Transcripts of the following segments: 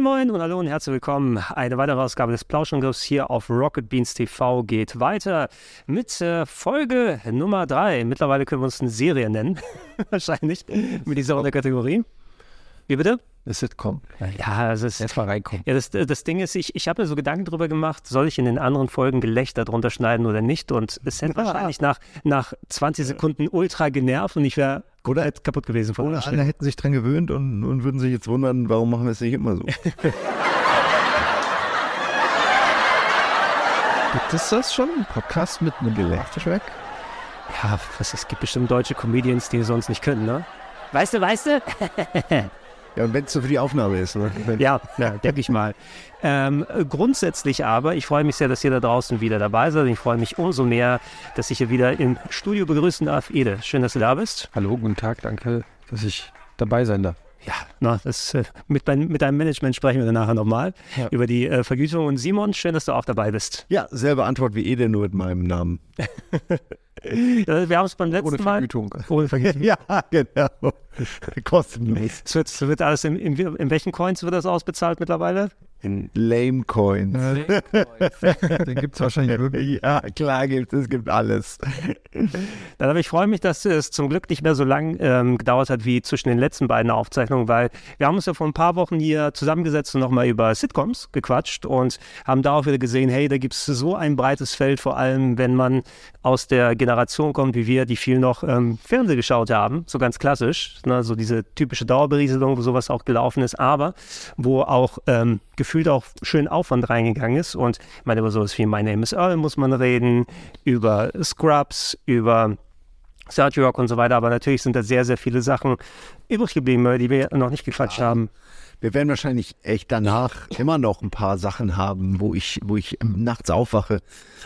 Moin Moin und hallo und herzlich willkommen. Eine weitere Ausgabe des Plauschangriffs hier auf Rocket Beans TV geht weiter mit äh, Folge Nummer 3. Mittlerweile können wir uns eine Serie nennen, wahrscheinlich, mit dieser Unterkategorie. Wie bitte? Eine Sitcom. Ja, also es, Erstmal reinkommen. ja, das, das Ding ist, ich, ich habe mir so Gedanken drüber gemacht, soll ich in den anderen Folgen Gelächter drunter schneiden oder nicht? Und es hätte wahrscheinlich nach, nach 20 Sekunden ultra genervt und ich wäre komplett kaputt gewesen von Oder alle hätten sich dran gewöhnt und, und würden sich jetzt wundern, warum machen wir es nicht immer so. Gibt es das schon? Ein Podcast mit einem Gelächter-Track? Ja, was, es gibt bestimmt deutsche Comedians, die sonst nicht können, ne? Weißt du, weißt du? Ja, und wenn es so für die Aufnahme ist. Ne? Ja, ja denke ich mal. Ähm, grundsätzlich aber, ich freue mich sehr, dass ihr da draußen wieder dabei seid. Ich freue mich umso mehr, dass ich hier wieder im Studio begrüßen darf. Ede, schön, dass du da bist. Hallo, guten Tag, danke, dass ich dabei sein darf. Ja, na, das, äh, mit, mein, mit deinem Management sprechen wir dann nachher nochmal Ja. über die äh, Vergütung. Und Simon, schön, dass du auch dabei bist. ja, selbe Antwort wie Ede, nur mit meinem Namen. Wir haben es beim letzten Ohne Mal. Vergütung. Ohne Vergütung. Ja, genau. Kostenlos. Es wird, es wird alles in, in, in welchen Coins wird das ausbezahlt mittlerweile? In Lame Coins. Den gibt es wahrscheinlich wirklich. Ja, klar gibt es, es gibt alles. Dann aber ich freue mich, dass es zum Glück nicht mehr so lang ähm, gedauert hat wie zwischen den letzten beiden Aufzeichnungen, weil wir haben uns ja vor ein paar Wochen hier zusammengesetzt und nochmal über Sitcoms gequatscht und haben da auch wieder gesehen, hey, da gibt es so ein breites Feld, vor allem wenn man aus der Generation kommt, wie wir, die viel noch ähm, Fernsehen geschaut haben, so ganz klassisch, ne, so diese typische Dauerberieselung, wo sowas auch gelaufen ist, aber wo auch ähm, gefühlt auch schön Aufwand reingegangen ist und ich meine, über sowas wie My Name is Earl muss man reden, über Scrubs, über Sergio Rock und so weiter, aber natürlich sind da sehr, sehr viele Sachen übrig geblieben, die wir noch nicht gequatscht haben. Wir werden wahrscheinlich echt danach immer noch ein paar Sachen haben, wo ich, wo ich nachts aufwache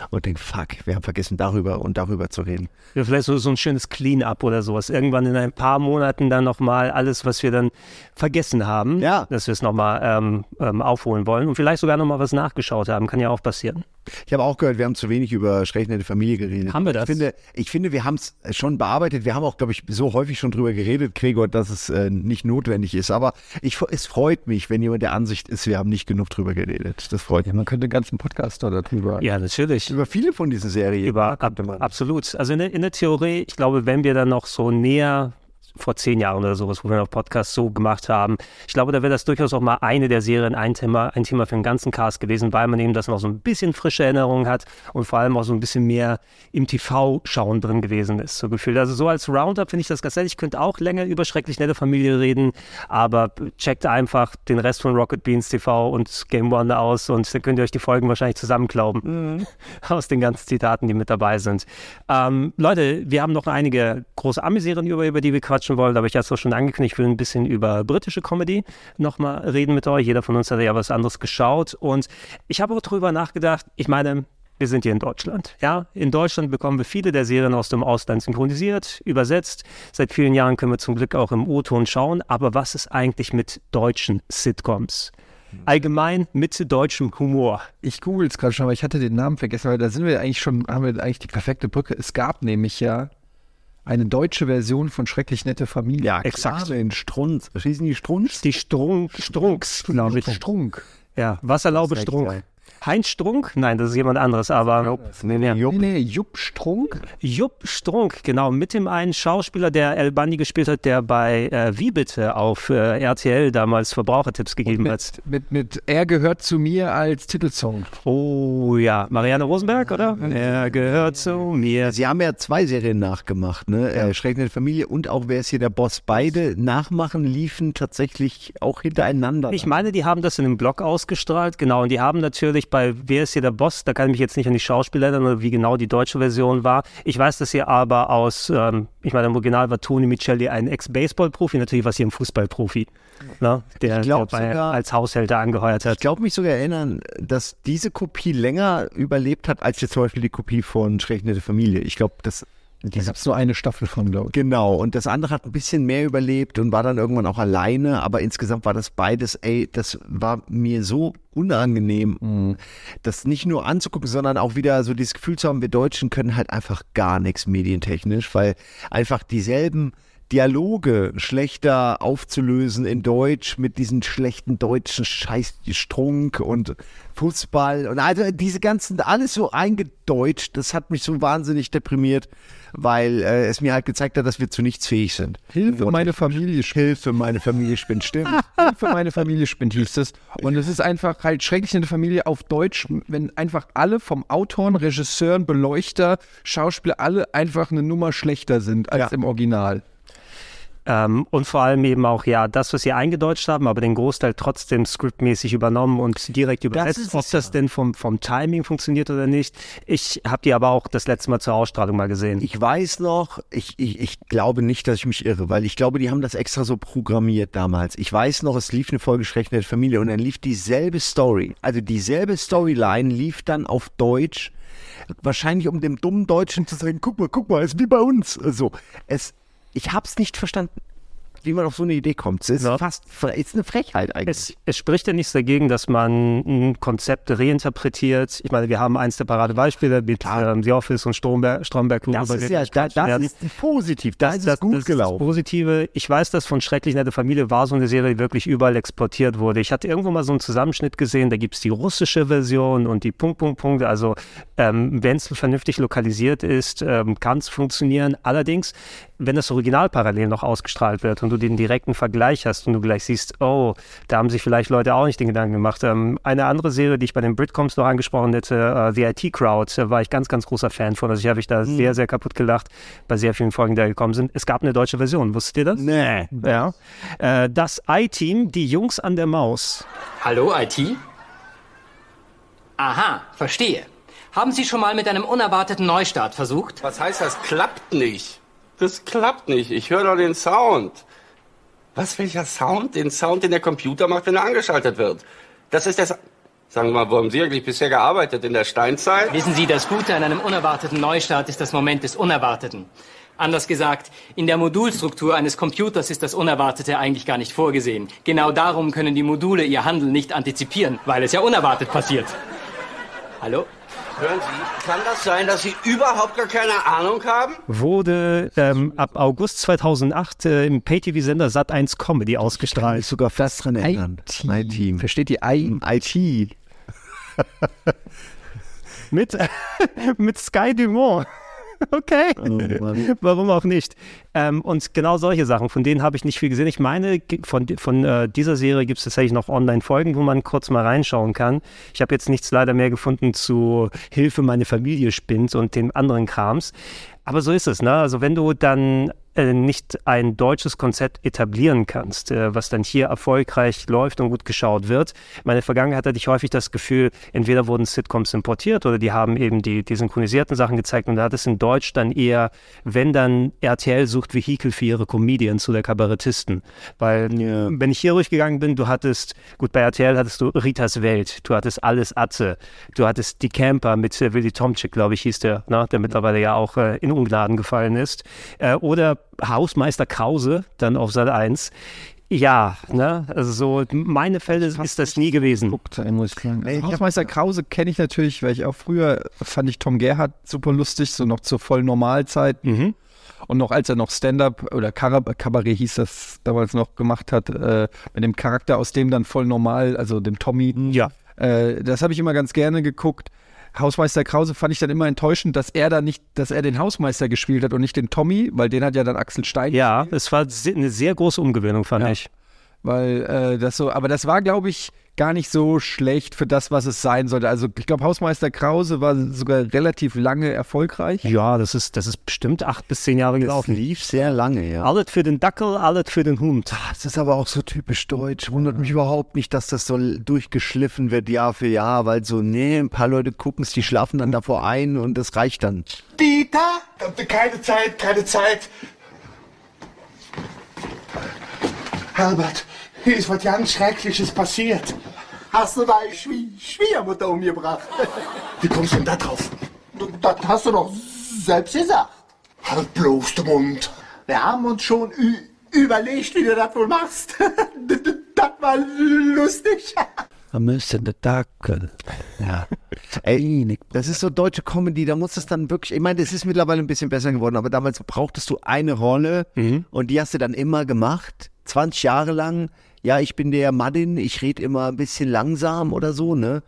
und denke, fuck, wir haben vergessen darüber und darüber zu reden. Ja, vielleicht so, so ein schönes Clean-up oder sowas. Irgendwann in ein paar Monaten dann nochmal alles, was wir dann vergessen haben, Ja. dass wir es nochmal ähm, ähm, aufholen wollen und vielleicht sogar nochmal was nachgeschaut haben. Kann ja auch passieren. Ich habe auch gehört, wir haben zu wenig über schrecklich nette Familie geredet. Haben wir das? Ich finde, ich finde wir haben es schon bearbeitet. Wir haben auch, glaube ich, so häufig schon drüber geredet, Gregor, dass es äh, nicht notwendig ist. Aber ich, es freut mich, wenn jemand der Ansicht ist, wir haben nicht genug drüber geredet. Das freut Ja, mich. man könnte einen ganzen Podcast da darüber. Ja, natürlich. Über viele von diesen Serien. Über, ab, absolut. Also in der, in der Theorie, ich glaube, wenn wir dann noch so näher vor zehn Jahren oder sowas, wo wir noch Podcasts so gemacht haben. Ich glaube, da wäre das durchaus auch mal eine der Serien, ein Thema, ein Thema für den ganzen Cast gewesen, weil man eben das noch so ein bisschen frische Erinnerungen hat und vor allem auch so ein bisschen mehr im TV-Schauen drin gewesen ist, so gefühlt. Also so als Roundup finde ich das ganz nett. Ich könnte auch länger über schrecklich nette Familie reden, aber checkt einfach den Rest von Rocket Beans TV und Game One aus und dann könnt ihr euch die Folgen wahrscheinlich zusammenklauben aus den ganzen Zitaten, die mit dabei sind. Ähm, Leute, wir haben noch einige große Ami-Serien, über, über die wir quatschen wollen, aber ich habe es schon angekündigt, ich will ein bisschen über britische Comedy nochmal reden mit euch. Jeder von uns hat ja was anderes geschaut und ich habe auch darüber nachgedacht, ich meine, wir sind hier in Deutschland. Ja, in Deutschland bekommen wir viele der Serien aus dem Ausland synchronisiert, übersetzt. Seit vielen Jahren können wir zum Glück auch im O-Ton schauen. Aber was ist eigentlich mit deutschen Sitcoms? Allgemein mit deutschem Humor. Ich google es gerade schon, aber ich hatte den Namen vergessen, weil da sind wir eigentlich schon, haben wir eigentlich die perfekte Brücke. Es gab nämlich ja eine deutsche Version von Schrecklich nette Familie. Ja, Exakt. den Strunz. Schießen die Strunz? Die Strunk, Strunks, glaube ich. Strunk. Ja, Wasserlaube Strunk. Heinz Strunk? Nein, das ist jemand anderes, aber Nee, nee, Nee, nee, Jupp Strunk. Jupp Strunk, genau, mit dem einen Schauspieler, der El Bandi gespielt hat, der bei äh, Wie bitte auf äh, RTL damals Verbrauchertipps gegeben hat. Mit, mit Er gehört zu mir als Titelsong. Oh ja, Marianne Rosenberg, oder? Er gehört zu mir. Sie haben ja zwei Serien nachgemacht, ne? Äh, Schrecklich nette Familie und auch Wer ist hier der Boss? Beide Nachmachen liefen tatsächlich auch hintereinander. Ich meine, die haben das in einem Blog ausgestrahlt, genau, und die haben natürlich natürlich bei Wer ist hier der Boss? Da kann ich mich jetzt nicht an die Schauspieler erinnern oder wie genau die deutsche Version war. Ich weiß, dass hier aber aus, ähm, ich meine, im Original war Tony Michelli ein Ex-Baseball-Profi, natürlich war es hier ein Fußball-Profi, ne? der, der bei, sogar- als Haushälter angeheuert Ich hat. glaube mich sogar erinnern, dass diese Kopie länger überlebt hat, als jetzt zum Beispiel die Kopie von Schrecklich nette Familie. Ich glaube, das Da gab es nur eine Staffel von, glaube ich. Genau, und das andere hat ein bisschen mehr überlebt und war dann irgendwann auch alleine, aber insgesamt war das beides, ey, das war mir so unangenehm, das nicht nur anzugucken, sondern auch wieder so dieses Gefühl zu haben, wir Deutschen können halt einfach gar nichts medientechnisch, weil einfach dieselben Dialoge schlechter aufzulösen in Deutsch mit diesen schlechten deutschen Scheiß Strunk und Fußball und also diese ganzen, alles so eingedeutscht, das hat mich so wahnsinnig deprimiert, weil äh, es mir halt gezeigt hat, dass wir zu nichts fähig sind. Hilfe, meine Familie spinnt. Hilfe, meine Familie spinnt, stimmt. Hilfe, meine Familie spinnt, hieß es. Und es ist einfach halt schrecklich in der Familie auf Deutsch, wenn einfach alle vom Autoren, Regisseuren, Beleuchter, Schauspieler, alle einfach eine Nummer schlechter sind als Ja. im Original. Ähm, und vor allem eben auch, ja, das, was sie eingedeutscht haben, aber den Großteil trotzdem scriptmäßig übernommen und direkt übersetzt. ist Ob das denn vom, vom Timing funktioniert oder nicht. Ich habe die aber auch das letzte Mal zur Ausstrahlung mal gesehen. Ich weiß noch, ich, ich, ich glaube nicht, dass ich mich irre, weil ich glaube, die haben das extra so programmiert damals. Ich weiß noch, es lief eine Folge Schrecklich nette Familie und dann lief dieselbe Story. Also dieselbe Storyline lief dann auf Deutsch. Wahrscheinlich um dem dummen Deutschen zu sagen, guck mal, guck mal, ist wie bei uns. So, es, ich hab's nicht verstanden, wie man auf so eine Idee kommt. Es ist Ja. fast, es ist eine Frechheit eigentlich. Es, es spricht ja nichts dagegen, dass man ein Konzept reinterpretiert. Ich meine, wir haben eins der Paradebeispiele mit ähm, The Office und Stromberg, Stromberg. das ist ja, da, das ist positiv, da ist es das, gut das ist gelaufen. Das Positive. Ich weiß, dass von Schrecklich Nette Familie war so eine Serie, die wirklich überall exportiert wurde. Ich hatte irgendwo mal so einen Zusammenschnitt gesehen, da gibt es die russische Version und die Punkt, Punkt, Punkt. Also ähm, wenn es vernünftig lokalisiert ist, ähm, kann es funktionieren. Allerdings, wenn das Original parallel noch ausgestrahlt wird und du den direkten Vergleich hast und du gleich siehst, oh, da haben sich vielleicht Leute auch nicht den Gedanken gemacht. Ähm, eine andere Serie, die ich bei den Britcoms noch angesprochen hätte, äh, The IT Crowd, da war ich ganz, ganz großer Fan von. Also ich habe mich da sehr, sehr kaputt gelacht bei sehr vielen Folgen, die da gekommen sind. Es gab eine deutsche Version, wusstet ihr das? Nee. Ja. Äh, das I-Team, die Jungs an der Maus. Hallo, IT? Aha, verstehe. Haben Sie schon mal mit einem unerwarteten Neustart versucht? Was heißt das? Klappt nicht. Das klappt nicht. Ich höre doch den Sound. Was, welcher Sound? Den Sound, den der Computer macht, wenn er angeschaltet wird. Das ist der... Sa Sagen wir mal, wo haben Sie eigentlich bisher gearbeitet? In der Steinzeit? Wissen Sie, das Gute an einem unerwarteten Neustart ist das Moment des Unerwarteten. Anders gesagt, in der Modulstruktur eines Computers ist das Unerwartete eigentlich gar nicht vorgesehen. Genau darum können die Module ihr Handeln nicht antizipieren, weil es ja unerwartet passiert. Hallo? Hören Sie, kann das sein, dass Sie überhaupt gar keine Ahnung haben? Wurde ähm, ab August 2008 äh, im Pay-TV-Sender Sat1 Comedy ausgestrahlt. Ich sogar fast dran erinnern. I-Team. Versteht ihr? I IT. Mit, mit Sky Dumont. Okay. Warum auch nicht? Ähm, und genau solche Sachen, von denen habe ich nicht viel gesehen. Ich meine, von, von äh, dieser Serie gibt es tatsächlich noch Online-Folgen, wo man kurz mal reinschauen kann. Ich habe jetzt nichts leider mehr gefunden zu Hilfe, meine Familie spinnt und dem anderen Krams. Aber so ist es, ne? Also wenn du dann äh, nicht ein deutsches Konzept etablieren kannst, äh, was dann hier erfolgreich läuft und gut geschaut wird. Meine Vergangenheit hatte ich häufig das Gefühl, entweder wurden Sitcoms importiert oder die haben eben die, die synchronisierten Sachen gezeigt und da hat es in Deutsch dann eher, wenn dann RTL sucht Vehikel für ihre Comedians oder Kabarettisten. Weil Ja. wenn ich hier durchgegangen bin, du hattest, gut, bei RTL hattest du Ritas Welt, du hattest Alles Atze, du hattest die Camper mit äh, Willy Tomczyk, glaube ich, hieß der, ne, der mittlerweile ja auch äh, in Ungnaden gefallen ist. Äh, oder Hausmeister Krause, dann auf Sat 1. Ja, ne, also so meine Fälle ist das nie gewesen. geguckt, ey, muss ich sagen. Nee, ich hab- Hausmeister Krause kenne ich natürlich, weil ich auch früher fand ich Tom Gerhardt super lustig, so noch zur vollen Normalzeit. Mhm. Und noch als er noch Stand-up oder Karab Kabarett hieß das damals noch gemacht hat, äh, mit dem Charakter aus dem dann voll normal, also dem Tommy. Ja. Äh, das habe ich immer ganz gerne geguckt. Hausmeister Krause fand ich dann immer enttäuschend, dass er da nicht, dass er den Hausmeister gespielt hat und nicht den Tommy, weil den hat ja dann Axel Stein. Ja, es war eine sehr große Umgewöhnung, fand Ja. ich. weil äh, das so, aber das war, glaube ich, gar nicht so schlecht für das, was es sein sollte. Also ich glaube, Hausmeister Krause war sogar relativ lange erfolgreich. Ja, das ist, das ist bestimmt acht bis zehn Jahre Das gelaufen. lief sehr lange, ja. Alles für den Dackel, alles für den Hund. Das ist aber auch so typisch deutsch. Wundert mich überhaupt nicht, dass das so durchgeschliffen wird Jahr für Jahr, weil so, nee, ein paar Leute gucken es, die schlafen dann davor ein und das reicht dann. Dieter? Keine Zeit, keine Zeit. Herbert, hier ist was ganz Schreckliches passiert. Hast du deine Schwie Schwiegermutter umgebracht? Wie kommst du denn da drauf? Das hast du doch selbst gesagt. Halt bloß den Mund. Wir haben uns schon überlegt, wie du das wohl machst. das war lustig. Am müssen der Dackel. Ja. Ey, das ist so deutsche Comedy, da muss es dann wirklich, ich meine, das ist mittlerweile ein bisschen besser geworden, aber damals brauchtest du eine Rolle und die hast du dann immer gemacht, 20 Jahre lang. Ja, ich bin der Madin, ich rede immer ein bisschen langsam oder so, ne?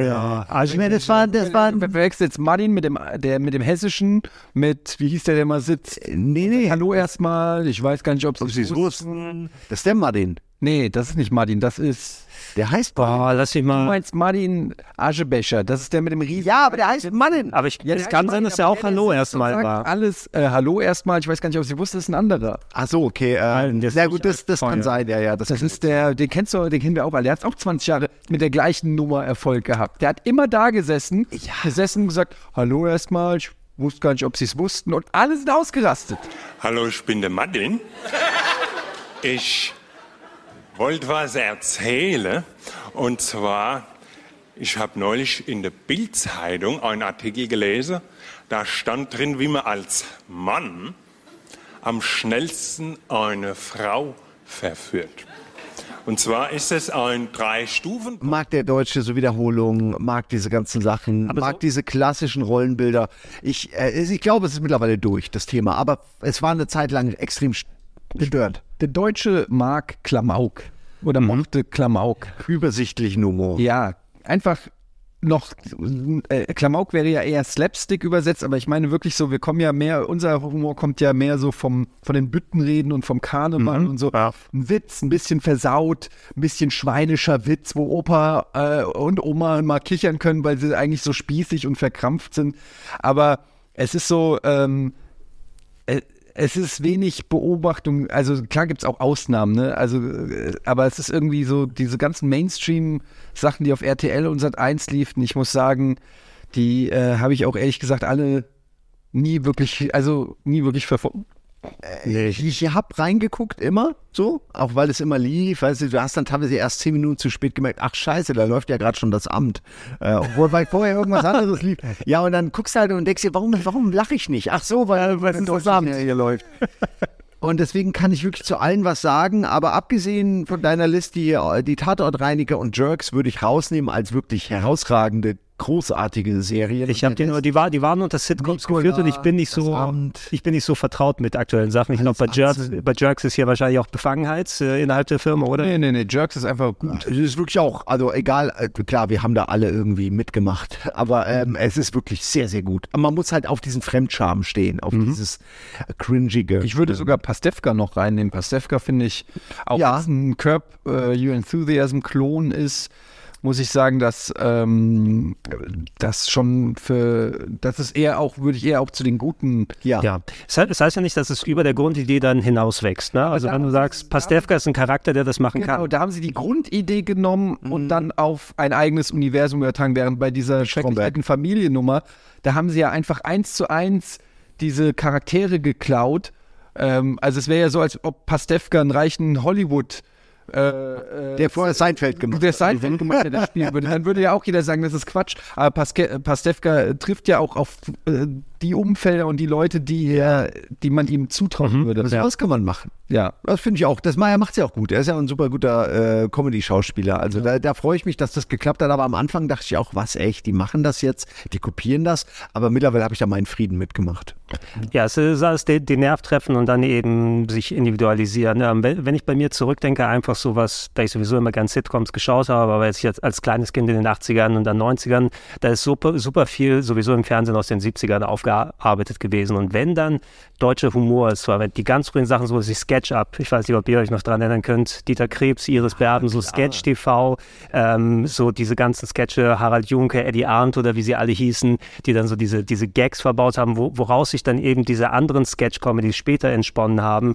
Ja. Also, ich meine, das war, das war, Du verwechselst jetzt Martin mit dem, der, mit dem Hessischen, mit, wie hieß der, der mal sitzt? nee, nee, Hallo erstmal, ich weiß gar nicht, ob Sie es wussten. Das ist der Madin. Nee, das ist nicht Martin, das ist. Der heißt Boah, lass mich Du mal. meinst Martin Aschebecher, das ist der mit dem riesen. Ja, aber der heißt Madin. Aber ich, es kann sein, dass er auch Hallo erstmal war. Alles, äh, Hallo erstmal, ich weiß gar nicht, ob Sie wussten, das ist ein anderer. Ach so, okay. Äh, Nein, der ist sehr gut, das, das kann sein, ja, ja. Das, Das ist der, den kennst du, den kennen wir auch alle. Der hat auch 20 Jahre mit der gleichen Nummer Erfolg gehabt. Der hat immer da gesessen, gesessen und gesagt, Hallo erstmal, ich wusste gar nicht, ob Sie es wussten und alle sind ausgerastet. Hallo, ich bin der Martin. Ich wollte was erzählen. Und zwar, ich habe neulich in der Bildzeitung einen Artikel gelesen. Da stand drin, wie man als Mann am schnellsten eine Frau verführt. Und zwar ist es ein Drei-Stufen- mag der Deutsche so Wiederholungen, mag diese ganzen Sachen, Aber mag so- diese klassischen Rollenbilder. Ich, äh, ich glaube, es ist mittlerweile durch, das Thema. Aber es war eine Zeit lang extrem st- störend. Der Deutsche mag Klamauk oder mochte Klamauk. Übersichtlichen Humor. Ja, einfach noch, äh, Klamauk wäre ja eher Slapstick übersetzt, aber ich meine wirklich so, wir kommen ja mehr, unser Humor kommt ja mehr so vom, von den Büttenreden und vom Karneval und so. ja. Ein Witz, ein bisschen versaut, ein bisschen schweinischer Witz, wo Opa äh, und Oma mal kichern können, weil sie eigentlich so spießig und verkrampft sind. Aber es ist so, ähm, äh, es ist wenig Beobachtung, also klar gibt es auch Ausnahmen, ne? Also, äh, aber es ist irgendwie so, diese ganzen Mainstream-Sachen, die auf RTL und Sat 1 liefen, ich muss sagen, die äh, habe ich auch ehrlich gesagt alle nie wirklich, also nie wirklich verfolgt. Ich, ich habe reingeguckt immer so, auch weil es immer lief. Weißt du, du hast dann teilweise erst zehn Minuten zu spät gemerkt, ach scheiße, da läuft ja gerade schon das Amt. Äh, obwohl weil vorher irgendwas anderes lief. Ja, und dann guckst du halt und denkst dir, warum, warum lache ich nicht? Ach so, weil, weil das Amt hier läuft. Und deswegen kann ich wirklich zu allen was sagen, aber abgesehen von deiner Liste hier, die Tatortreiniger und Jerks würde ich rausnehmen als wirklich herausragende, großartige Serien. Ich habe den nur, die, war, die waren unter Sitcoms geführt und ich bin nicht so, Amt. ich bin nicht so vertraut mit aktuellen Sachen. Ich glaube, bei Jerks, bei Jerks ist hier wahrscheinlich auch Befangenheit äh, innerhalb der Firma, oder? Nee, nee, nee, Jerks ist einfach gut. Es ist wirklich auch, also egal, äh, klar, wir haben da alle irgendwie mitgemacht, aber ähm, es ist wirklich sehr, sehr gut. Aber man muss halt auf diesen Fremdscham stehen, auf dieses äh, cringige. Ich würde sogar Pastewka noch reinnehmen. Pastewka finde ich auch Ja. ein Curb äh, Your Enthusiasm Klon ist, muss ich sagen, dass ähm, das schon für das ist eher auch, würde ich eher auch zu den guten ja. Ja, es heißt, ja nicht, dass es über der Grundidee dann hinauswächst. Ne? Also wenn du sagst, Pastewka ist ein Charakter, der das machen Genau, kann. da haben sie die Grundidee genommen und dann auf ein eigenes Universum übertragen, während bei dieser schrecklich alten Familiennummer, da haben sie ja einfach eins zu eins diese Charaktere geklaut. Ähm, also es wäre ja so, als ob Pastewka einen reichen Hollywood äh, Der vorher Seinfeld gemacht der Seinfeld gemacht hätte, das spielen würde, dann würde ja auch jeder sagen, das ist Quatsch. Aber Paske, Pastewka äh, trifft ja auch auf äh, die Umfelder und die Leute, die, die man ihm zutrauen würde. Was, was kann man machen? Ja. Das finde ich auch. Das Meier macht es ja auch gut. Er ist ja ein super guter äh, Comedy-Schauspieler. Also da, da freue ich mich, dass das geklappt hat. Aber am Anfang dachte ich auch, was echt, die machen das jetzt, die kopieren das. Aber mittlerweile habe ich da meinen Frieden mitgemacht. Ja, es ist alles den, den Nerv treffen und dann eben sich individualisieren. Ähm, wenn, wenn ich bei mir zurückdenke, einfach so was, da ich sowieso immer gern Sitcoms geschaut habe, aber jetzt als, als kleines Kind in den 80ern und dann 90ern, da ist super, super viel sowieso im Fernsehen aus den 70ern aufgearbeitet gewesen. Und wenn dann deutscher Humor, es war die ganz frühen Sachen, so wie Sketch-Up, ich weiß nicht, ob ihr euch noch dran erinnern könnt, Dieter Krebs, Iris Berben, so Sketch-TV, ähm, so diese ganzen Sketche, Harald Junke, Eddie Arndt oder wie sie alle hießen, die dann so diese, diese Gags verbaut haben, wo, woraus sich dann eben diese anderen Sketch-Comedies später entsponnen haben.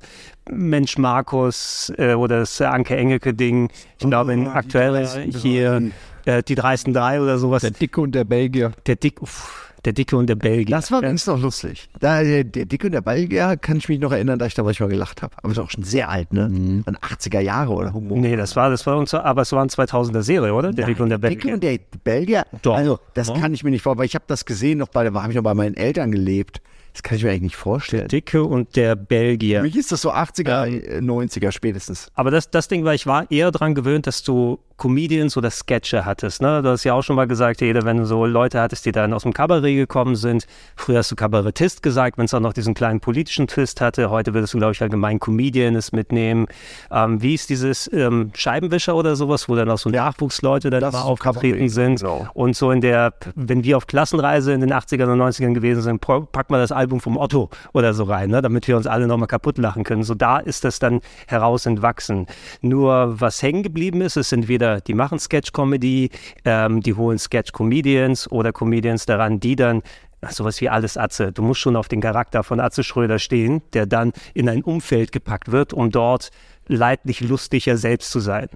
Mensch Markus äh, oder das Anke Engelke-Ding, ich glaube in aktuell hier äh, die dreisten drei oder sowas. Der Dicke und der Belgier. Der Dick, uff, der Dicke und der Belgier. Das war ganz noch lustig. Da, der, der Dicke und der Belgier kann ich mich noch erinnern, dass ich da manchmal gelacht habe. Aber ist auch schon sehr alt, ne? Mhm. An 80er Jahre oder Humor. Nee, das war, das war uns, aber es war eine 2000er Serie, oder? Der Dicke und der Dicke Belgier. und der Belgier. Doch. Also, das Ja. kann ich mir nicht vorstellen, weil ich habe das gesehen, noch bei, da habe ich noch bei meinen Eltern gelebt. Das kann ich mir eigentlich nicht vorstellen. Dicke und der Belgier. Für mich ist das so 80er, äh, 90er spätestens. Aber das, das Ding war, ich war eher dran gewöhnt, dass du Comedians oder Sketche hattest. Ne? Du hast ja auch schon mal gesagt, jeder, wenn du so Leute hattest, die dann aus dem Kabarett gekommen sind. Früher hast du Kabarettist gesagt, wenn es auch noch diesen kleinen politischen Twist hatte. Heute würdest du, glaube ich, allgemein Comedian es mitnehmen. Ähm, wie ist dieses ähm, Scheibenwischer oder sowas, wo dann auch so Nachwuchsleute dann mal aufgetreten sind. genau. Und so in der, wenn wir auf Klassenreise in den 80ern und 90ern gewesen sind, packen wir das Album vom Otto oder so rein, ne? damit wir uns alle nochmal kaputt lachen können. So da ist das dann heraus entwachsen. Nur was hängen geblieben ist, es sind die machen Sketch-Comedy, ähm, die holen Sketch-Comedians oder Comedians daran, die dann sowas wie alles Atze. Du musst schon auf den Charakter von Atze Schröder stehen, der dann in ein Umfeld gepackt wird, um dort leidlich lustiger selbst zu sein.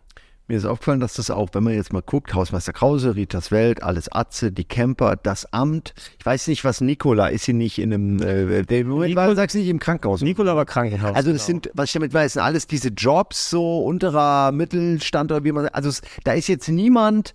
Mir ist aufgefallen, dass das auch, wenn man jetzt mal guckt, Hausmeister Krause, Ritas Welt, alles Atze, die Camper, das Amt. Ich weiß nicht, was Nikola ist, sie nicht in einem, äh, der Moment war, sagst du nicht im Krankenhaus. Nikola war Krankenhaus. Also das sind, was ich damit weiß, sind alles diese Jobs, so unterer Mittelstand oder wie man sagt. Also es, da ist jetzt niemand,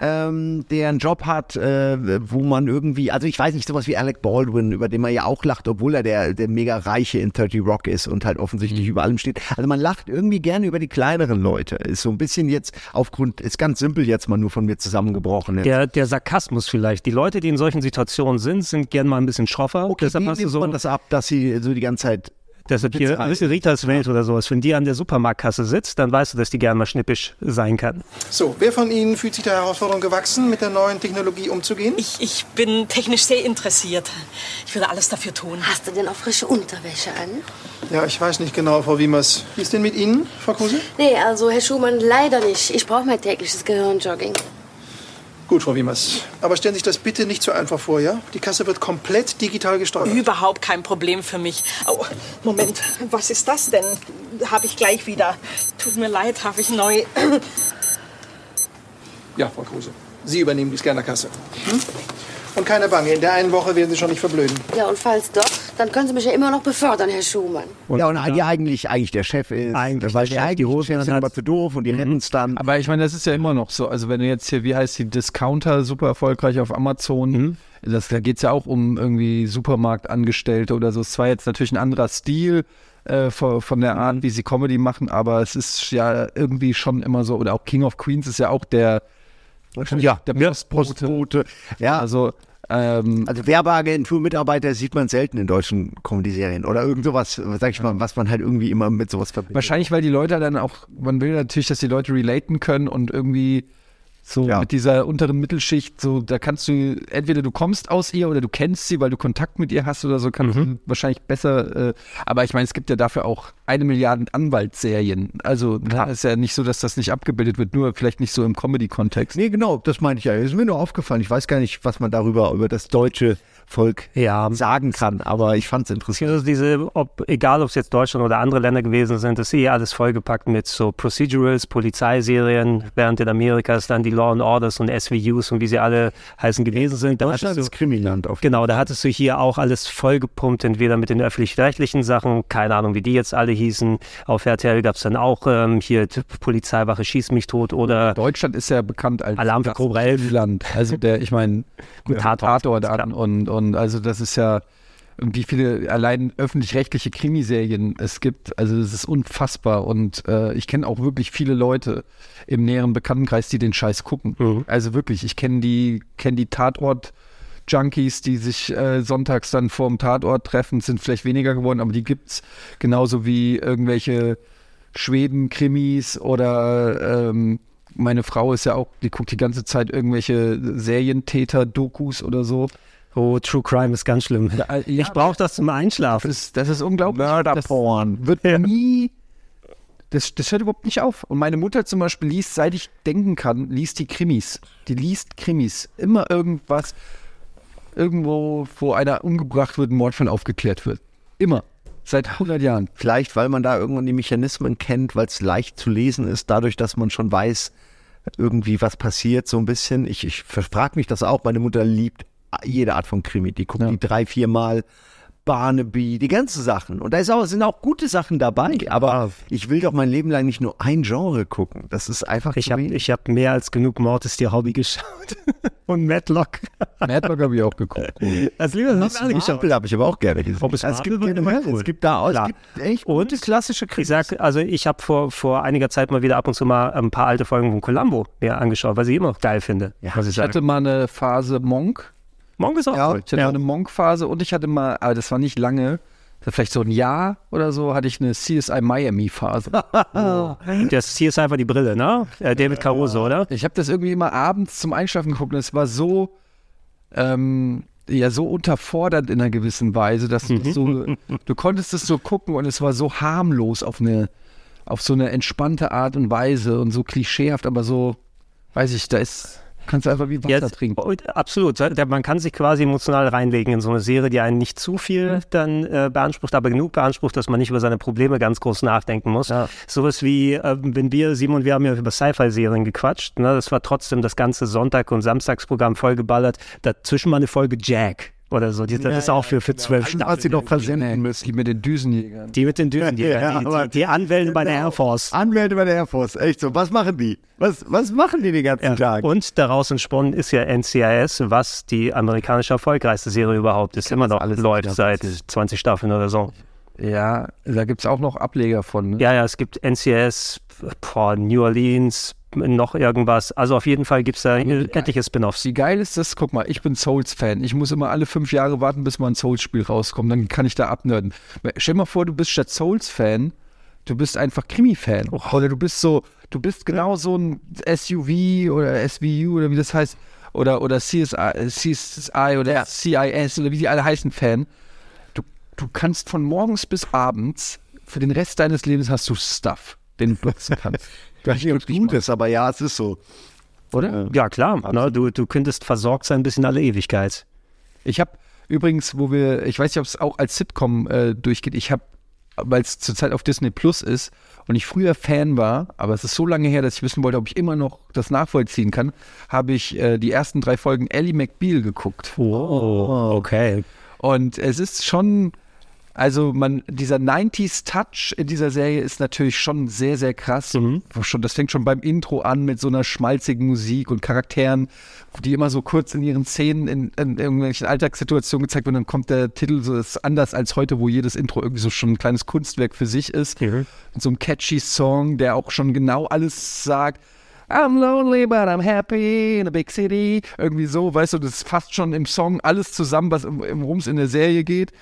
ähm, der einen Job hat, äh, wo man irgendwie, also ich weiß nicht, sowas wie Alec Baldwin, über den man ja auch lacht, obwohl er der, der mega Reiche in 30 Rock ist und halt offensichtlich über allem steht. Also man lacht irgendwie gerne über die kleineren Leute. Ist so ein bisschen jetzt aufgrund, ist ganz simpel jetzt mal nur von mir zusammengebrochen. jetzt. Der, der Sarkasmus vielleicht. Die Leute, die in solchen Situationen sind, sind gern mal ein bisschen schroffer. Okay, Deshalb wie nimmt so, man das ab, dass sie so die ganze Zeit deshalb hier, ein bisschen Ritas Welt oder sowas. Wenn die an der Supermarktkasse sitzt, dann weißt du, dass die gern mal schnippisch sein kann. So, wer von Ihnen fühlt sich der Herausforderung gewachsen, mit der neuen Technologie umzugehen? Ich, ich bin technisch sehr interessiert. Ich würde alles dafür tun. Hast du denn auch frische Unterwäsche an? Ja, ich weiß nicht genau, Frau Wiemers. Wie ist denn mit Ihnen, Frau Kruse? Nee, also Herr Schumann, leider nicht. Ich brauche mein tägliches Gehirnjogging. Gut, Frau Wiemers. Aber stellen Sie sich das bitte nicht so einfach vor, ja? Die Kasse wird komplett digital gesteuert. Überhaupt kein Problem für mich. Oh, Moment, was ist das denn? Habe ich gleich wieder. Tut mir leid, habe ich neu. Ja, Frau Kruse. Sie übernehmen die Scannerkasse. Hm? Und keine Bange, in der einen Woche werden Sie schon nicht verblöden. Ja, und falls doch, dann können Sie mich ja immer noch befördern, Herr Schumann. ja, und ja. eigentlich, eigentlich der Chef ist. Eigentlich weil der Chef, die eigentlich Hosen sind aber zu doof und die retten es dann. Aber ich meine, das ist ja immer noch so. Also wenn du jetzt hier, wie heißt die Discounter, super erfolgreich auf Amazon, das, da geht es ja auch um irgendwie Supermarktangestellte oder so. Es war jetzt natürlich ein anderer Stil äh, von, von der Art, wie sie Comedy machen, aber es ist ja irgendwie schon immer so, oder auch King of Queens ist ja auch der, ja, der Postbote. Postbote. Ja, Also, ähm, Also Werbeagentur-Mitarbeiter sieht man selten in deutschen Comedy-Serien oder irgend sowas, sag ich mal, was man halt irgendwie immer mit sowas verbindet. Wahrscheinlich, weil die Leute dann auch, man will natürlich, dass die Leute relaten können und irgendwie so Ja. mit dieser unteren Mittelschicht, so da kannst du, entweder du kommst aus ihr oder du kennst sie, weil du Kontakt mit ihr hast oder so, kannst du wahrscheinlich besser, äh, aber ich meine, es gibt ja dafür auch eine Milliarde Anwaltsserien. Also da ist ja nicht so, dass das nicht abgebildet wird, nur vielleicht nicht so im Comedy-Kontext. Nee, genau, das meinte ich ja. Ist mir nur aufgefallen. Ich weiß gar nicht, was man darüber, über das deutsche Volk Ja. sagen kann, aber ich fand es interessant. Also diese, ob, egal ob es jetzt Deutschland oder andere Länder gewesen sind, ist eh alles vollgepackt mit so Procedurals, Polizeiserien, während in Amerika ist dann die Law and Orders und SVUs und wie sie alle heißen gewesen sind. Da Deutschland hattest ist Krimiland auf Genau, da hattest du hier auch alles vollgepumpt, entweder mit den öffentlich-rechtlichen Sachen, keine Ahnung, wie die jetzt alle hießen. Auf RTL gab es dann auch ähm, hier Polizeiwache schieß mich tot oder Deutschland ist ja bekannt als Alarm für Cobra 11. Land. Also der, ich meine, Gut, Tatort, Tatort, an klar. und, und also das ist ja, wie viele allein öffentlich-rechtliche Krimiserien es gibt. Also das ist unfassbar und äh, ich kenne auch wirklich viele Leute im näheren Bekanntenkreis, die den Scheiß gucken. Mhm. Also wirklich, ich kenne die, kenne die Tatort. Junkies, die sich äh, sonntags dann vorm Tatort treffen, sind vielleicht weniger geworden, aber die gibt's genauso wie irgendwelche Schweden-Krimis oder ähm, meine Frau ist ja auch, die guckt die ganze Zeit irgendwelche Serientäter-Dokus oder so. Oh, True Crime ist ganz schlimm. Ja, äh, ich brauche das zum Einschlafen. Das, ist- das ist unglaublich. Mörderporn. Das wird nie. Das, das hört überhaupt nicht auf. Und meine Mutter zum Beispiel liest, seit ich denken kann, liest die Krimis. Die liest Krimis. Immer irgendwas, irgendwo, wo einer umgebracht wird, ein Mordfall aufgeklärt wird. Immer. Seit 100 Jahren. Vielleicht, weil man da irgendwann die Mechanismen kennt, weil es leicht zu lesen ist, dadurch, dass man schon weiß, irgendwie was passiert, so ein bisschen. Ich, ich frage mich das auch. Meine Mutter liebt jede Art von Krimi. Die guckt die drei, vier Mal. Barnaby, die ganzen Sachen. Und da ist auch, sind auch gute Sachen dabei. Aber ich will doch mein Leben lang nicht nur ein Genre gucken. Das ist einfach Ich habe ich hab mehr als genug Mord ist dir Hobby geschaut. Und Matlock. Madlock habe ich auch geguckt. Das liebe das alle geschaut. Habe ich aber auch gerne gesehen. Ob es es, gibt cool. es gibt da auch, es gibt echt gute klassische Ich Krimis. sag, also ich habe vor, vor einiger Zeit mal wieder ab und zu mal ein paar alte Folgen von Columbo mir angeschaut, weil ich immer noch geil finde. Ja, ich Ich hatte mal eine Phase Monk. Monk ist auch Ja, toll. ich hatte mal eine Monk-Phase und ich hatte mal, aber das war nicht lange, das war vielleicht so ein Jahr oder so, hatte ich eine CSI Miami-Phase. Das hier ist einfach die Brille, ne? Äh, David Caruso, oder? Ich habe das irgendwie immer abends zum Einschlafen geguckt und es war so, ähm, ja, so unterfordernd in einer gewissen Weise, dass du das so, du konntest es so gucken und es war so harmlos auf eine, auf so eine entspannte Art und Weise und so klischeehaft, aber so, weiß ich, da ist, kannst du einfach wie Wasser Jetzt, trinken. absolut. Man kann sich quasi emotional reinlegen in so eine Serie, die einen nicht zu viel dann äh, beansprucht, aber genug beansprucht, dass man nicht über seine Probleme ganz groß nachdenken muss. Sowas wie, äh, wenn wir, Simon, wir haben ja über Sci-Fi-Serien gequatscht, ne? das war trotzdem das ganze Sonntag- und Samstagsprogramm vollgeballert. Dazwischen mal eine Folge Jack oder so. Die, das ist auch für, für zwölf Da hat sie noch versenden müssen. Die mit den Düsenjägern. Die mit den Düsen, die, Ja, die, die, die Anwälte bei der Air Force. Anwälte bei der Air Force, echt so. Was machen die? Was, was machen die den ganzen Tag? Und daraus entsponnen ist ja NCIS, was die amerikanische erfolgreichste Serie überhaupt ist. Immer noch alles läuft seit 20 Staffeln oder so. Ja, da gibt es auch noch Ableger von. Ne? Ja, ja, es gibt NCIS, boah, New Orleans, noch irgendwas. Also auf jeden Fall gibt es da etliche Spin-offs. Wie geil ist das? Guck mal, ich bin Souls-Fan. Ich muss immer alle fünf Jahre warten, bis mal ein Souls-Spiel rauskommt. Dann kann ich da abnörden. Stell dir mal vor, du bist statt Souls-Fan, du bist einfach Krimi-Fan. Oder du bist so, du bist genau so ein SUV oder SVU oder wie das heißt. Oder, oder CSI, äh, CSI oder CIS oder wie die alle heißen, Fan. Du, du kannst von morgens bis abends, für den Rest deines Lebens hast du Stuff, den du nutzen kannst. Ich weiß nicht, ob es gut ist, aber ja, es ist so. Oder? Ja, klar. Ne, du, du könntest versorgt sein bis in alle Ewigkeit. Ich habe übrigens, wo wir, ich weiß nicht, ob es auch als Sitcom äh, durchgeht, ich habe, weil es zurzeit auf Disney Plus ist und ich früher Fan war, aber es ist so lange her, dass ich wissen wollte, ob ich immer noch das nachvollziehen kann, habe ich äh, die ersten drei Folgen Ellie McBeal geguckt. Oh, okay. Und es ist schon, also man, dieser 90s Touch in dieser Serie ist natürlich schon sehr, sehr krass. Schon, das fängt schon beim Intro an mit so einer schmalzigen Musik und Charakteren, die immer so kurz in ihren Szenen in, in irgendwelchen Alltagssituationen gezeigt werden. Dann kommt der Titel so ist anders als heute, wo jedes Intro irgendwie so schon ein kleines Kunstwerk für sich ist. Mit so einem catchy Song, der auch schon genau alles sagt. I'm lonely, but I'm happy in a big city. Irgendwie so, weißt du, das ist fast schon im Song alles zusammen, was im, im Rums in der Serie geht.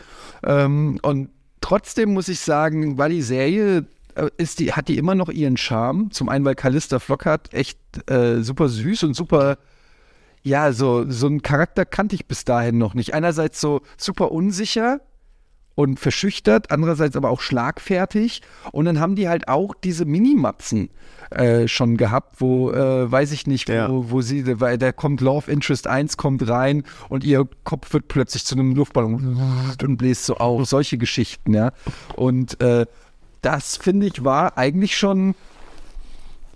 Ähm, und trotzdem muss ich sagen, war die Serie, äh, ist die, hat die immer noch ihren Charme. Zum einen, weil Callista Flockhart echt äh, super süß und super, ja, so, so einen Charakter kannte ich bis dahin noch nicht. Einerseits so super unsicher, und verschüchtert, andererseits aber auch schlagfertig. Und dann haben die halt auch diese Minimatzen äh, schon gehabt, wo, äh, weiß ich nicht, wo, wo sie, weil da kommt Love Interest 1 kommt rein und ihr Kopf wird plötzlich zu einem Luftballon und bläst so auf. Solche Geschichten, ja. Und äh, das, finde ich, war eigentlich schon.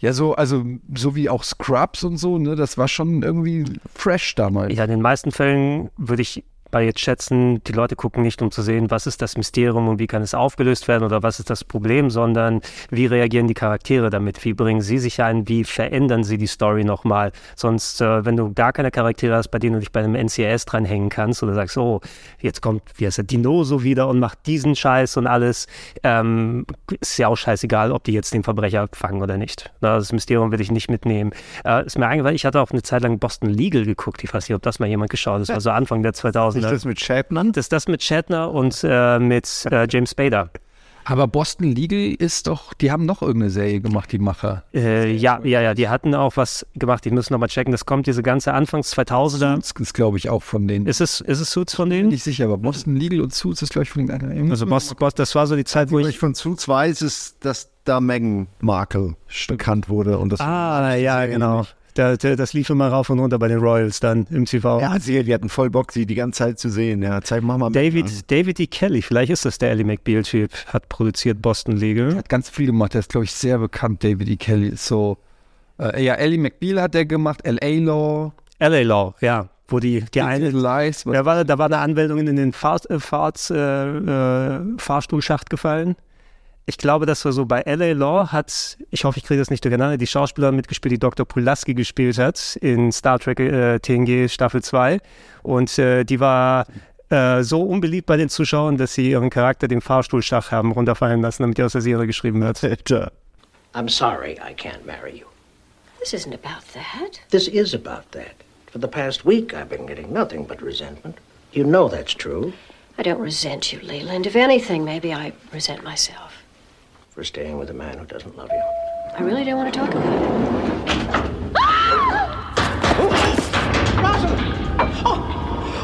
Ja, so, also, so wie auch Scrubs und so, ne, das war schon irgendwie fresh damals. Ja, in den meisten Fällen würde ich mal jetzt schätzen, die Leute gucken nicht, um zu sehen, was ist das Mysterium und wie kann es aufgelöst werden oder was ist das Problem, sondern wie reagieren die Charaktere damit, wie bringen sie sich ein, wie verändern sie die Story nochmal. Sonst, äh, wenn du gar keine Charaktere hast, bei denen du dich bei einem NCIS dranhängen kannst oder sagst, oh, jetzt kommt, wie heißt der, Dinoso wieder und macht diesen Scheiß und alles, ähm, ist ja auch scheißegal, ob die jetzt den Verbrecher fangen oder nicht. Das Mysterium will ich nicht mitnehmen. Äh, ist mir eingefallen, ich hatte auch eine Zeit lang Boston Legal geguckt, ich weiß nicht, ob das mal jemand geschaut hat, das war so Anfang der 2000er. Ist das mit Shatner? Das ist das mit Shatner und äh, mit äh, James Spader. Aber Boston Legal ist doch, die haben noch irgendeine Serie gemacht, die Macher. Äh, ja, ja, ja, die hatten auch was gemacht. Die müssen nochmal checken. Das kommt diese ganze Anfangs 2000er. Suits ist, glaube ich, auch von denen. Ist es, ist es Suits von denen? Nicht sicher, aber Boston Legal und Suits ist, glaube ich, von den Also Boss, Boss, das war so die Zeit, wo Was ich ich von Suits weiß, ist, dass da Meghan Markle bekannt wurde. Und das Ah, ja, genau. Da, da, das lief immer rauf und runter bei den Royals dann im TV. Ja, sie, die hatten voll Bock, sie die ganze Zeit zu sehen. Ja, zeig mach mal mit. David, David E. Kelly, vielleicht ist das der Ellie McBeal-Typ, hat produziert Boston Legal. hat ganz viel gemacht. Der ist, glaube ich, sehr bekannt. David E. Kelly ist so. Äh, ja, Ellie McBeal hat der gemacht. L.A. Law. LA Law, ja. Wo die, die eine, Lies. da war, da war eine Anmeldung in den Fahr, äh, Fahrts, äh, äh, Fahrstuhlschacht gefallen. Ich glaube, das war so bei LA Law hat, ich hoffe, ich kriege das nicht durcheinander, die Schauspielerin mitgespielt, die Dr. Pulaski gespielt hat in Star Trek äh, TNG Staffel 2. Und äh, die war äh, so unbeliebt bei den Zuschauern, dass sie ihren Charakter den Fahrstuhlschacht haben runterfallen lassen, damit die aus der Serie geschrieben wird. I'm sorry I can't marry you. This isn't about that. This is about that. For the past week, I've been getting nothing but resentment. You know that's true I don't resent you, Leland. If anything, maybe I resent myself. For staying with a man who doesn't love you. I really don't want to talk about it.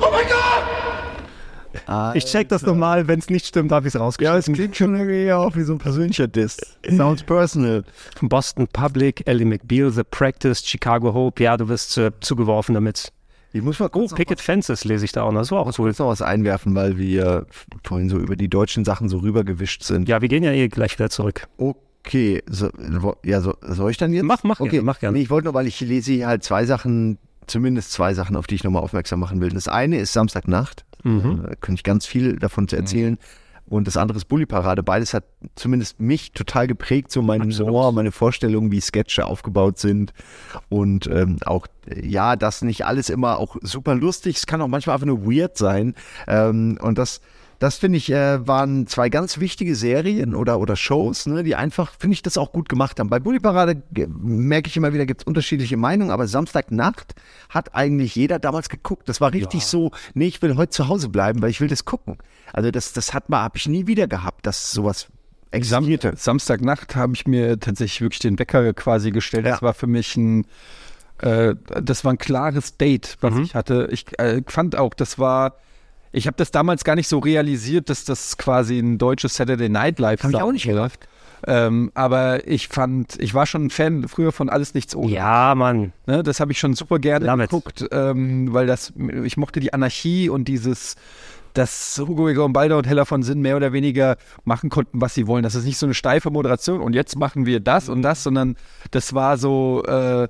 Oh mein Gott! Ich check das nochmal, wenn es nicht stimmt, habe ich es Ja, rausgeschrieben. es klingt schon irgendwie auch wie so ein persönlicher Diss. Sounds personal. Boston Public, Ellie McBeal, The Practice, Chicago Hope, ja, du wirst äh, zugeworfen damit. Ich muss mal Oh, Picket Fences lese ich da auch noch, das war auch cool. kurz noch was einwerfen, weil wir vorhin so über die deutschen Sachen so rübergewischt sind. Ja, wir gehen ja eh gleich wieder zurück. Okay, so, ja, so, soll ich dann jetzt? Mach, mach okay. gerne, mach gerne. Nee, ich wollte nur, weil ich lese hier halt zwei Sachen, zumindest zwei Sachen, auf die ich nochmal aufmerksam machen will. Das eine ist Samstagnacht. Mhm. Da könnte ich ganz viel davon zu erzählen. Und das andere ist Bully-Parade. Beides hat zumindest mich total geprägt, so mein Humor, meine Vorstellung, wie Sketche aufgebaut sind. Und ähm, auch, ja, das nicht alles immer auch super lustig. Es kann auch manchmal einfach nur weird sein. Ähm, und das, das finde ich, äh, waren zwei ganz wichtige Serien oder, oder Shows, ne, die einfach, finde ich, das auch gut gemacht haben. Bei Bully Parade merke ich immer wieder, gibt es unterschiedliche Meinungen, aber Samstagnacht hat eigentlich jeder damals geguckt. Das war richtig so, nee, ich will heute zu Hause bleiben, weil ich will das gucken. Also das, das hat man, habe ich nie wieder gehabt, dass sowas existierte. Samstagnacht habe ich mir tatsächlich wirklich den Wecker quasi gestellt. Das war für mich ein, äh, das war ein klares Date, was Mhm. ich hatte. Ich äh, fand auch, das war, ich habe das damals gar nicht so realisiert, dass das quasi ein deutsches Saturday Night Live Hab ich auch nicht gedacht. Ähm, aber ich fand, ich war schon ein Fan früher von Alles Nichts ohne. Ja, Mann. Ne, das habe ich schon super gerne Love geguckt, ähm, weil das, ich mochte die Anarchie und dieses, dass Hugo Egon Balder und Hella von Sinn mehr oder weniger machen konnten, was sie wollen. Das ist nicht so eine steife Moderation und jetzt machen wir das und das, sondern das war so, äh,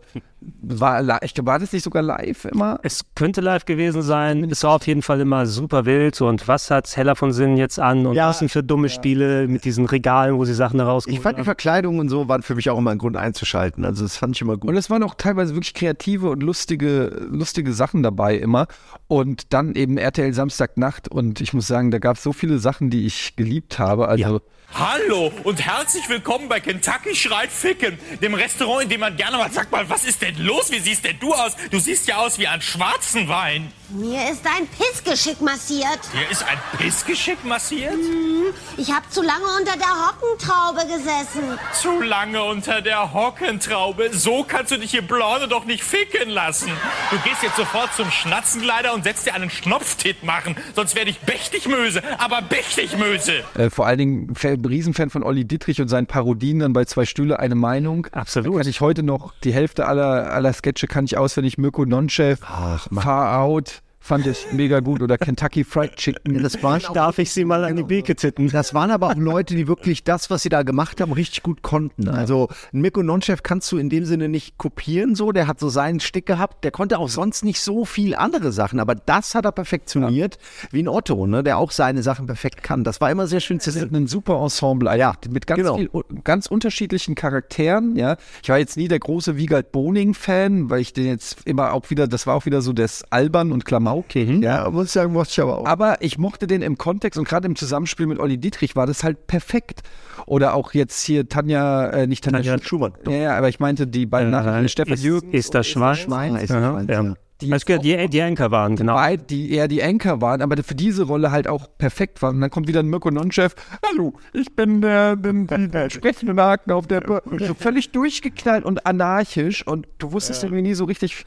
war, ich glaube, war das nicht sogar live immer? Es könnte live gewesen sein. Es war auf jeden Fall immer super wild. Und was hat Heller von Sinn jetzt an? Und Ja. was sind für dumme Spiele mit diesen Regalen, wo sie Sachen da Ich fand die? Verkleidung und so waren für mich auch immer ein Grund einzuschalten. Also das fand ich immer gut. Und es waren auch teilweise wirklich kreative und lustige, lustige Sachen dabei immer. Und dann eben RTL Samstagnacht. Und ich muss sagen, da gab es so viele Sachen, die ich geliebt habe. Also Hallo und herzlich willkommen bei Kentucky Schreit Ficken, dem Restaurant, in dem man gerne mal sagt mal, was ist denn los? Wie siehst denn du aus? Du siehst ja aus wie ein schwarzen Wein. Mir ist ein Pissgeschick massiert. Hier ist ein Pissgeschick massiert? Hm, Ich habe zu lange unter der Hockentraube gesessen. Zu lange unter der Hockentraube. So kannst du dich hier Blonde doch nicht ficken lassen. Du gehst jetzt sofort zum Schnatzenkleider und setzt dir einen Schnopftit machen. Sonst werde ich Bechtigmöse, aber Bechtigmöse. Äh, vor allen Dingen Fan, Riesenfan von Olli Dittrich und seinen Parodien dann bei Zwei Stühle eine Meinung. Absolut. Da kann ich heute noch die Hälfte aller, aller Sketche kann ich auswendig. Mirko Nonchef, Far Out, fand ich mega gut. Oder Kentucky Fried Chicken. Das waren auch Darf ich sie mal an die Beke titten? Das waren aber auch Leute, die wirklich das, was sie da gemacht haben, richtig gut konnten. Also einen Mirko Nonchef kannst du in dem Sinne nicht kopieren so, der hat so seinen Stick gehabt, der konnte auch sonst nicht so viel andere Sachen, aber das hat er perfektioniert, wie ein Otto, ne, der auch seine Sachen perfekt kann. Das war immer sehr schön zu Das ist sehen. ein super Ensemble, ja, mit ganz, Genau. viel, ganz unterschiedlichen Charakteren, ja. Ich war jetzt nie der große Wiegald Boning-Fan, weil ich den jetzt immer auch wieder, das war auch wieder so das Albern und Klamauk. Ja, muss ich sagen, mochte ich aber auch. Aber ich mochte den im Kontext und gerade im Zusammenspiel mit Olli Dietrich war das halt perfekt. Oder auch jetzt hier Tanja, äh, nicht Tanja, Tanja Schumann. Ja, ja, aber ich meinte die beiden Nachrichten, Stefan ist, Jürgen. ist das Schwein? Schwein ist Aha, Schwein, ja. ja. die, Also die, die Anchor waren, genau. Beide, die eher die Anchor waren, aber für diese Rolle halt auch perfekt waren. Und dann kommt wieder ein Mirko Nonchef. Hallo, ich bin der, der, der sprechende Haken auf der. Bür-" So völlig durchgeknallt und anarchisch und du wusstest irgendwie nie so richtig,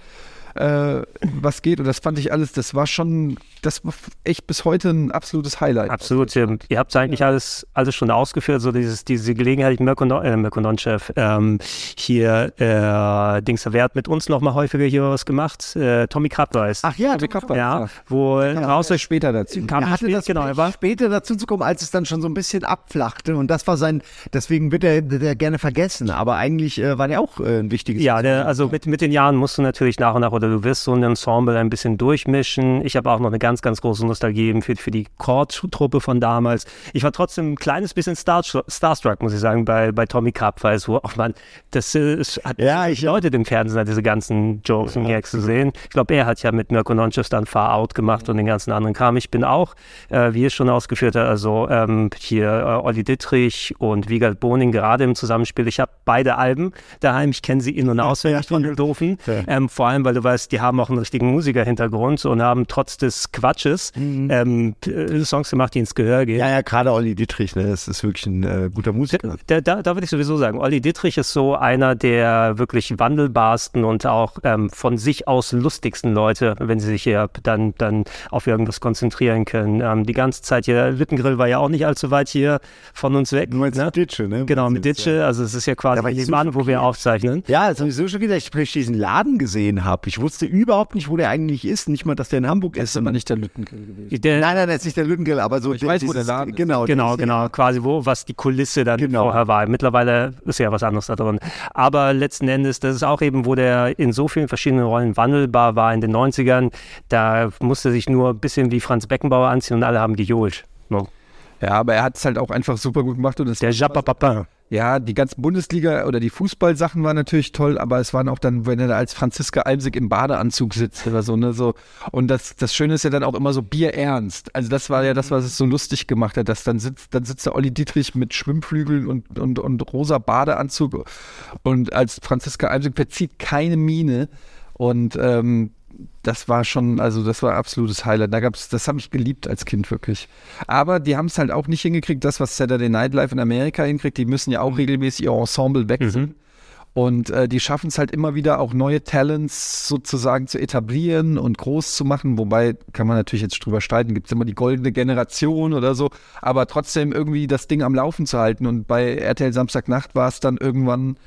äh, was geht. Und das fand ich alles, das war schon, das war echt bis heute ein absolutes Highlight. Absolut. Ihr, ihr habt eigentlich alles, alles schon ausgeführt, so dieses, diese Gelegenheit, Mirko, äh, Mirko Nonchef, ähm, hier, äh, Dings, wer hat mit uns noch mal häufiger hier was gemacht? Äh, Tommy Krabbeis. Ach ja, Tommy Krabbeis, ja, ja. wo raus Kommt später dazu. kam er hatte spät, das genau, er war später dazu zu kommen, als es dann schon so ein bisschen abflachte und das war sein, deswegen wird er, wird er gerne vergessen, aber eigentlich äh, war der auch äh, ein wichtiges Ja, der, also mit, mit den Jahren musst du natürlich nach und nach oder du wirst so ein Ensemble ein bisschen durchmischen. Ich habe auch noch eine ganz, ganz große Nostalgie für, für die Chord-Truppe von damals. Ich war trotzdem ein kleines bisschen star, starstruck, muss ich sagen, bei, bei Tommy Krabweis, wo auch man, das es hat Ja, ich- Leute im Fernsehen, diese ganzen Jokes und Gags zu sehen. Ich glaube, er hat ja mit Mirko Nonchef dann Far Out gemacht und den ganzen anderen Kram. Ich bin auch, äh, wie es schon ausgeführt hat, also ähm, hier äh, Olli Dittrich und Wiegald Boning gerade im Zusammenspiel. Ich habe beide Alben daheim. Ich kenne sie in- und auswendig von den Doofen. Ähm, vor allem, weil du weißt, die haben auch einen richtigen Musikerhintergrund und haben trotz des Quatsches ähm, äh, Songs gemacht, die ins Gehör gehen. Ja, ja, gerade Olli Dittrich, ne, das ist wirklich ein äh, guter Musiker. Da, da, da würde ich sowieso sagen, Olli Dittrich ist so einer der wirklich wandelbarsten und auch ähm, von sich aus lustigsten Leute, wenn sie sich hier dann, dann auf irgendwas konzentrieren können. Ähm, die ganze Zeit hier, Lüttengrill war ja auch nicht allzu weit hier von uns weg. Nur jetzt ne? Ditsche, ne? Genau, mit Ditsche, also es ist ja quasi Da war ich nebenan, so wo wir aufzeichnen. Ja, das habe ich so schon gedacht, dass ich diesen Laden gesehen habe. Ich wusste überhaupt nicht, wo der eigentlich ist. Nicht mal, dass der in Hamburg ist. ist aber nicht der Lüttengrill gewesen. Der, Nein, nein, das ist nicht der Lüttengrill, aber so. Ich weiß, wo der Laden ist. Genau, Genau, das ist- genau, quasi wo, was die Kulisse dann Genau. vorher war. Mittlerweile ist ja was anderes da drin. Aber letzten Endes, das ist auch eben, wo der in so vielen verschiedenen Rollen wandelbar war in den 90ern. Da musste sich nur ein bisschen wie Franz Beckenbauer anziehen und alle haben gejohlt. No. Ja, aber er hat es halt auch einfach super gut gemacht und es Der Japa Papin. Ja, die ganzen Bundesliga oder die Fußballsachen waren natürlich toll, aber es waren auch dann, wenn er da als Franziska Almsig im Badeanzug sitzt oder so, ne, so. Und das, das Schöne ist ja dann auch immer so bierernst. Also das war ja das, was es so lustig gemacht hat, dass dann sitzt, dann sitzt der Olli Dietrich mit Schwimmflügeln und, und, und rosa Badeanzug und als Franziska Almsig verzieht keine Miene und, ähm, das war schon, also das war ein absolutes Highlight. Da gab's, das habe ich geliebt als Kind wirklich. Aber die haben es halt auch nicht hingekriegt, das, was Saturday Night Live in Amerika hinkriegt. Die müssen ja auch regelmäßig ihr Ensemble wechseln. Und äh, die schaffen es halt immer wieder auch neue Talents sozusagen zu etablieren und groß zu machen. Wobei kann man natürlich jetzt drüber streiten, gibt es immer die goldene Generation oder so. Aber trotzdem irgendwie das Ding am Laufen zu halten. Und bei RTL Samstagnacht war es dann irgendwann,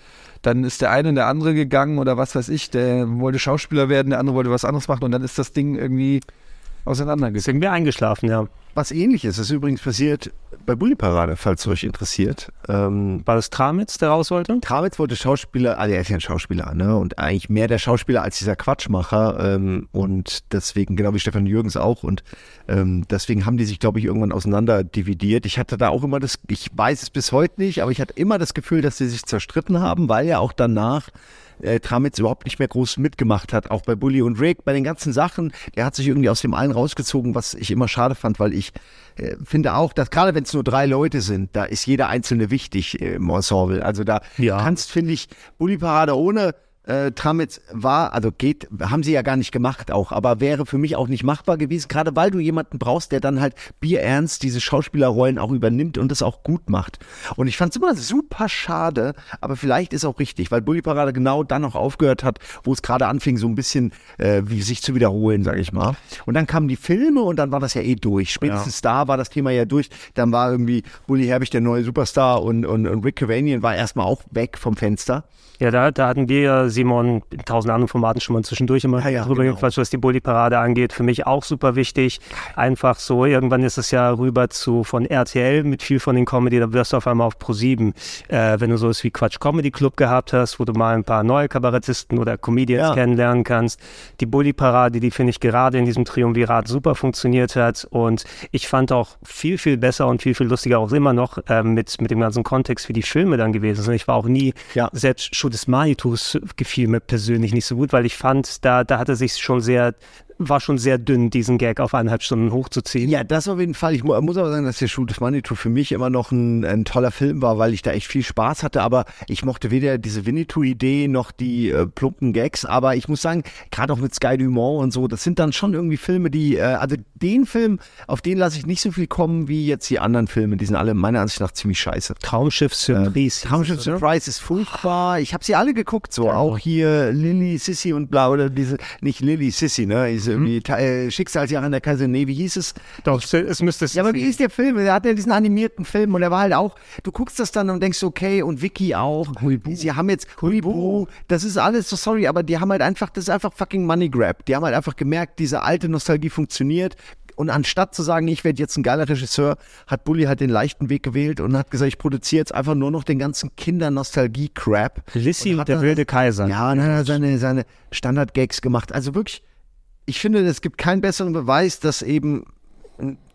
dann ist der eine und der andere gegangen oder was weiß ich, der wollte Schauspieler werden, der andere wollte was anderes machen und dann ist das Ding irgendwie Ist auseinandergegangen. irgendwie eingeschlafen, ja. Was ähnliches ist übrigens passiert bei Bully Parade, falls es euch interessiert. Ähm, War das Tramitz, der raus wollte? Tramitz wollte Schauspieler, also er ist ja ein Schauspieler, ne? Und eigentlich mehr der Schauspieler als dieser Quatschmacher. Ähm, und deswegen, genau wie Stefan Jürgens auch. Und ähm, deswegen haben die sich, glaube ich, irgendwann auseinander dividiert. Ich hatte da auch immer das, ich weiß es bis heute nicht, aber ich hatte immer das Gefühl, dass sie sich zerstritten haben, weil ja auch danach äh, Tramitz überhaupt nicht mehr groß mitgemacht hat, auch bei Bully und Rick, bei den ganzen Sachen. Der hat sich irgendwie aus dem allen rausgezogen, was ich immer schade fand, weil ich äh, finde auch, dass gerade wenn es nur drei Leute sind, da ist jeder Einzelne wichtig äh, im Ensemble. Also da Ja. kannst, finde ich, Bully Parade ohne äh, Tramitz war, also geht, haben sie ja gar nicht gemacht auch, aber wäre für mich auch nicht machbar gewesen, gerade weil du jemanden brauchst, der dann halt bierernst diese Schauspielerrollen auch übernimmt und das auch gut macht. Und ich fand es immer super schade, aber vielleicht ist auch richtig, weil Bully Parade genau dann noch aufgehört hat, wo es gerade anfing, so ein bisschen äh, wie sich zu wiederholen, sage ich mal. Und dann kamen die Filme und dann war das ja eh durch. Spätestens da war das Thema ja durch. Dann war irgendwie Bully Herbig der neue Superstar und, und, und Rick Cavanian war erstmal auch weg vom Fenster. Ja, da, da hatten wir, ja, Simon, in tausend anderen Formaten schon mal zwischendurch immer Ja, ja, drüber genau. gequatscht, was die Bulli-Parade angeht. Für mich auch super wichtig. Einfach so, irgendwann ist es ja rüber zu von RTL mit viel von den Comedy, da wirst du auf einmal auf Pro7. Äh, wenn du sowas wie Quatsch Comedy Club gehabt hast, wo du mal ein paar neue Kabarettisten oder Comedians Ja. kennenlernen kannst. Die Bulli-Parade, die finde ich gerade in diesem Triumvirat super funktioniert hat. Und ich fand auch viel, viel besser und viel, viel lustiger auch immer noch äh, mit, mit dem ganzen Kontext, wie die Filme dann gewesen sind. Ich war auch nie, Ja. selbst Show des Manitus gefiel mir persönlich nicht so gut, weil ich fand, da, da hatte sich schon sehr war schon sehr dünn, diesen Gag auf eineinhalb Stunden hochzuziehen. Ja, das auf jeden Fall. Ich mu muss aber sagen, dass der Shoot of Manitou für mich immer noch ein, ein toller Film war, weil ich da echt viel Spaß hatte. Aber ich mochte weder diese Winnetou-Idee noch die äh, plumpen Gags. Aber ich muss sagen, gerade auch mit Sky Dumont und so, das sind dann schon irgendwie Filme, die, äh, also den Film, auf den lasse ich nicht so viel kommen wie jetzt die anderen Filme. Die sind alle meiner Ansicht nach ziemlich scheiße. Traumschiff Surprise. Äh, Traumschiff Surprise ist furchtbar. Ich habe sie alle geguckt, so auch hier Lilly, Sissy und bla oder diese, nicht Lilly, Sissy, ne? Ist irgendwie äh, Schicksalsjahre in der Kaiser, nee, wie hieß es? Doch, es müsste Ja, aber wie ist der Film? Er hat ja diesen animierten Film und er war halt auch, du guckst das dann und denkst, okay, und Vicky auch. Sie haben jetzt Huibu, das ist alles so sorry, aber die haben halt einfach, das ist einfach fucking Money Grab. Die haben halt einfach gemerkt, diese alte Nostalgie funktioniert. Und anstatt zu sagen, ich werde jetzt ein geiler Regisseur, hat Bully halt den leichten Weg gewählt und hat gesagt, ich produziere jetzt einfach nur noch den ganzen Kinder-Nostalgie-Crap. Lissy und, hat der wilde Kaiser. Ja, und hat er seine, seine Standard-Gags gemacht. Also wirklich, ich finde, es gibt keinen besseren Beweis, dass eben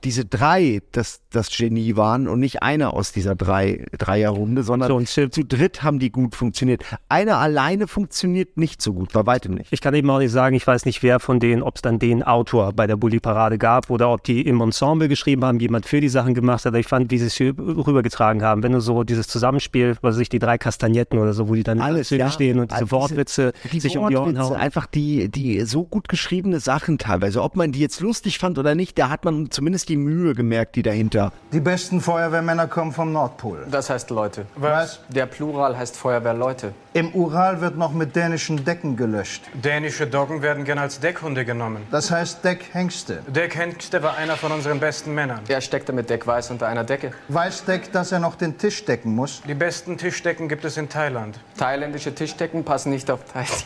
diese drei das, das Genie waren und nicht einer aus dieser drei, Dreierrunde, sondern So, zu dritt haben die gut funktioniert. Einer alleine funktioniert nicht so gut, bei weitem nicht. Ich kann eben auch nicht sagen, ich weiß nicht, wer von denen, ob es dann den Autor bei der Bulli-Parade gab oder ob die im Ensemble geschrieben haben, jemand für die Sachen gemacht hat. Ich fand, wie sie es rübergetragen haben. Wenn du so dieses Zusammenspiel, was weiß ich, die drei Kastagnetten oder so, wo die dann Alles, ja. stehen und diese Also Wortwitze die sich um die Ohren Wortwitze, hauen. einfach die, die so gut geschriebene Sachen teilweise. Ob man die jetzt lustig fand oder nicht, da hat man zumindest die Mühe gemerkt, die dahinter. Die besten Feuerwehrmänner kommen vom Nordpol. Das heißt Leute. Was? Der Plural heißt Feuerwehrleute. Im Ural wird noch mit dänischen Decken gelöscht. Dänische Doggen werden gern als Deckhunde genommen. Das heißt Deckhengste. Deckhengste war einer von unseren besten Männern. Er steckte mit Deckweiß unter einer Decke. Weiß Deck, dass er noch den Tisch decken muss? Die besten Tischdecken gibt es in Thailand. Thailändische Tischdecken passen nicht auf Thailand.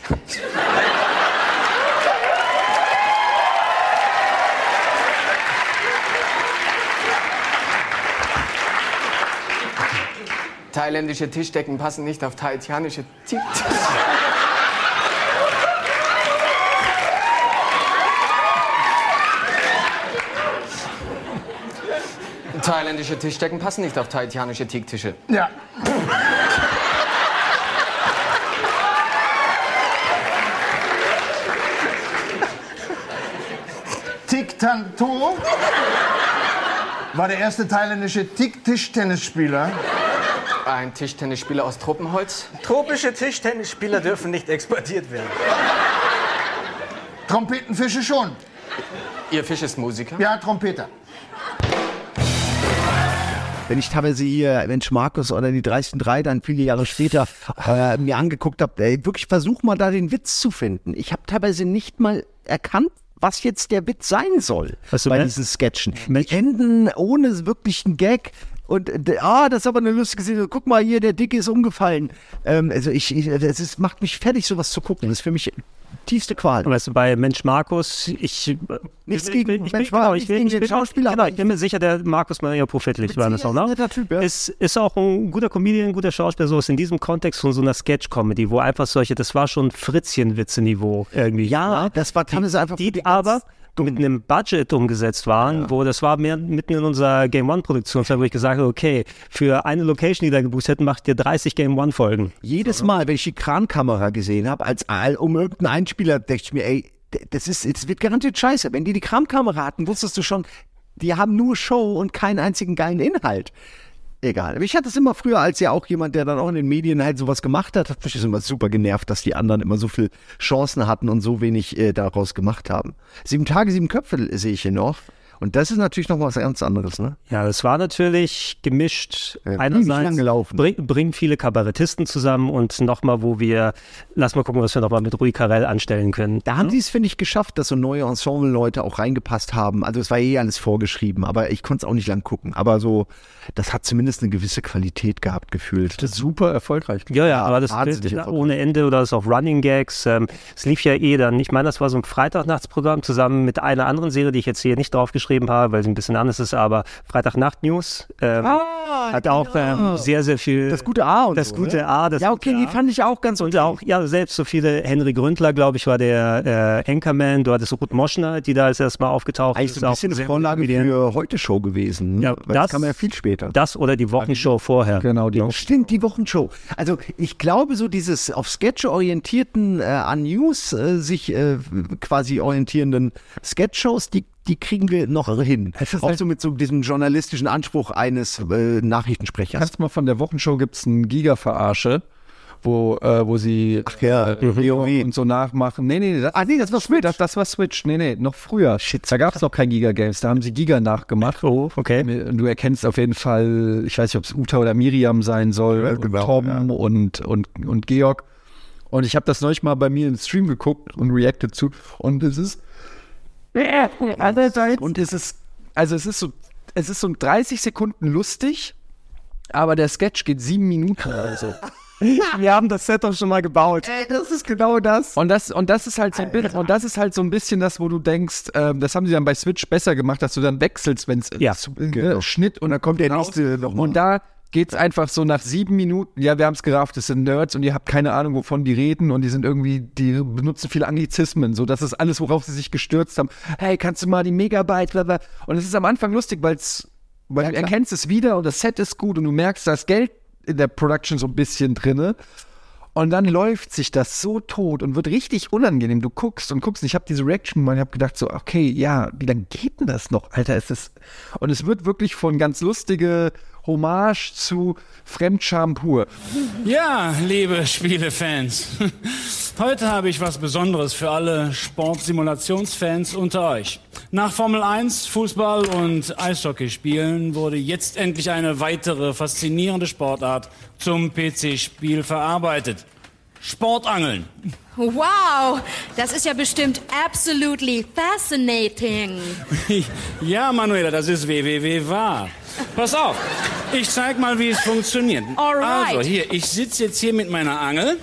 Thailändische Tischdecken passen nicht auf haitianische Tischdecken. Thailändische Tischdecken passen nicht auf haitianische Teaktische. Ja. Tic-Tac-Toe war der erste thailändische Tick-Tischtennisspieler. Ein Tischtennisspieler aus Tropenholz. Tropische Tischtennisspieler dürfen nicht exportiert werden. Trompetenfische schon. Ihr Fisch ist Musiker? Ja, Trompeter. Wenn ich teilweise hier Mensch Markus oder die dreisten drei dann viele Jahre später äh, mir angeguckt habe, ey, wirklich versuch mal da den Witz zu finden. Ich habe teilweise nicht mal erkannt, was jetzt der Witz sein soll du, bei Mensch- diesen Sketchen. Die enden ohne wirklichen Gag. Und äh, ah, das ist aber eine lustige Szene. Guck mal hier, der Dicke ist umgefallen. Ähm, also ich, ich das ist, macht mich fertig, sowas zu gucken. Das ist für mich tiefste Qual. Weißt du, bei Mensch Markus, ich. äh, Nichts ich, gegen ich, ich, Mensch genau, Markus, ich, ich, den Schauspieler, Genau, ich bin mir sicher, der Markus Maria Profitlich war das auch, ne? Typ, ja. Ist, ist auch ein guter Comedian, ein guter Schauspieler, so ist in diesem Kontext von so einer Sketch-Comedy, wo einfach solche, das war schon Fritzchen-Witze-Niveau irgendwie. Ja, ne? das war teilweise einfach. die aber mit einem Budget umgesetzt waren, wo das war mehr mitten in unserer Game One-Produktion, wo ich gesagt habe, okay, für eine Location, die da gebucht hätten, macht ihr 30 Game One-Folgen. Jedes Mal, wenn ich die Krankamera gesehen habe, als All um irgendeinen Einspieler, dachte ich mir, ey, das ist, das wird garantiert scheiße. Wenn die die Krankamera hatten, wusstest du schon, die haben nur Show und keinen einzigen geilen Inhalt. Egal. Ich hatte es immer früher als ja auch jemand, der dann auch in den Medien halt sowas gemacht hat, hat mich das immer super genervt, dass die anderen immer so viel Chancen hatten und so wenig äh, daraus gemacht haben. Sieben Tage, sieben Köpfe sehe ich hier noch. Und das ist natürlich noch was ganz anderes, ne? Ja, es war natürlich gemischt. ewig Einerseits lang gelaufen. bring, bringen viele Kabarettisten zusammen und nochmal, wo wir, lass mal gucken, was wir nochmal mit Rui Carell anstellen können. Da haben sie es, finde ich, geschafft, dass so neue Ensemble-Leute auch reingepasst haben. Also es war eh alles vorgeschrieben, aber ich konnte es auch nicht lang gucken. Aber so, das hat zumindest eine gewisse Qualität gehabt, gefühlt. Das ist super erfolgreich. Ja, ja, aber das ja, erfolgreich. ohne Ende oder ist auch Running Gags. Ähm, es lief ja eh dann. Ich meine, das war so ein Freitagnachtsprogramm zusammen mit einer anderen Serie, die ich jetzt hier nicht draufgeschrieben aufgeschrieben habe, weil sie ein bisschen anders ist, aber Freitagnacht-News ähm, hat auch ähm, sehr, sehr viel. Das gute A und Das so, gute ne? A. Das Ja, okay, die A. fand ich auch ganz Und auch, ja, selbst so viele, Henry Gründler, glaube ich, war der äh, Anchorman, du hattest Ruth Moschner, die da als erstes Mal aufgetaucht Eigentlich ist. so ein auch bisschen eine Vorlage für heute Show gewesen. Ja, Weil das- kam ja viel später. Das oder die Wochenshow vorher. Genau, die Stimmt, die Wochenshow. Also ich glaube, so dieses auf Sketche orientierten, äh, an News äh, sich äh, quasi orientierenden Sketch-Shows, die, die kriegen wir noch hin. Auch so mit so diesem journalistischen Anspruch eines äh, Nachrichtensprechers. Kannst mal von der Wochenshow gibt es einen Giga-Verarsche, wo, äh, wo sie Ach ja, äh, und so nachmachen. Nee, nee, das, ah, nee, das war Switch. Das, das war Switch. Nee, nee, noch früher. Shit. Da gab es noch kein Giga-Games. Da haben sie Giga nachgemacht. Oh, okay. Du erkennst auf jeden Fall, ich weiß nicht, ob es Uta oder Miriam sein soll, Ja, und genau, Tom und, und, und Georg. Und ich habe das neulich mal bei mir im Stream geguckt und reacted zu. Und es ist. Und es ist. Also es ist so. Es ist so 30 Sekunden lustig, aber der Sketch geht sieben Minuten oder so. Wir haben das Set doch schon mal gebaut. Ey, das ist genau das. Und das, und das ist halt so ein bisschen, und das ist halt so ein bisschen das, wo du denkst, ähm, das haben sie dann bei Switch besser gemacht, dass du dann wechselst, wenn es Ja, äh, Schnitt und dann kommt der nächste noch Und da geht's einfach so nach sieben Minuten, ja, wir haben es gerafft, das sind Nerds und ihr habt keine Ahnung, wovon die reden und die sind irgendwie, die benutzen viele Anglizismen, so das ist alles, worauf sie sich gestürzt haben. Hey, kannst du mal die Megabyte, bla, bla. Und es ist am Anfang lustig, weil's, weil du erkennst es wieder und das Set ist gut und du merkst, da ist Geld in der Production so ein bisschen drinne. Und dann läuft sich das so tot und wird richtig unangenehm. Du guckst und guckst. Ich habe diese Reaction gemacht. Ich habe gedacht so, okay, ja, wie lange geht denn das noch? Alter, ist das... Und es wird wirklich von ganz lustige Hommage zu Fremdscham pur. Ja, liebe Spielefans. Heute habe ich was Besonderes für alle Sportsimulationsfans unter euch. Nach Formel 1, Fußball und Eishockeyspielen wurde jetzt endlich eine weitere faszinierende Sportart zum PC-Spiel verarbeitet. Sportangeln. Wow, das ist ja bestimmt absolutely fascinating. Ja, Manuela, das ist www wahr. Pass auf, ich zeig mal, wie es funktioniert. Alright. Also hier, ich sitze jetzt hier mit meiner Angel.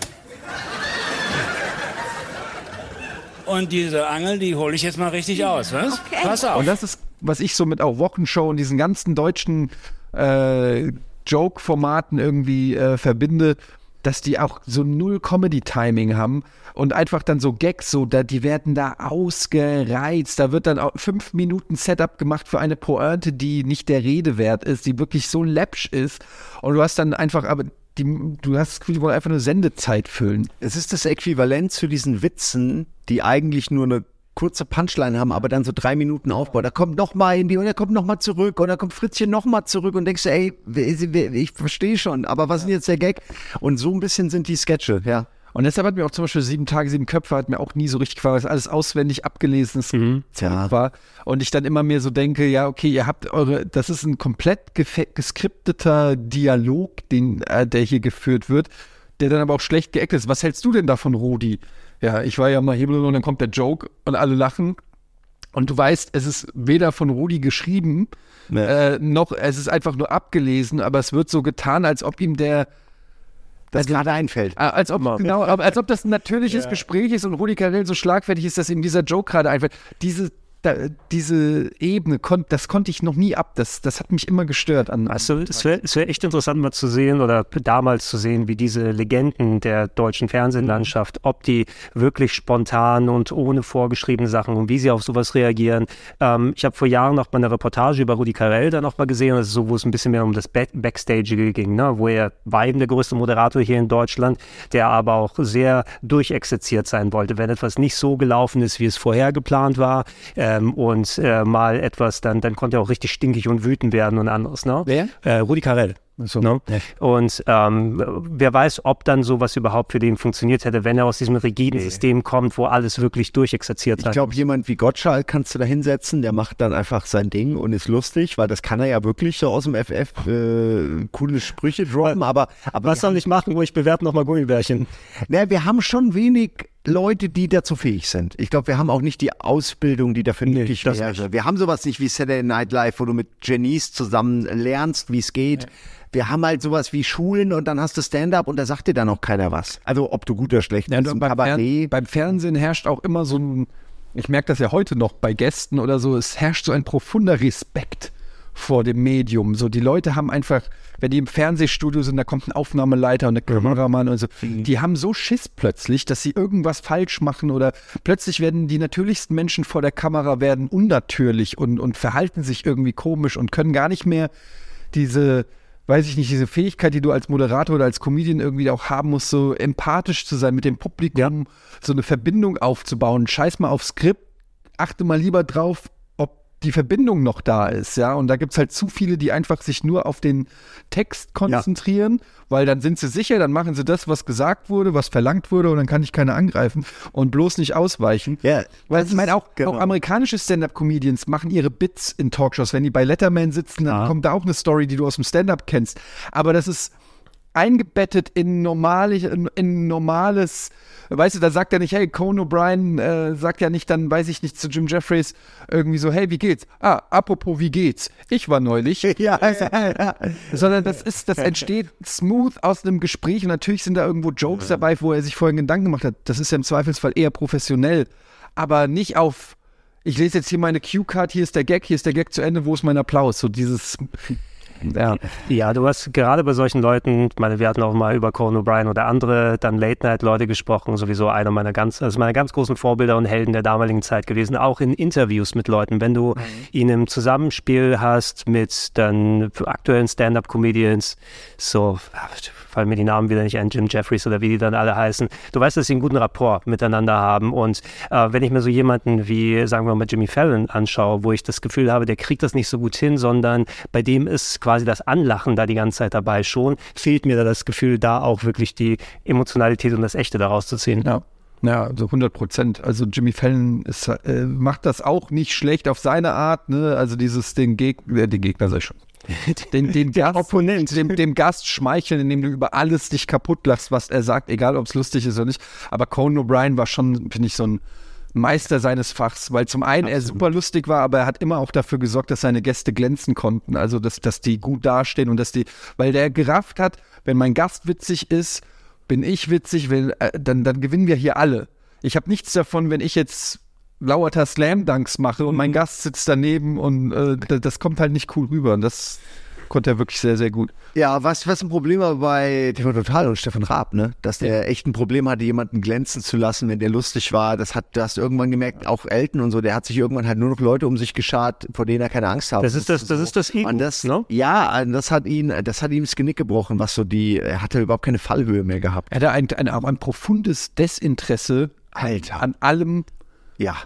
Und diese Angel, die hole ich jetzt mal richtig aus, was? Pass auf. Und das ist, was ich so mit auch Wochenshow und diesen ganzen deutschen äh, Joke-Formaten irgendwie äh, verbinde, dass die auch so null Comedy-Timing haben und einfach dann so Gags, so, da, die werden da ausgereizt. Da wird dann auch fünf Minuten Setup gemacht für eine Pointe, die nicht der Rede wert ist, die wirklich so läppsch ist. Und du hast dann einfach, aber die, du hast das Gefühl, die wollen einfach nur Sendezeit füllen. Es ist das Äquivalent zu diesen Witzen, die eigentlich nur eine kurze Punchline haben, aber dann so drei Minuten Aufbau. Da kommt noch mal in die und er kommt noch mal zurück und dann kommt Fritzchen noch mal zurück und denkst ey, ich verstehe schon, aber was ist denn jetzt der Gag? Und so ein bisschen sind die Sketche, ja. Und deshalb hat mir auch zum Beispiel sieben Tage, sieben Köpfe, hat mir auch nie so richtig gefallen, weil es alles auswendig abgelesenes Tja. war. Und ich dann immer mehr so denke, ja, okay, ihr habt eure, das ist ein komplett geskripteter Dialog, den, äh, der hier geführt wird, der dann aber auch schlecht geactet ist. Was hältst du denn davon, Rudi? Ja, ich war ja mal Hebel und dann kommt der Joke und alle lachen. Und du weißt, es ist weder von Rudi geschrieben, äh, noch es ist einfach nur abgelesen, aber es wird so getan, als ob ihm der Das gerade einfällt. äh, Als ob, genau, als ob das ein natürliches Gespräch ist und Rudi Carell so schlagfertig ist, dass ihm dieser Joke gerade einfällt. Diese, da, diese Ebene, kon, das konnte ich noch nie ab. Das, das hat mich immer gestört. An, Also es wäre wär echt interessant mal zu sehen oder damals zu sehen, wie diese Legenden der deutschen Fernsehlandschaft, ob die wirklich spontan und ohne vorgeschriebene Sachen und wie sie auf sowas reagieren. Ähm, ich habe vor Jahren noch mal eine Reportage über Rudi Carell da noch mal gesehen, ist so, wo es ein bisschen mehr um das Back Backstage ging, ne? wo er war eben der größte Moderator hier in Deutschland, der aber auch sehr durchexerziert sein wollte. Wenn etwas nicht so gelaufen ist, wie es vorher geplant war ähm, und äh, mal etwas, dann, dann konnte er auch richtig stinkig und wütend werden und anderes. Ne? Wer? Äh, Rudi Carell. Ne? Und ähm, wer weiß, ob dann sowas überhaupt für den funktioniert hätte, wenn er aus diesem rigiden System kommt, wo alles wirklich durchexerziert Ich sein glaube, jemand wie Gottschalk kannst du da hinsetzen, der macht dann einfach sein Ding und ist lustig, weil das kann er ja wirklich so aus dem FF äh, coole Sprüche droppen, aber, aber Was soll ich machen, wo ich bewerbe nochmal Gummibärchen? Na, wir haben schon wenig Leute, die dazu fähig sind. Ich glaube, wir haben auch nicht die Ausbildung, die dafür nötig das wäre. Wir haben sowas nicht wie Saturday Night Live, wo du mit Genies zusammen lernst, wie es geht. Wir haben halt sowas wie Schulen und dann hast du Stand-up und da sagt dir dann auch keiner was. Also ob du gut oder schlecht Ja, bist. beim, Kabarett. Fern beim Fernsehen herrscht auch immer so ein ich merke das ja heute noch bei Gästen oder so, es herrscht so ein profunder Respekt vor dem Medium. So, die Leute haben einfach, wenn die im Fernsehstudio sind, da kommt ein Aufnahmeleiter und ein Kameramann und so, die haben so Schiss plötzlich, dass sie irgendwas falsch machen oder plötzlich werden die natürlichsten Menschen vor der Kamera werden unnatürlich und, und verhalten sich irgendwie komisch und können gar nicht mehr diese, weiß ich nicht, diese Fähigkeit, die du als Moderator oder als Comedian irgendwie auch haben musst, so empathisch zu sein mit dem Publikum, so eine Verbindung aufzubauen. Scheiß mal auf Skript, achte mal lieber drauf, die Verbindung noch da ist, ja. Und da gibt es halt zu viele, die einfach sich nur auf den Text konzentrieren, weil dann sind sie sicher, dann machen sie das, was gesagt wurde, was verlangt wurde, und dann kann ich keine angreifen und bloß nicht ausweichen. Ja, weil ich meine, auch, genau. auch amerikanische Stand-Up-Comedians machen ihre Bits in Talkshows. Wenn die bei Letterman sitzen, dann kommt da auch eine Story, die du aus dem Stand-Up kennst. Aber das ist eingebettet in, normale, in, in normales, weißt du, da sagt er nicht, hey, Conan O'Brien äh, sagt ja nicht dann, weiß ich nicht, zu Jim Jeffries irgendwie so, hey, wie geht's? Ah, apropos, wie geht's? Ich war neulich. ja, Sondern das ist, das entsteht smooth aus einem Gespräch und natürlich sind da irgendwo Jokes dabei, wo er sich vorhin Gedanken gemacht hat. Das ist ja im Zweifelsfall eher professionell, aber nicht auf, ich lese jetzt hier meine Cue-Card, hier ist der Gag, hier ist der Gag zu Ende, wo ist mein Applaus? So dieses, ja. Ja, du hast gerade bei solchen Leuten, meine, wir hatten auch mal über Conan O'Brien oder andere dann Late-Night-Leute gesprochen, sowieso einer meiner ganz, also meine ganz großen Vorbilder und Helden der damaligen Zeit gewesen, auch in Interviews mit Leuten. Wenn du ihn im Zusammenspiel hast mit dann aktuellen Stand-Up-Comedians, so, fallen mir die Namen wieder nicht ein, Jim Jeffries oder wie die dann alle heißen, du weißt, dass sie einen guten Rapport miteinander haben und äh, wenn ich mir so jemanden wie, sagen wir mal, Jimmy Fallon anschaue, wo ich das Gefühl habe, der kriegt das nicht so gut hin, sondern bei dem ist quasi das Anlachen da die ganze Zeit dabei schon, fehlt mir da das Gefühl, da auch wirklich die Emotionalität und das Echte daraus zu ziehen. Ja. Ja, also 100 Prozent. Also Jimmy Fallon ist, äh, macht das auch nicht schlecht auf seine Art. Ne? Also dieses den, Geg äh, den Gegner sag ich schon. Den, den Gast, Opponent. Dem, dem Gast schmeicheln, indem du über alles dich kaputt lachst, was er sagt, egal ob es lustig ist oder nicht. Aber Conan O'Brien war schon, finde ich, so ein Meister seines Fachs, weil zum einen er super lustig war, aber er hat immer auch dafür gesorgt, dass seine Gäste glänzen konnten. Also dass, dass die gut dastehen und dass die, weil der gerafft hat, wenn mein Gast witzig ist, bin ich witzig, wenn, äh, dann, dann gewinnen wir hier alle. Ich habe nichts davon, wenn ich jetzt lauter Slam-Dunks mache und mein Gast sitzt daneben und äh, das, kommt halt nicht cool rüber. Und das konnte er wirklich sehr, sehr gut. Ja, was, was ein Problem war bei TV Total und Stefan Raab, ne? Dass der echt ein Problem hatte, jemanden glänzen zu lassen, wenn der lustig war. Das hat, du hast irgendwann gemerkt, auch Elton und so, der hat sich irgendwann halt nur noch Leute um sich geschart, vor denen er keine Angst hat. Das ist das, das ist das Ego, Und das, ne? Ja, das hat ihn, das hat ihm das Genick gebrochen, was so die, er hatte überhaupt keine Fallhöhe mehr gehabt. Er hatte ein, ein, ein profundes Desinteresse Alter. an allem, Ja.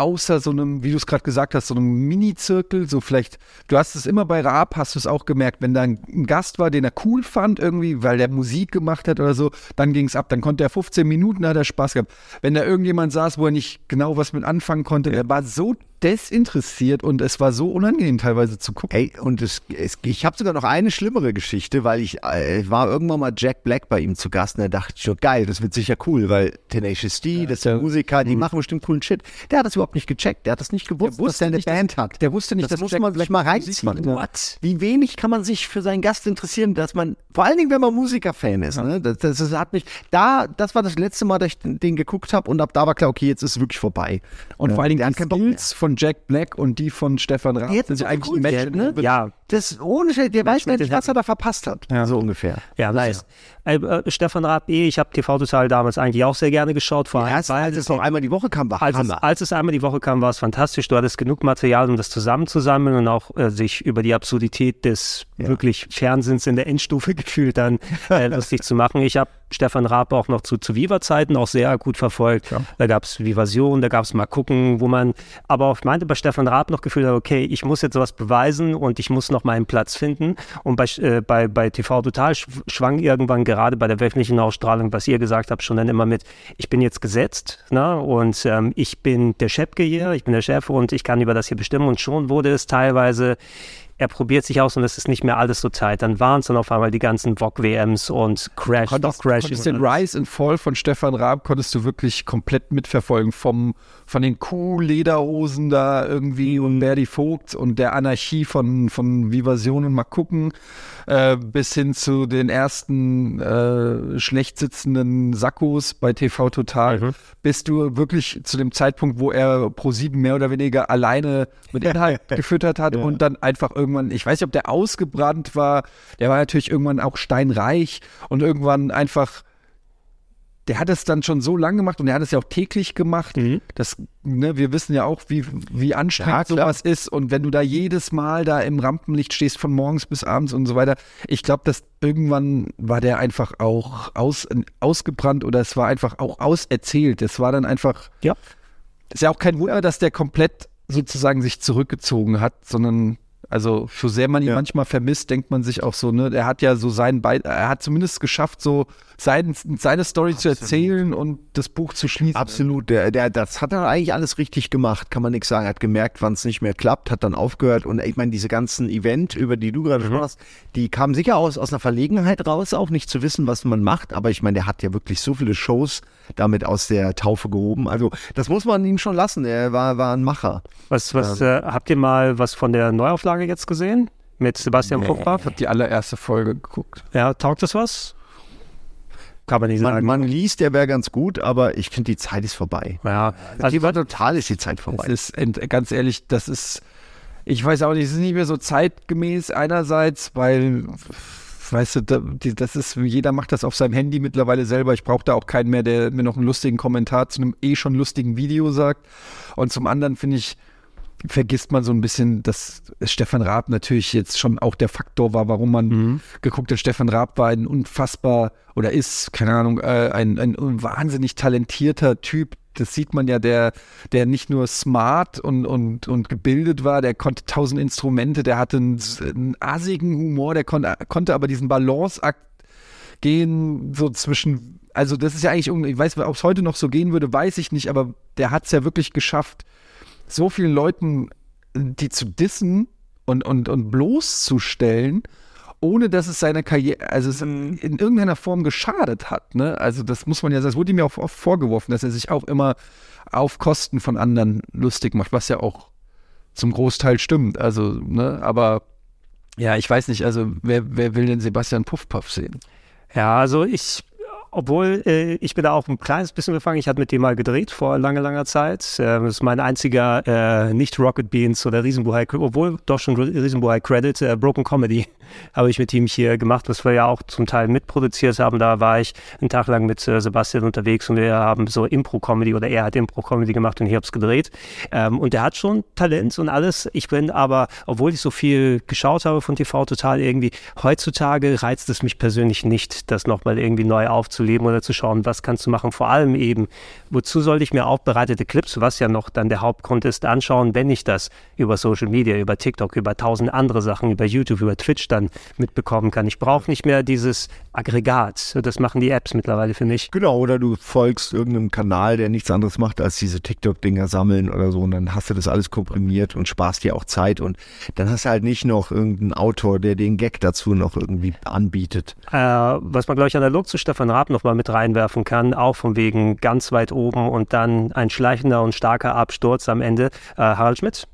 Außer so einem, wie du es gerade gesagt hast, so einem Mini-Zirkel, so vielleicht, du hast es immer bei Raab, hast du es auch gemerkt, wenn da ein, ein Gast war, den er cool fand irgendwie, weil der Musik gemacht hat oder so, dann ging es ab, dann konnte er 15 Minuten, hat er Spaß gehabt. Wenn da irgendjemand saß, wo er nicht genau was mit anfangen konnte, er war so desinteressiert und es war so unangenehm teilweise zu gucken. Ey, und es, es, ich habe sogar noch eine schlimmere Geschichte, weil ich äh, war irgendwann mal Jack Black bei ihm zu Gast und da dachte ich schon, geil, das wird sicher cool, weil Tenacious D, das ist der Musiker, die machen bestimmt coolen Shit. Der hat das überhaupt nicht gecheckt, der hat das nicht gewusst, dass der eine nicht, dass- Band hat. Der wusste nicht, das dass muss Jack man sich mal reinziehen. ja. What? Wie wenig kann man sich für seinen Gast interessieren, dass man, vor allen Dingen, wenn man Musikerfan ist, ne? das, das, das hat mich, da, das war das letzte Mal, dass ich den, den geguckt habe und ab da war klar, okay, jetzt ist es wirklich vorbei. Und Ja, vor allen Dingen die. Skills von Jack Black und die von Stefan Raab Jetzt sind so ja eigentlich cool, Match, ne? Ja, Das ohne der weiß nicht, was er da verpasst hat. So ungefähr. Ja, nice. Äh, äh, Stefan Raab, eh, ich habe TV Total damals eigentlich auch sehr gerne geschaut. Vor allem, als es noch einmal die Woche kam, war als es, Hammer. als es einmal die Woche kam, war es fantastisch. Du hattest genug Material, um das zusammenzusammeln und auch äh, sich über die Absurdität des wirklich Fernsehens in der Endstufe gefühlt dann äh, lustig zu machen. Ich habe Stefan Raab auch noch zu, zu Viva-Zeiten auch sehr gut verfolgt. Da gab es Vivasion, da gab es mal gucken, wo man, aber auch meinte bei Stefan Raab noch gefühlt hat, okay, ich muss jetzt sowas beweisen und ich muss noch meinen Platz finden. Und bei, äh, bei, bei TV Total schw- schwang irgendwann gerade bei der wöchentlichen Ausstrahlung, was ihr gesagt habt, schon dann immer mit, ich bin jetzt gesetzt ne? und ähm, ich bin der Chefke hier, ich bin der Chef und ich kann über das hier bestimmen. Und schon wurde es teilweise er probiert sich aus und es ist nicht mehr alles so tight. Dann waren es dann auf einmal die ganzen VOG-WMs und Crash, konntest, Crash. konntest den Rise and Fall von Stefan Raab konntest du wirklich komplett mitverfolgen. Vom, von den Kuh-Lederhosen da irgendwie und Berdi Vogt und der Anarchie von, von Vivasion und mal gucken, äh, bis hin zu den ersten äh, schlecht sitzenden Sakkos bei TV Total, bis du wirklich zu dem Zeitpunkt, wo er pro sieben mehr oder weniger alleine mit Inhalt gefüttert hat und dann einfach irgendwann, ich weiß nicht, ob der ausgebrannt war, der war natürlich irgendwann auch steinreich und irgendwann einfach der hat es dann schon so lange gemacht und er hat es ja auch täglich gemacht. Das, ne, wir wissen ja auch, wie, wie anstrengend sowas ist. Und wenn du da jedes Mal da im Rampenlicht stehst von morgens bis abends und so weiter, ich glaube, dass irgendwann war der einfach auch aus, ausgebrannt oder es war einfach auch auserzählt. Es war dann einfach. Ja. Ist ja auch kein Wunder, dass der komplett sozusagen sich zurückgezogen hat, sondern also so sehr man ihn manchmal vermisst, denkt man sich auch so, ne, er hat ja so seinen Be er hat zumindest geschafft, so sein, seine Story zu erzählen und das Buch zu schließen. Absolut, der, der, das hat er eigentlich alles richtig gemacht, kann man nichts sagen. Er hat gemerkt, wann es nicht mehr klappt, hat dann aufgehört und ich meine, diese ganzen Event, über die du gerade gesprochen hast, die kamen sicher aus, aus einer Verlegenheit raus, auch nicht zu wissen, was man macht, aber ich meine, der hat ja wirklich so viele Shows damit aus der Taufe gehoben. Also das muss man ihm schon lassen, er war, war ein Macher. Was, was äh, habt ihr mal was von der Neuauflage jetzt gesehen? Mit Sebastian Nee, Puchbar? ich habe die allererste Folge geguckt. Ja, taugt das was? Kann man nicht Man, sagen. man liest, der wäre ganz gut, aber ich finde, die Zeit ist vorbei. Ja, also die war total, ist die Zeit vorbei. Es ist ganz ehrlich, das ist, ich weiß auch nicht, es ist nicht mehr so zeitgemäß einerseits, weil, weißt du, das ist, jeder macht das auf seinem Handy mittlerweile selber. Ich brauche da auch keinen mehr, der mir noch einen lustigen Kommentar zu einem eh schon lustigen Video sagt. Und zum anderen finde ich, vergisst man so ein bisschen, dass Stefan Raab natürlich jetzt schon auch der Faktor war, warum man geguckt hat. Stefan Raab war ein unfassbar oder ist, keine Ahnung, äh, ein, ein wahnsinnig talentierter Typ. Das sieht man ja, der, der nicht nur smart und, und, und gebildet war, der konnte tausend Instrumente, der hatte einen, einen assigen Humor, der konnte, konnte aber diesen Balanceakt gehen, so zwischen, also das ist ja eigentlich, irgendwie- ich weiß, ob es heute noch so gehen würde, weiß ich nicht, aber der hat es ja wirklich geschafft, so vielen Leuten, die zu dissen und, und, und bloßzustellen, ohne dass es seiner Karriere, also es in irgendeiner Form geschadet hat. Ne? Also das muss man ja sagen, es wurde ihm ja auch oft vorgeworfen, dass er sich auch immer auf Kosten von anderen lustig macht, was ja auch zum Großteil stimmt. Also, ne, aber ja, ich weiß nicht, also wer, wer will denn Sebastian Puffpuff sehen? Ja, also ich, obwohl äh, ich bin da auch ein kleines bisschen gefangen. Ich hatte mit dem mal gedreht vor langer, langer Zeit. Äh, das ist mein einziger äh, nicht Rocket Beans oder Riesenbuhai, obwohl doch schon Riesenbuhai Credit, äh, Broken Comedy habe ich mit ihm hier gemacht, was wir ja auch zum Teil mitproduziert haben. Da war ich einen Tag lang mit äh, Sebastian unterwegs und wir haben so Impro-Comedy oder er hat Impro-Comedy gemacht und ich habe es gedreht. Ähm, und er hat schon Talent und alles. Ich bin aber, obwohl ich so viel geschaut habe von TV total irgendwie, heutzutage reizt es mich persönlich nicht, das nochmal irgendwie neu aufzuleben oder zu schauen, was kannst du machen. Vor allem eben, wozu sollte ich mir aufbereitete Clips, was ja noch dann der Hauptgrund ist, anschauen, wenn ich das über Social Media, über TikTok, über tausend andere Sachen, über YouTube, über Twitch dann mitbekommen kann. Ich brauche nicht mehr dieses Aggregat. Das machen die Apps mittlerweile für mich. Genau, oder du folgst irgendeinem Kanal, der nichts anderes macht, als diese TikTok-Dinger sammeln oder so und dann hast du das alles komprimiert und sparst dir auch Zeit und dann hast du halt nicht noch irgendeinen Autor, der den Gag dazu noch irgendwie anbietet. Äh, was man, glaube ich, analog zu Stefan Raab nochmal mit reinwerfen kann, auch von wegen ganz weit oben und dann ein schleichender und starker Absturz am Ende. Äh, Harald Schmidt.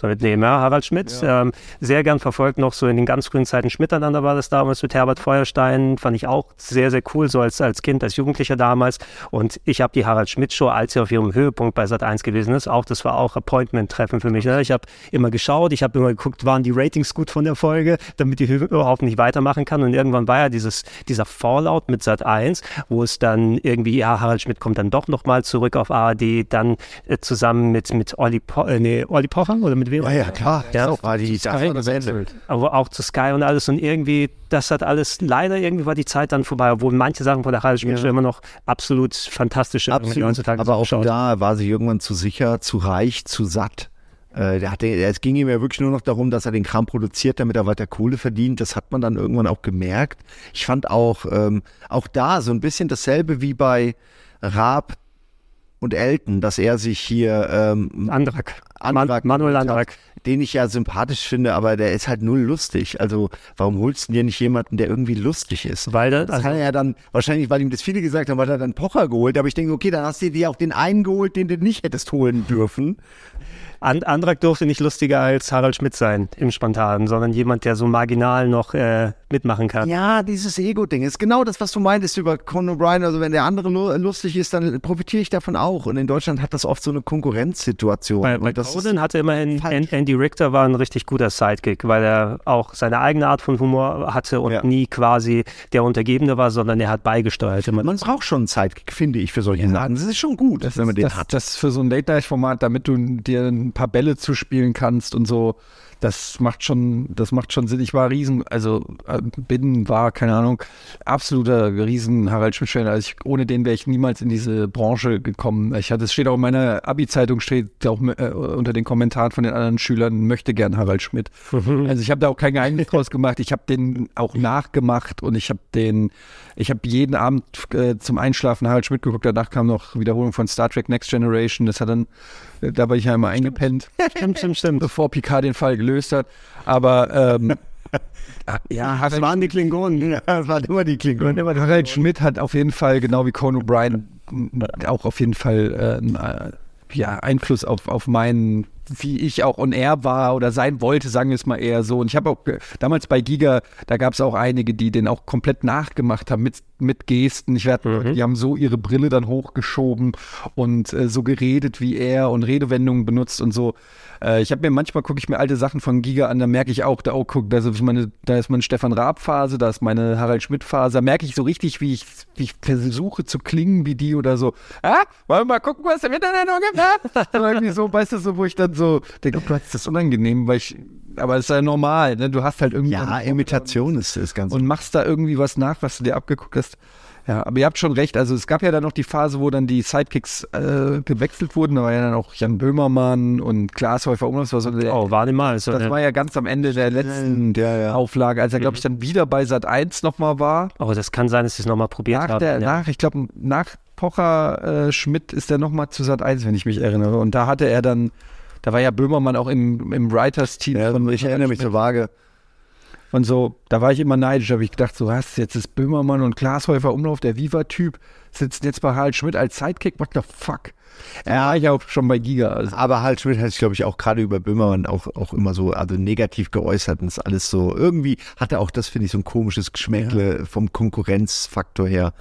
Soll ich nehmen, ja, Harald Schmidt. Ähm, sehr gern verfolgt noch so in den ganz frühen Zeiten Schmiteinander war das damals mit Herbert Feuerstein. Fand ich auch sehr, sehr cool, so als, als Kind, als Jugendlicher damals. Und ich habe die Harald Schmidt Show, als sie auf ihrem Höhepunkt bei Sat 1 gewesen ist, auch das war auch Appointment-Treffen für mich. Ne? Ich habe immer geschaut, ich habe immer geguckt, waren die Ratings gut von der Folge, damit die überhaupt nicht weitermachen kann. Und irgendwann war ja dieses, dieser Fallout mit Sat 1, wo es dann irgendwie, ja, Harald Schmidt kommt dann doch nochmal zurück auf ARD, dann äh, zusammen mit, mit Olli, po äh, nee, Olli Pocher oder mit wem? Ja, ja, klar. Ja, war die, das war das Ende. aber auch zu Sky und alles und irgendwie, das hat alles, leider irgendwie war die Zeit dann vorbei, obwohl manche Sachen von der Schmidt Ja. immer noch absolut fantastisch die Absolut. Aber auch schaut. da war sie irgendwann zu sicher, zu reich, zu satt. Äh, der hatte, es ging ihm ja wirklich nur noch darum, dass er den Kram produziert, damit er weiter Kohle verdient. Das hat man dann irgendwann auch gemerkt. Ich fand auch, ähm, auch da so ein bisschen dasselbe wie bei Raab. Und Elton, dass er sich hier ähm, Andrak. Andrak Manuel Andrak. den ich ja sympathisch finde, aber der ist halt null lustig. Also warum holst du dir nicht jemanden, der irgendwie lustig ist? Weil der, das kann er ja dann, wahrscheinlich, weil ihm das viele gesagt haben, weil er dann Pocher geholt, aber ich denke, okay, dann hast du dir auch den einen geholt, den du nicht hättest holen dürfen. And, Andrak durfte nicht lustiger als Harald Schmidt sein im Spontanen, sondern jemand, der so marginal noch äh, mitmachen kann. Ja, dieses Ego-Ding ist genau das, was du meintest über Conan O'Brien. Also wenn der andere lu- lustig ist, dann profitiere ich davon auch. Und in Deutschland hat das oft so eine Konkurrenzsituation. Weil, weil Und das ist- Conan hatte immerhin, An- Andy Richter war ein richtig guter Sidekick, weil er auch seine eigene Art von Humor hatte und nie quasi der Untergebene war, sondern er hat beigesteuert. Immer. Man braucht schon einen Sidekick, finde ich, für solche Sachen. Das ist schon gut, wenn man den das, hat. Das für so ein Late-Night-Format, damit du dir ein paar Bälle zuspielen kannst und so, das macht schon, das macht schon Sinn. Ich war riesen, also äh, bin, war, keine Ahnung, absoluter riesen Harald Schmidt-Fan. Also ich, ohne den wäre ich niemals in diese Branche gekommen. Ich hatte, es steht auch in meiner Abi-Zeitung, steht auch äh, unter den Kommentaren von den anderen Schülern, möchte gern Harald Schmidt. Also ich habe da auch kein Geheimnis draus gemacht. Ich habe den auch nachgemacht und ich habe den, ich habe jeden Abend äh, zum Einschlafen Harald Schmidt geguckt. Danach kam noch Wiederholung von Star Trek Next Generation. Das hat dann, äh, da war ich ja immer eingepennt. Stimmt, stimmt, stimmt. Bevor Picard den Fall gelöst hat. Aber ähm, ja, das waren die Klingonen. Ja, das waren immer die Klingonen. Immer Harald Schmidt hat auf jeden Fall, genau wie Conan O'Brien, auch auf jeden Fall äh, äh, ja, Einfluss auf, auf meinen, wie ich auch on air war oder sein wollte, sagen wir es mal eher so. Und ich habe auch damals bei Giga, da gab es auch einige, die den auch komplett nachgemacht haben mit, mit Gesten. Ich werd, Die haben so ihre Brille dann hochgeschoben und äh, so geredet wie er und Redewendungen benutzt und so. Äh, ich habe mir manchmal gucke ich mir alte Sachen von Giga an, da merke ich auch, da oh, guck, da ist meine, da ist meine Stefan Raab Phase, da ist meine Harald Schmidt Phase, da merke ich so richtig, wie ich, wie ich versuche zu klingen wie die oder so. Ah, wollen wir mal gucken, was im Internet noch gibt? Ah? Irgendwie so, weißt du, so, wo ich dann so denke, oh Gott, ist das unangenehm, weil ich, aber es ist ja normal, ne? Du hast halt irgendwie. Ja, Imitation ist, ist ganz Und machst da irgendwie was nach, was du dir abgeguckt hast. Ja, aber ihr habt schon recht. Also es gab ja dann noch die Phase, wo dann die Sidekicks äh, gewechselt wurden. Da war ja dann auch Jan Böhmermann und Klaas Häufer Umlauf. Das war, so der, Oh, war mal. So, das ne? war ja ganz am Ende der letzten Auflage, als er, glaube ich, dann wieder bei Sat 1 nochmal war. Oh, das kann sein, dass sie es nochmal probiert Nach haben. der, ja. nach, ich glaube, nach Pocher äh, Schmidt ist er nochmal zu Sat 1, wenn ich mich erinnere. Und da hatte er dann, da war ja Böhmermann auch im, im Writers-Team. Ja, von ich erinnere mich so vage. Und so, da war ich immer neidisch, habe ich gedacht, so was, jetzt ist Böhmermann und Glashäufer Umlauf, der Viva-Typ, sitzen jetzt bei Harald Schmidt als Sidekick, what the fuck? Ja, ich auch schon bei Giga. Also. Aber halt Schmidt hat sich, glaube ich, auch gerade über Böhmermann auch, auch immer so also negativ geäußert und ist alles so, irgendwie hatte auch das, finde ich, so ein komisches Geschmäckle vom Konkurrenzfaktor her.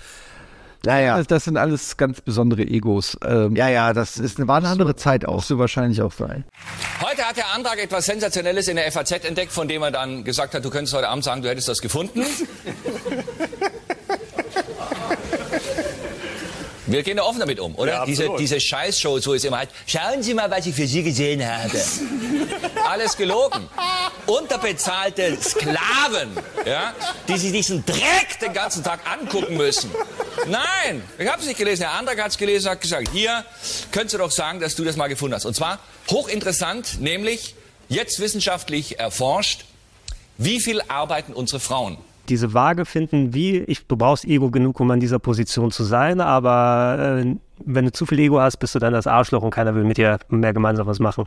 Naja. Das, das sind alles ganz besondere Egos. Ähm, ja, ja, das ist, war eine andere Zeit auch. Du wahrscheinlich auch sein. Heute hat der Antrag etwas Sensationelles in der FAZ entdeckt, von dem er dann gesagt hat, du könntest heute Abend sagen, du hättest das gefunden. Wir gehen da offen damit um, oder? Ja, diese, diese Scheißshows, wo es immer heißt, schauen Sie mal, was ich für Sie gesehen habe. Alles gelogen. Unterbezahlte Sklaven, ja, die sich diesen Dreck den ganzen Tag angucken müssen. Nein, ich habe es nicht gelesen. Der Antrag hat es gelesen, hat gesagt, hier könntest du doch sagen, dass du das mal gefunden hast. Und zwar hochinteressant, nämlich jetzt wissenschaftlich erforscht, wie viel arbeiten unsere Frauen? Diese Waage finden, wie ich, du brauchst Ego genug, um an dieser Position zu sein, aber äh, wenn du zu viel Ego hast, bist du dann das Arschloch und keiner will mit dir mehr gemeinsam was machen.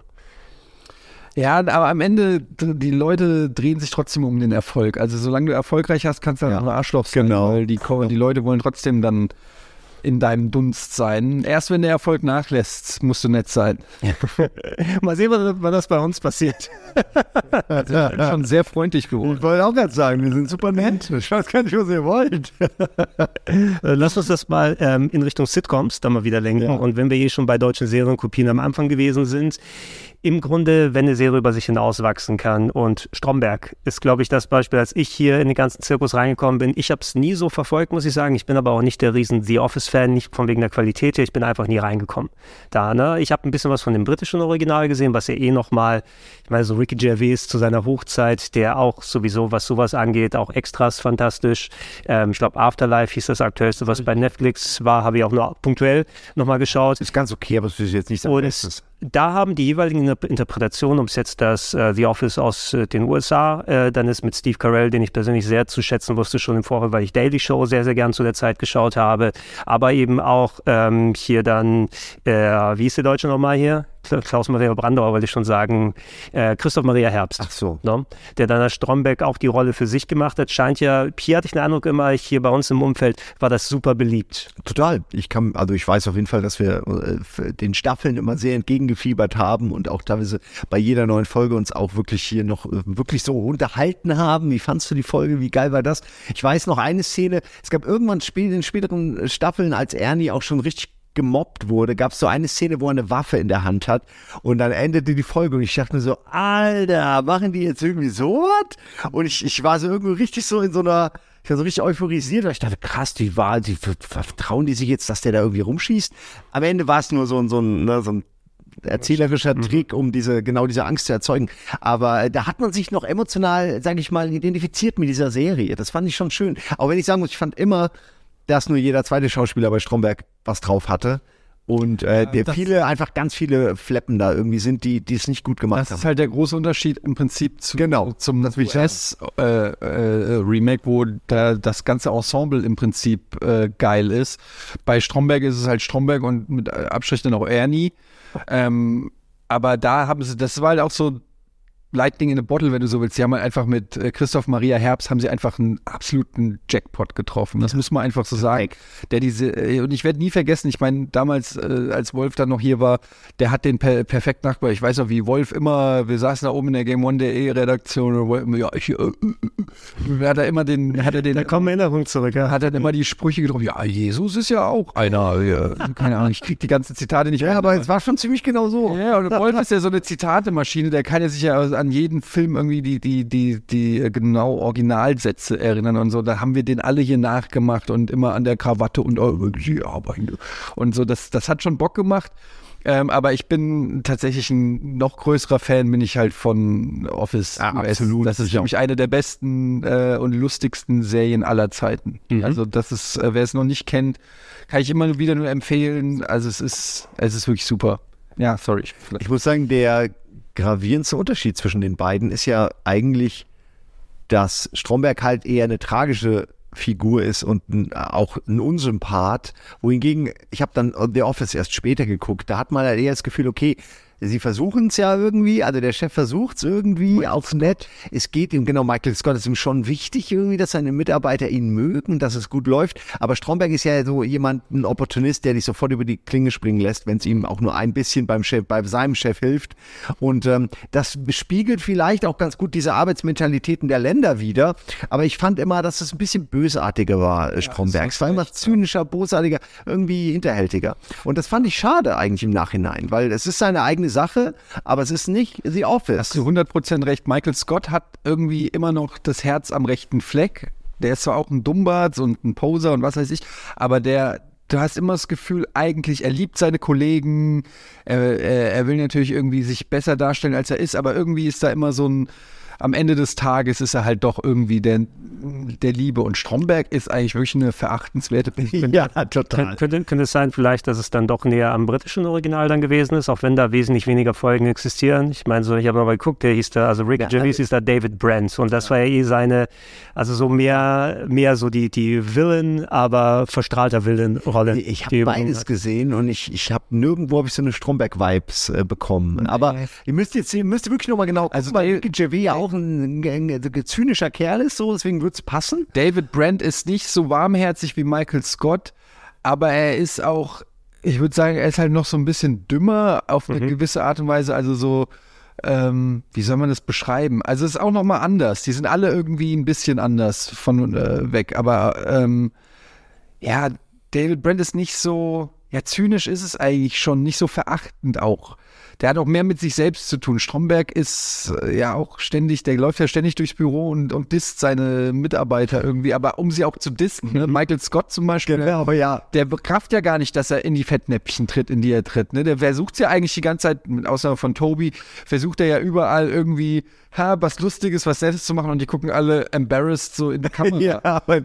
Ja, aber am Ende, die Leute drehen sich trotzdem um den Erfolg. Also solange du erfolgreich hast, kannst du ja. ein Arschloch sein, Genau. weil die, die Leute wollen trotzdem dann in deinem Dunst sein. Erst wenn der Erfolg nachlässt, musst du nett sein. Mal sehen, wann das bei uns passiert. Wir sind schon sehr freundlich geworden. Ich wollte auch gerade sagen, wir sind super nett. Ich weiß gar nicht, was ihr wollt. Äh, Lass uns das mal ähm, in Richtung Sitcoms da mal wieder lenken. Und wenn wir hier schon bei deutschen Serienkopien am Anfang gewesen sind, im Grunde, wenn eine Serie über sich hinauswachsen kann. Und Stromberg ist, glaube ich, das Beispiel, als ich hier in den ganzen Zirkus reingekommen bin. Ich habe es nie so verfolgt, muss ich sagen. Ich bin aber auch nicht der riesen The Office-Fan, nicht von wegen der Qualität her. Ich bin einfach nie reingekommen. Da, ne? Ich habe ein bisschen was von dem britischen Original gesehen, was ja eh nochmal, ich meine, so Ricky Gervais zu seiner Hochzeit, der auch sowieso, was sowas angeht, auch Extras fantastisch. Ähm, ich glaube, Afterlife hieß das aktuellste, was bei Netflix war, habe ich auch nur punktuell nochmal geschaut. Ist ganz okay, aber es ist jetzt nicht so Und es, da haben die jeweiligen Inter- Interpretationen, ob es jetzt das äh, The Office aus äh, den USA, äh, dann ist mit Steve Carell, den ich persönlich sehr zu schätzen wusste, schon im Vorfeld, weil ich Daily Show sehr, sehr gern zu der Zeit geschaut habe, aber eben auch ähm, hier dann, äh, wie ist der Deutsche nochmal hier? Kla- Klaus-Maria Brandauer wollte ich schon sagen, äh, Christoph Maria Herbst. Ach so. Ne? Der dann als Stromberg auch die Rolle für sich gemacht hat. Scheint ja, hier hatte ich den Eindruck immer, hier bei uns im Umfeld war das super beliebt. Total. Ich kann, also ich weiß auf jeden Fall, dass wir äh, den Staffeln immer sehr entgegengefiebert haben und auch teilweise bei jeder neuen Folge uns auch wirklich hier noch äh, wirklich so unterhalten haben. Wie fandst du die Folge? Wie geil war das? Ich weiß noch eine Szene. Es gab irgendwann in den späteren Staffeln, als Ernie auch schon richtig gemobbt wurde, gab es so eine Szene, wo er eine Waffe in der Hand hat und dann endete die Folge und ich dachte mir so, Alter, machen die jetzt irgendwie sowas? Und ich, ich war so irgendwie richtig so in so einer, ich war so richtig euphorisiert, weil ich dachte, krass, die war, die vertrauen die sich jetzt, dass der da irgendwie rumschießt? Am Ende war es nur so ein, so ein, ne, so ein erzählerischer Trick, um diese, genau diese Angst zu erzeugen. Aber äh, da hat man sich noch emotional, sage ich mal, identifiziert mit dieser Serie. Das fand ich schon schön. Auch wenn ich sagen muss, ich fand immer, dass nur jeder zweite Schauspieler bei Stromberg was drauf hatte. Und äh, der das- viele, einfach ganz viele Fleppen da irgendwie sind, die, die es nicht gut gemacht Das haben. ist halt der große Unterschied im Prinzip zu, genau. zum Jazz äh, äh, Remake, wo da das ganze Ensemble im Prinzip äh, geil ist. Bei Stromberg ist es halt Stromberg und mit äh, Abstrich dann auch Ernie. Ähm, aber da haben sie, das war halt auch so Lightning in a Bottle, wenn du so willst. Sie haben halt einfach mit äh, Christoph Maria Herbst haben sie einfach einen absoluten Jackpot getroffen. Das muss man einfach so sagen. Der diese äh, und ich werde nie vergessen. Ich meine damals, äh, als Wolf dann noch hier war, der hat den per perfekt Nachbar. Ich weiß noch, wie Wolf immer. Wir saßen da oben in der Game One der Redaktion ja, ich, äh, äh, äh, hat er immer den, hat er den. Da kommen Erinnerungen zurück. Ja. Hat er immer die Sprüche getroffen. Ja, Jesus ist ja auch einer. Ja. Keine Ahnung. Ich krieg die ganzen Zitate nicht. Ja, aber es war schon ziemlich genau so. Ja, und Wolf ist ja so eine Zitatemaschine, der kann ja sich ja an jeden Film irgendwie die, die, die, die äh, genau Originalsätze erinnern und so. Da haben wir den alle hier nachgemacht und immer an der Krawatte und äh, sie arbeiten. Und so, das, das hat schon Bock gemacht. Ähm, aber ich bin tatsächlich ein noch größerer Fan, bin ich halt von Office. Ja, absolut. Das ist für mich eine der besten äh, und lustigsten Serien aller Zeiten. Also das ist, äh, wer es noch nicht kennt, kann ich immer wieder nur empfehlen. Also es ist, es ist wirklich super. Ja, sorry. Ich muss sagen, der gravierendste Unterschied zwischen den beiden ist ja eigentlich, dass Stromberg halt eher eine tragische Figur ist und ein, auch ein Unsympath, wohingegen, ich habe dann The Office erst später geguckt, da hat man halt eher das Gefühl, okay, sie versuchen es ja irgendwie, also der Chef versucht es irgendwie aufs Nett. Es geht ihm, genau, Michael Scott ist ihm schon wichtig irgendwie, dass seine Mitarbeiter ihn mögen, dass es gut läuft. Aber Stromberg ist ja so jemand, ein Opportunist, der dich sofort über die Klinge springen lässt, wenn es ihm auch nur ein bisschen beim Chef, bei seinem Chef hilft. Und ähm, das spiegelt vielleicht auch ganz gut diese Arbeitsmentalitäten der Länder wieder. Aber ich fand immer, dass es ein bisschen bösartiger war, äh, Stromberg. es war immer zynischer, bosartiger, irgendwie hinterhältiger. Und das fand ich schade eigentlich im Nachhinein, weil es ist seine eigene Sache, aber es ist nicht The Office. Hast du 100% recht. Michael Scott hat irgendwie immer noch das Herz am rechten Fleck. Der ist zwar auch ein Dummbart und ein Poser und was weiß ich, aber der, du hast immer das Gefühl, eigentlich, er liebt seine Kollegen, er, er, er will natürlich irgendwie sich besser darstellen, als er ist, aber irgendwie ist da immer so ein, am Ende des Tages ist er halt doch irgendwie der, der Liebe. Und Stromberg ist eigentlich wirklich eine verachtenswerte Person. Ja, total. Kön- Könnte, könnte es sein, vielleicht, dass es dann doch näher am britischen Original dann gewesen ist, auch wenn da wesentlich weniger Folgen existieren. Ich meine, so, ich habe mal geguckt, der hieß da, also Rick Gervais hieß da David Brent und das war ja eh seine, also so mehr, mehr so die, die Villain, aber verstrahlter Villain-Rolle. Ich habe beides gesehen und ich, ich habe nirgendwo habe ich so eine Stromberg-Vibes äh, bekommen. Aber ihr müsst jetzt, ihr müsst wirklich nochmal genau, also weil Ricky Gervais ja auch ein, ein, ein zynischer Kerl ist, so deswegen wird's passen. David Brent ist nicht so warmherzig wie Michael Scott, aber er ist auch, ich würde sagen, er ist halt noch so ein bisschen dümmer auf eine gewisse Art und Weise. Also so, ähm, wie soll man das beschreiben? Also es ist auch nochmal anders. Die sind alle irgendwie ein bisschen anders von äh, weg. Aber ähm, ja, David Brent ist nicht so, ja, zynisch ist es eigentlich schon, nicht so verachtend auch. Der hat auch mehr mit sich selbst zu tun. Stromberg ist äh, ja auch ständig, der läuft ja ständig durchs Büro und, und disst seine Mitarbeiter irgendwie, aber um sie auch zu dissen. Ne? Michael Scott zum Beispiel, Ja, aber ja. der bekraft ja gar nicht, dass er in die Fettnäpfchen tritt, in die er tritt. Ne? Der versucht ja eigentlich die ganze Zeit, mit Ausnahme von Toby, versucht er ja überall irgendwie, ha, was Lustiges, was Nettes zu machen und die gucken alle embarrassed so in die Kamera. Ja, aber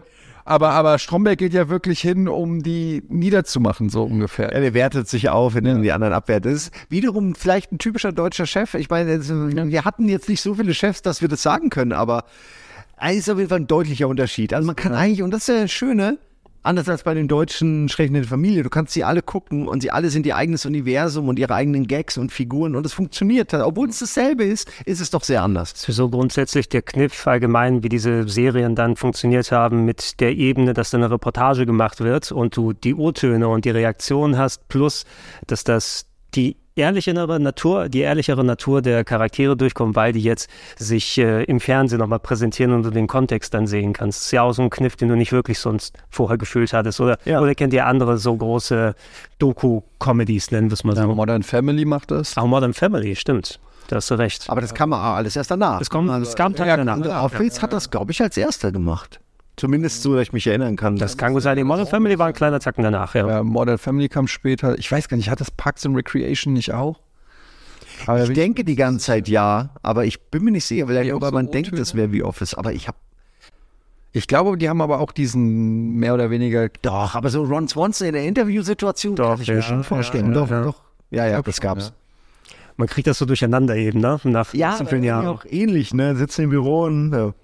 Aber, aber Stromberg geht ja wirklich hin, um die niederzumachen, so ungefähr. Ja, der wertet sich auf, wenn ja. die anderen abwertet. Das ist wiederum vielleicht ein typischer deutscher Chef. Ich meine, wir hatten jetzt nicht so viele Chefs, dass wir das sagen können, aber es ist auf jeden Fall ein deutlicher Unterschied. Also man kann eigentlich, und das ist ja das Schöne, anders als bei den deutschen Schrecken der Familie. Du kannst sie alle gucken und sie alle sind ihr eigenes Universum und ihre eigenen Gags und Figuren und es funktioniert. Obwohl es dasselbe ist, ist es doch sehr anders. Das ist so grundsätzlich der Kniff allgemein, wie diese Serien dann funktioniert haben mit der Ebene, dass da eine Reportage gemacht wird und du die O-Töne und die Reaktionen hast, plus dass das die ehrlichere Natur, die ehrlichere Natur der Charaktere durchkommen, weil die jetzt sich äh, im Fernsehen nochmal präsentieren und du den Kontext dann sehen kannst. Das ist ja auch so ein Kniff, den du nicht wirklich sonst vorher gefühlt hattest. Oder, ja. oder kennt ihr andere so große Doku-Comedies, nennen wir es mal so? Ja, Modern Family macht das. Auch Modern Family, stimmt. Da hast du recht. Aber das kam alles erst danach. Das, kommt, das kam ja, danach. Office hat das, glaube ich, als erster gemacht. Zumindest so, dass ich mich erinnern kann. Das kann gut sein. Die Modern Family war ein kleiner Zacken danach, ja. ja. Modern Family kam später. Ich weiß gar nicht, hat das Parks and Recreation nicht auch? Aber ich denke die ganze Zeit ja, aber ich bin mir nicht sicher, weil aber man denkt, das wäre wie Office, aber ich habe ich glaube, die haben aber auch diesen mehr oder weniger. Doch, aber so Ron Swanson in der Interviewsituation doch, kann ich mir schon vorstellen. Ja, doch, ja. doch. Ja, ja, das gab's. Man kriegt das so durcheinander eben, ne? Nach ja, so vielen Jahren. auch ähnlich, ne? Sitzen im Büro und ja.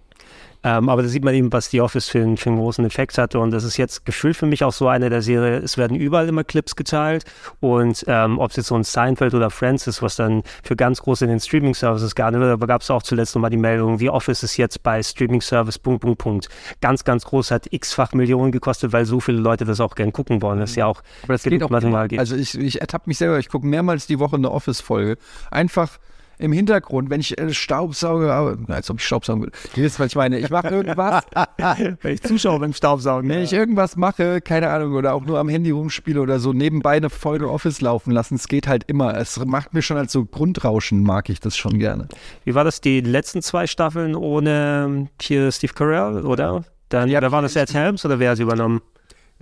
Ähm, aber da sieht man eben, was die Office für, einen, für einen großen Effekt hatte. Und das ist jetzt gefühlt für mich auch so eine der Serie. Es werden überall immer Clips geteilt. Und ähm, ob es jetzt so ein Seinfeld oder Friends ist, was dann für ganz groß in den Streaming-Services gar nicht wird, aber gab es auch zuletzt nochmal die Meldung, wie Office ist jetzt bei Streaming-Service, Punkt, Punkt, Punkt. Ganz, ganz groß, hat x-fach Millionen gekostet, weil so viele Leute das auch gern gucken wollen. Das ist ja auch, aber das geht auch mal geht. Also ich, ich ertappe mich selber, ich gucke mehrmals die Woche eine Office-Folge. Einfach im Hintergrund, wenn ich äh, Staubsauge, als ob ich Staubsaugen würde. Wisst, was ich meine. Ich mache irgendwas. wenn ich zuschaue beim Staubsaugen. Wenn ich irgendwas mache, keine Ahnung, oder auch nur am Handy rumspiele oder so, nebenbei eine Folge Office laufen lassen, es geht halt immer. Es macht mir schon als so Grundrauschen, mag ich das schon gerne. Wie war das die letzten zwei Staffeln ohne ähm, hier Steve Carell, oder? Dann, ja, da war das Ed Helms oder wer hat es übernommen?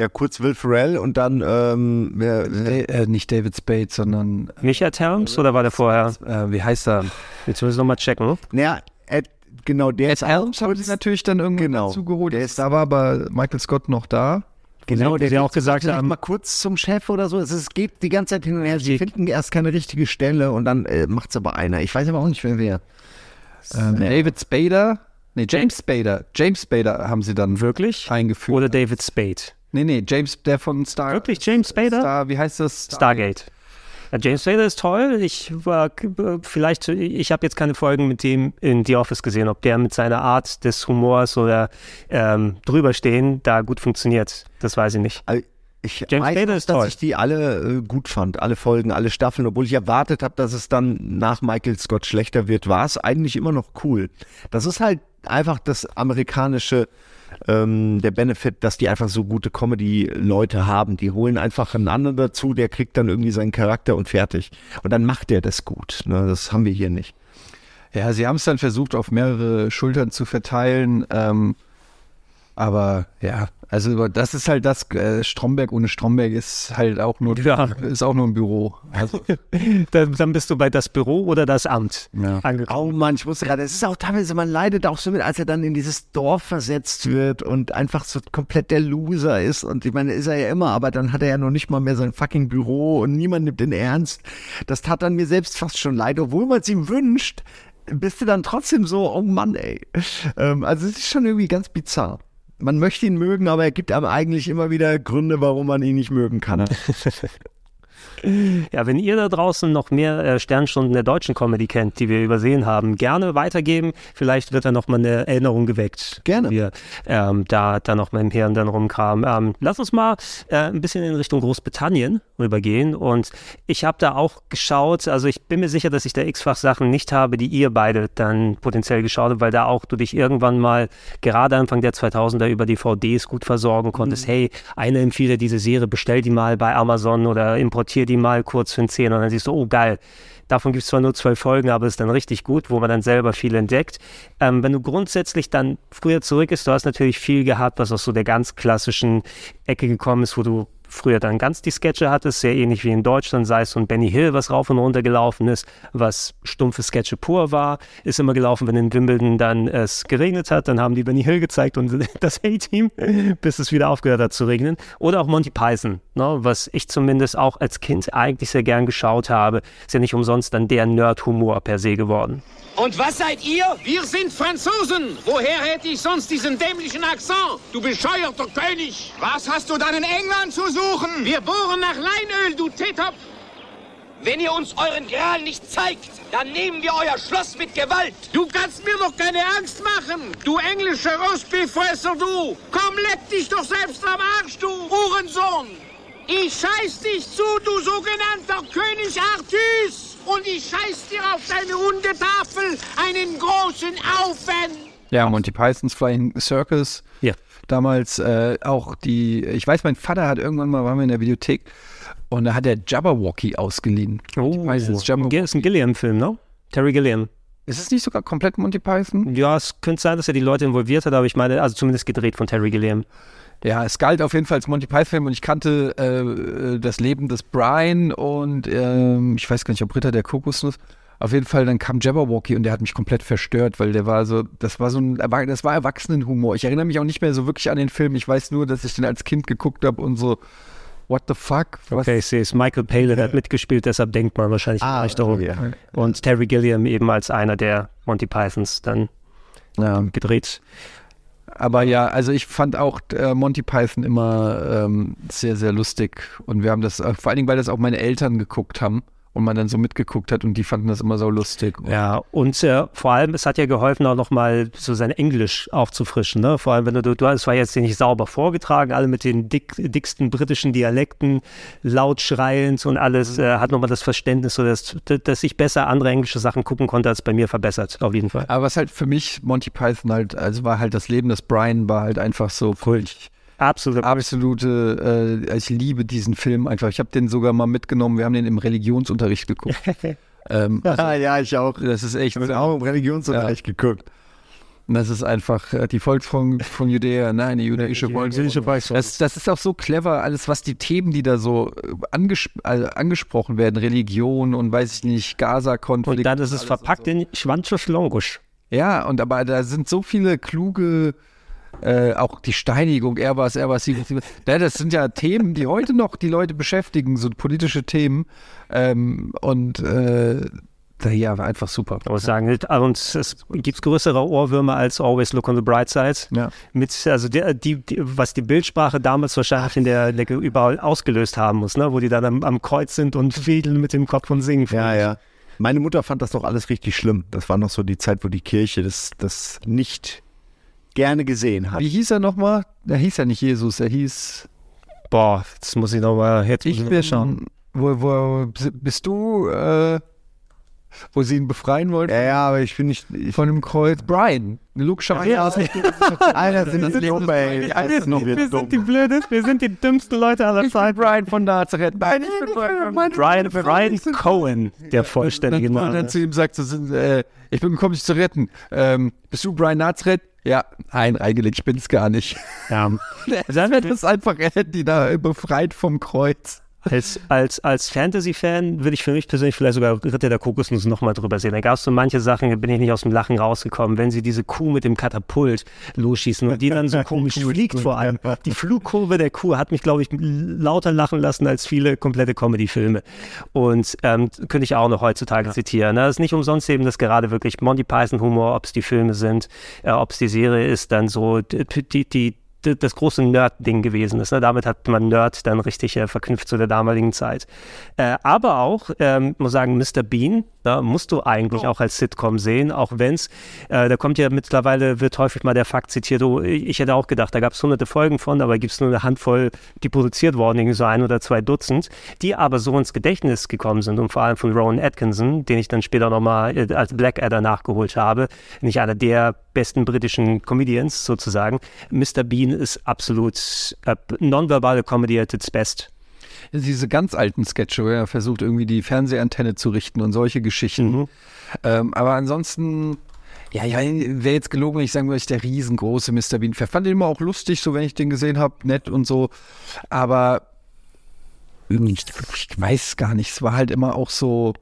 Ja, kurz Will Ferrell und dann ähm, wer, äh, nicht David Spade, sondern nicht Ed Helms oder war der vorher? Äh, wie heißt er? Jetzt müssen wir nochmal checken. Naja, Ed, genau, der Ed Helms haben sie natürlich dann irgendwie genau. zugeholt. Der ist da war aber Michael Scott noch da. Genau, der, der auch gesagt hat, mal kurz zum Chef oder so. Es, es geht die ganze Zeit hin und her. Sie finden erst keine richtige Stelle und dann äh, macht es aber einer. Ich weiß aber auch nicht, wer wer. Ähm, David Spader. Nee, James Spader. James Spader haben sie dann wirklich eingeführt. Oder David Spade. Nee, nee, James, der von Star. Wirklich, James Spader? Star, wie heißt das? Stargate. Ja, James Spader ist toll. Ich war vielleicht, ich habe jetzt keine Folgen mit dem in The Office gesehen, ob der mit seiner Art des Humors oder ähm, drüberstehen da gut funktioniert. Das weiß ich nicht. Also ich James weiß Spader ist dass toll. ich die alle äh, gut fand, alle Folgen, alle Staffeln, obwohl ich erwartet habe, dass es dann nach Michael Scott schlechter wird, war es eigentlich immer noch cool. Das ist halt einfach das amerikanische ähm, der Benefit, dass die einfach so gute Comedy-Leute haben. Die holen einfach einen anderen dazu, der kriegt dann irgendwie seinen Charakter und fertig. Und dann macht der das gut. Ne? Das haben wir hier nicht. Ja, sie haben es dann versucht, auf mehrere Schultern zu verteilen. Ähm, aber ja, also das ist halt das, äh, Stromberg ohne Stromberg ist halt auch nur, ja. ist auch nur ein Büro. Also. dann, dann, bist du bei das Büro oder das Amt ja. Oh Mann, ich wusste gerade, es ist auch teilweise, man leidet auch so mit, als er dann in dieses Dorf versetzt wird und einfach so komplett der Loser ist. Und ich meine, ist er ja immer, aber dann hat er ja noch nicht mal mehr sein fucking Büro und niemand nimmt ihn ernst. Das tat dann mir selbst fast schon leid, obwohl man es ihm wünscht bist du dann trotzdem so, oh Mann, ey. Ähm, also es ist schon irgendwie ganz bizarr man möchte ihn mögen, aber er gibt einem eigentlich immer wieder Gründe, warum man ihn nicht mögen kann. Ja, wenn ihr da draußen noch mehr äh, Sternstunden der deutschen Comedy kennt, die wir übersehen haben, gerne weitergeben. Vielleicht wird da noch mal eine Erinnerung geweckt. Gerne. Wir ähm, da, da noch mal im Hirn dann rumkramen. Ähm, lass uns mal äh, ein bisschen in Richtung Großbritannien rübergehen. Und ich habe da auch geschaut, also ich bin mir sicher, dass ich da x-fach Sachen nicht habe, die ihr beide dann potenziell geschaut habt, weil da auch du dich irgendwann mal gerade Anfang der 2000er über DVDs gut versorgen konntest. Mhm. Hey, eine empfiehlt dir diese Serie, bestell die mal bei Amazon oder importier die mal kurz für einen Zehner und dann siehst du, oh geil, Davon gibt es zwar nur zwölf Folgen, aber ist dann richtig gut, wo man dann selber viel entdeckt. Ähm, wenn du grundsätzlich dann früher zurück ist, du hast natürlich viel gehabt, was aus so der ganz klassischen Ecke gekommen ist, wo du früher dann ganz die Sketche hattest, sehr ähnlich wie in Deutschland, sei es so ein Benny Hill, was rauf und runter gelaufen ist, was stumpfe Sketche pur war, ist immer gelaufen, wenn in Wimbledon dann es geregnet hat, dann haben die Benny Hill gezeigt und das A-Team, bis es wieder aufgehört hat zu regnen. Oder auch Monty Python, ne, was ich zumindest auch als Kind eigentlich sehr gern geschaut habe, ist ja nicht umsonst dann der Nerd-Humor per se geworden. Und was seid ihr? Wir sind Franzosen. Woher hätte ich sonst diesen dämlichen Akzent? Du bescheuerter König. Was hast du dann in England zu suchen? Wir bohren nach Leinöl, du Teetopf. Wenn ihr uns euren Gral nicht zeigt, dann nehmen wir euer Schloss mit Gewalt. Du kannst mir doch keine Angst machen, du englischer Rostbeefresser, du. Komm, leck dich doch selbst am Arsch, du Uhrensohn. Ich scheiß dich zu, du sogenannter König Artus. Und ich scheiß dir auf deine runde Tafel einen großen Aufen. Ja, Monty Pythons Flying Circus. Ja. Damals äh, auch die, ich weiß, mein Vater hat irgendwann mal, waren wir in der Videothek und da hat er Jabberwocky ausgeliehen. Oh, ich weiß es, Jabberwocky. ist ein Gilliam-Film, ne? Terry Gilliam. Ist es nicht sogar komplett Monty Python? Ja, es könnte sein, dass er die Leute involviert hat, aber ich meine, also zumindest gedreht von Terry Gilliam. Ja, es galt auf jeden Fall als Monty Python-Film und ich kannte äh, das Leben des Brian und ähm, ich weiß gar nicht, ob Ritter der Kokosnuss. Auf jeden Fall, dann kam Jabberwocky und der hat mich komplett verstört, weil der war so, das war so ein, das war Erwachsenenhumor. Ich erinnere mich auch nicht mehr so wirklich an den Film. Ich weiß nur, dass ich den als Kind geguckt habe und so, what the fuck? Was? Okay, ich sehe es. Michael Palin hat mitgespielt, deshalb denkt man wahrscheinlich ah, nicht darum. Ja. Und Terry Gilliam eben als einer der Monty Pythons dann ja. gedreht. Aber ja, also ich fand auch äh, Monty Python immer ähm, sehr, sehr lustig. Und wir haben das, äh, vor allen Dingen, weil das auch meine Eltern geguckt haben und man dann so mitgeguckt hat und die fanden das immer so lustig. Ja, und äh, vor allem, es hat ja geholfen, auch nochmal so sein Englisch aufzufrischen. Ne? Vor allem, wenn du, du, es war jetzt nicht sauber vorgetragen, alle mit den dick, dicksten britischen Dialekten, laut schreiend und alles, äh, hat nochmal das Verständnis, so dass, dass ich besser andere englische Sachen gucken konnte, als bei mir verbessert, auf jeden Fall. Aber was halt für mich Monty Python halt, also war halt das Leben des Brian, war halt einfach so völlig Absolut. Absolute, äh, ich liebe diesen Film einfach. Ich habe den sogar mal mitgenommen. Wir haben den im Religionsunterricht geguckt. ähm, also, ja, ich auch. Das ist echt. Ich habe auch im Religionsunterricht ja. geguckt. Und das ist einfach äh, die Volksfront von Judäa, nein, die jüdische Volksfront. Das, das ist auch so clever, alles, was die Themen, die da so äh, anges also angesprochen werden, Religion und weiß ich nicht, Gaza-Konflikt. Und dann ist es verpackt so. in Schwanzschlongusch. Ja, und aber da sind so viele kluge äh, auch die Steinigung, er war es, er war es, sie, sie, ja, das sind ja Themen, die heute noch die Leute beschäftigen, so politische Themen. Ähm, und äh, ja, war einfach super. Ich muss sagen, und es gibt größere Ohrwürmer als Always Look on the Bright Side. Ja. Mit, also die, die, was die Bildsprache damals wahrscheinlich in der, der überall ausgelöst haben muss, ne? wo die dann am, am Kreuz sind und wedeln mit dem Kopf und singen. Ja, ja. Meine Mutter fand das doch alles richtig schlimm. Das war noch so die Zeit, wo die Kirche das, das nicht gerne gesehen hat. Wie hieß er nochmal? Er hieß ja nicht Jesus, er hieß. Boah, das muss ich nochmal. Ich will schauen. Wo, wo bist du? Äh, wo sie ihn befreien wollten? Ja, ja, aber ich bin nicht. Ich von dem Kreuz. Brian. Luke Scheiße. Ja, Alter, sind das dumm, ey. Wir, wir, wir sind die blöden, wir sind die dümmsten Leute aller Zeiten. Brian von Nazareth. Nein, ich bin Brian. Brian, Brian Cohen, der vollständige Name. Und dann zu ihm sagt, so, äh, ich bin gekommen, dich zu retten. Ähm, bist du Brian Nazareth? Ja, nein, reingelegt, ich bin's gar nicht. Ja. Dann wird es einfach, er hätte die da befreit vom Kreuz. Als, als, als Fantasy-Fan würde ich für mich persönlich vielleicht sogar Ritter der Kokosnuss nochmal drüber sehen. Da gab es so manche Sachen, da bin ich nicht aus dem Lachen rausgekommen. Wenn sie diese Kuh mit dem Katapult losschießen und die dann so komisch fliegt vor allem. Die Flugkurve der Kuh hat mich, glaube ich, lauter lachen lassen als viele komplette Comedy-Filme. Und ähm, könnte ich auch noch heutzutage ja. zitieren. Das ist nicht umsonst eben das gerade wirklich Monty Python-Humor, ob es die Filme sind, äh, ob es die Serie ist, dann so die, die, das große Nerd-Ding gewesen ist. Ne? Damit hat man Nerd dann richtig äh, verknüpft zu der damaligen Zeit. Äh, aber auch, ähm, muss sagen, Mr. Bean, da musst du eigentlich oh. auch als Sitcom sehen, auch wenn es, äh, da kommt ja mittlerweile, wird häufig mal der Fakt zitiert, oh, ich hätte auch gedacht, da gab es hunderte Folgen von, aber gibt es nur eine Handvoll, die produziert worden, irgendwie so ein oder zwei Dutzend, die aber so ins Gedächtnis gekommen sind und vor allem von Rowan Atkinson, den ich dann später nochmal äh, als Blackadder nachgeholt habe, nicht einer der besten britischen Comedians sozusagen. Mr. Bean ist absolut äh, nonverbale Comedy at its best diese ganz alten Sketche, wo er versucht, irgendwie die Fernsehantenne zu richten und solche Geschichten. Mhm. Ähm, aber ansonsten, ja, ja, wäre jetzt gelogen, wenn ich sagen würde, ich der riesengroße Mr. Bean. Ich fand den immer auch lustig, so wenn ich den gesehen habe, nett und so. Aber ich, ich weiß gar nicht, es war halt immer auch so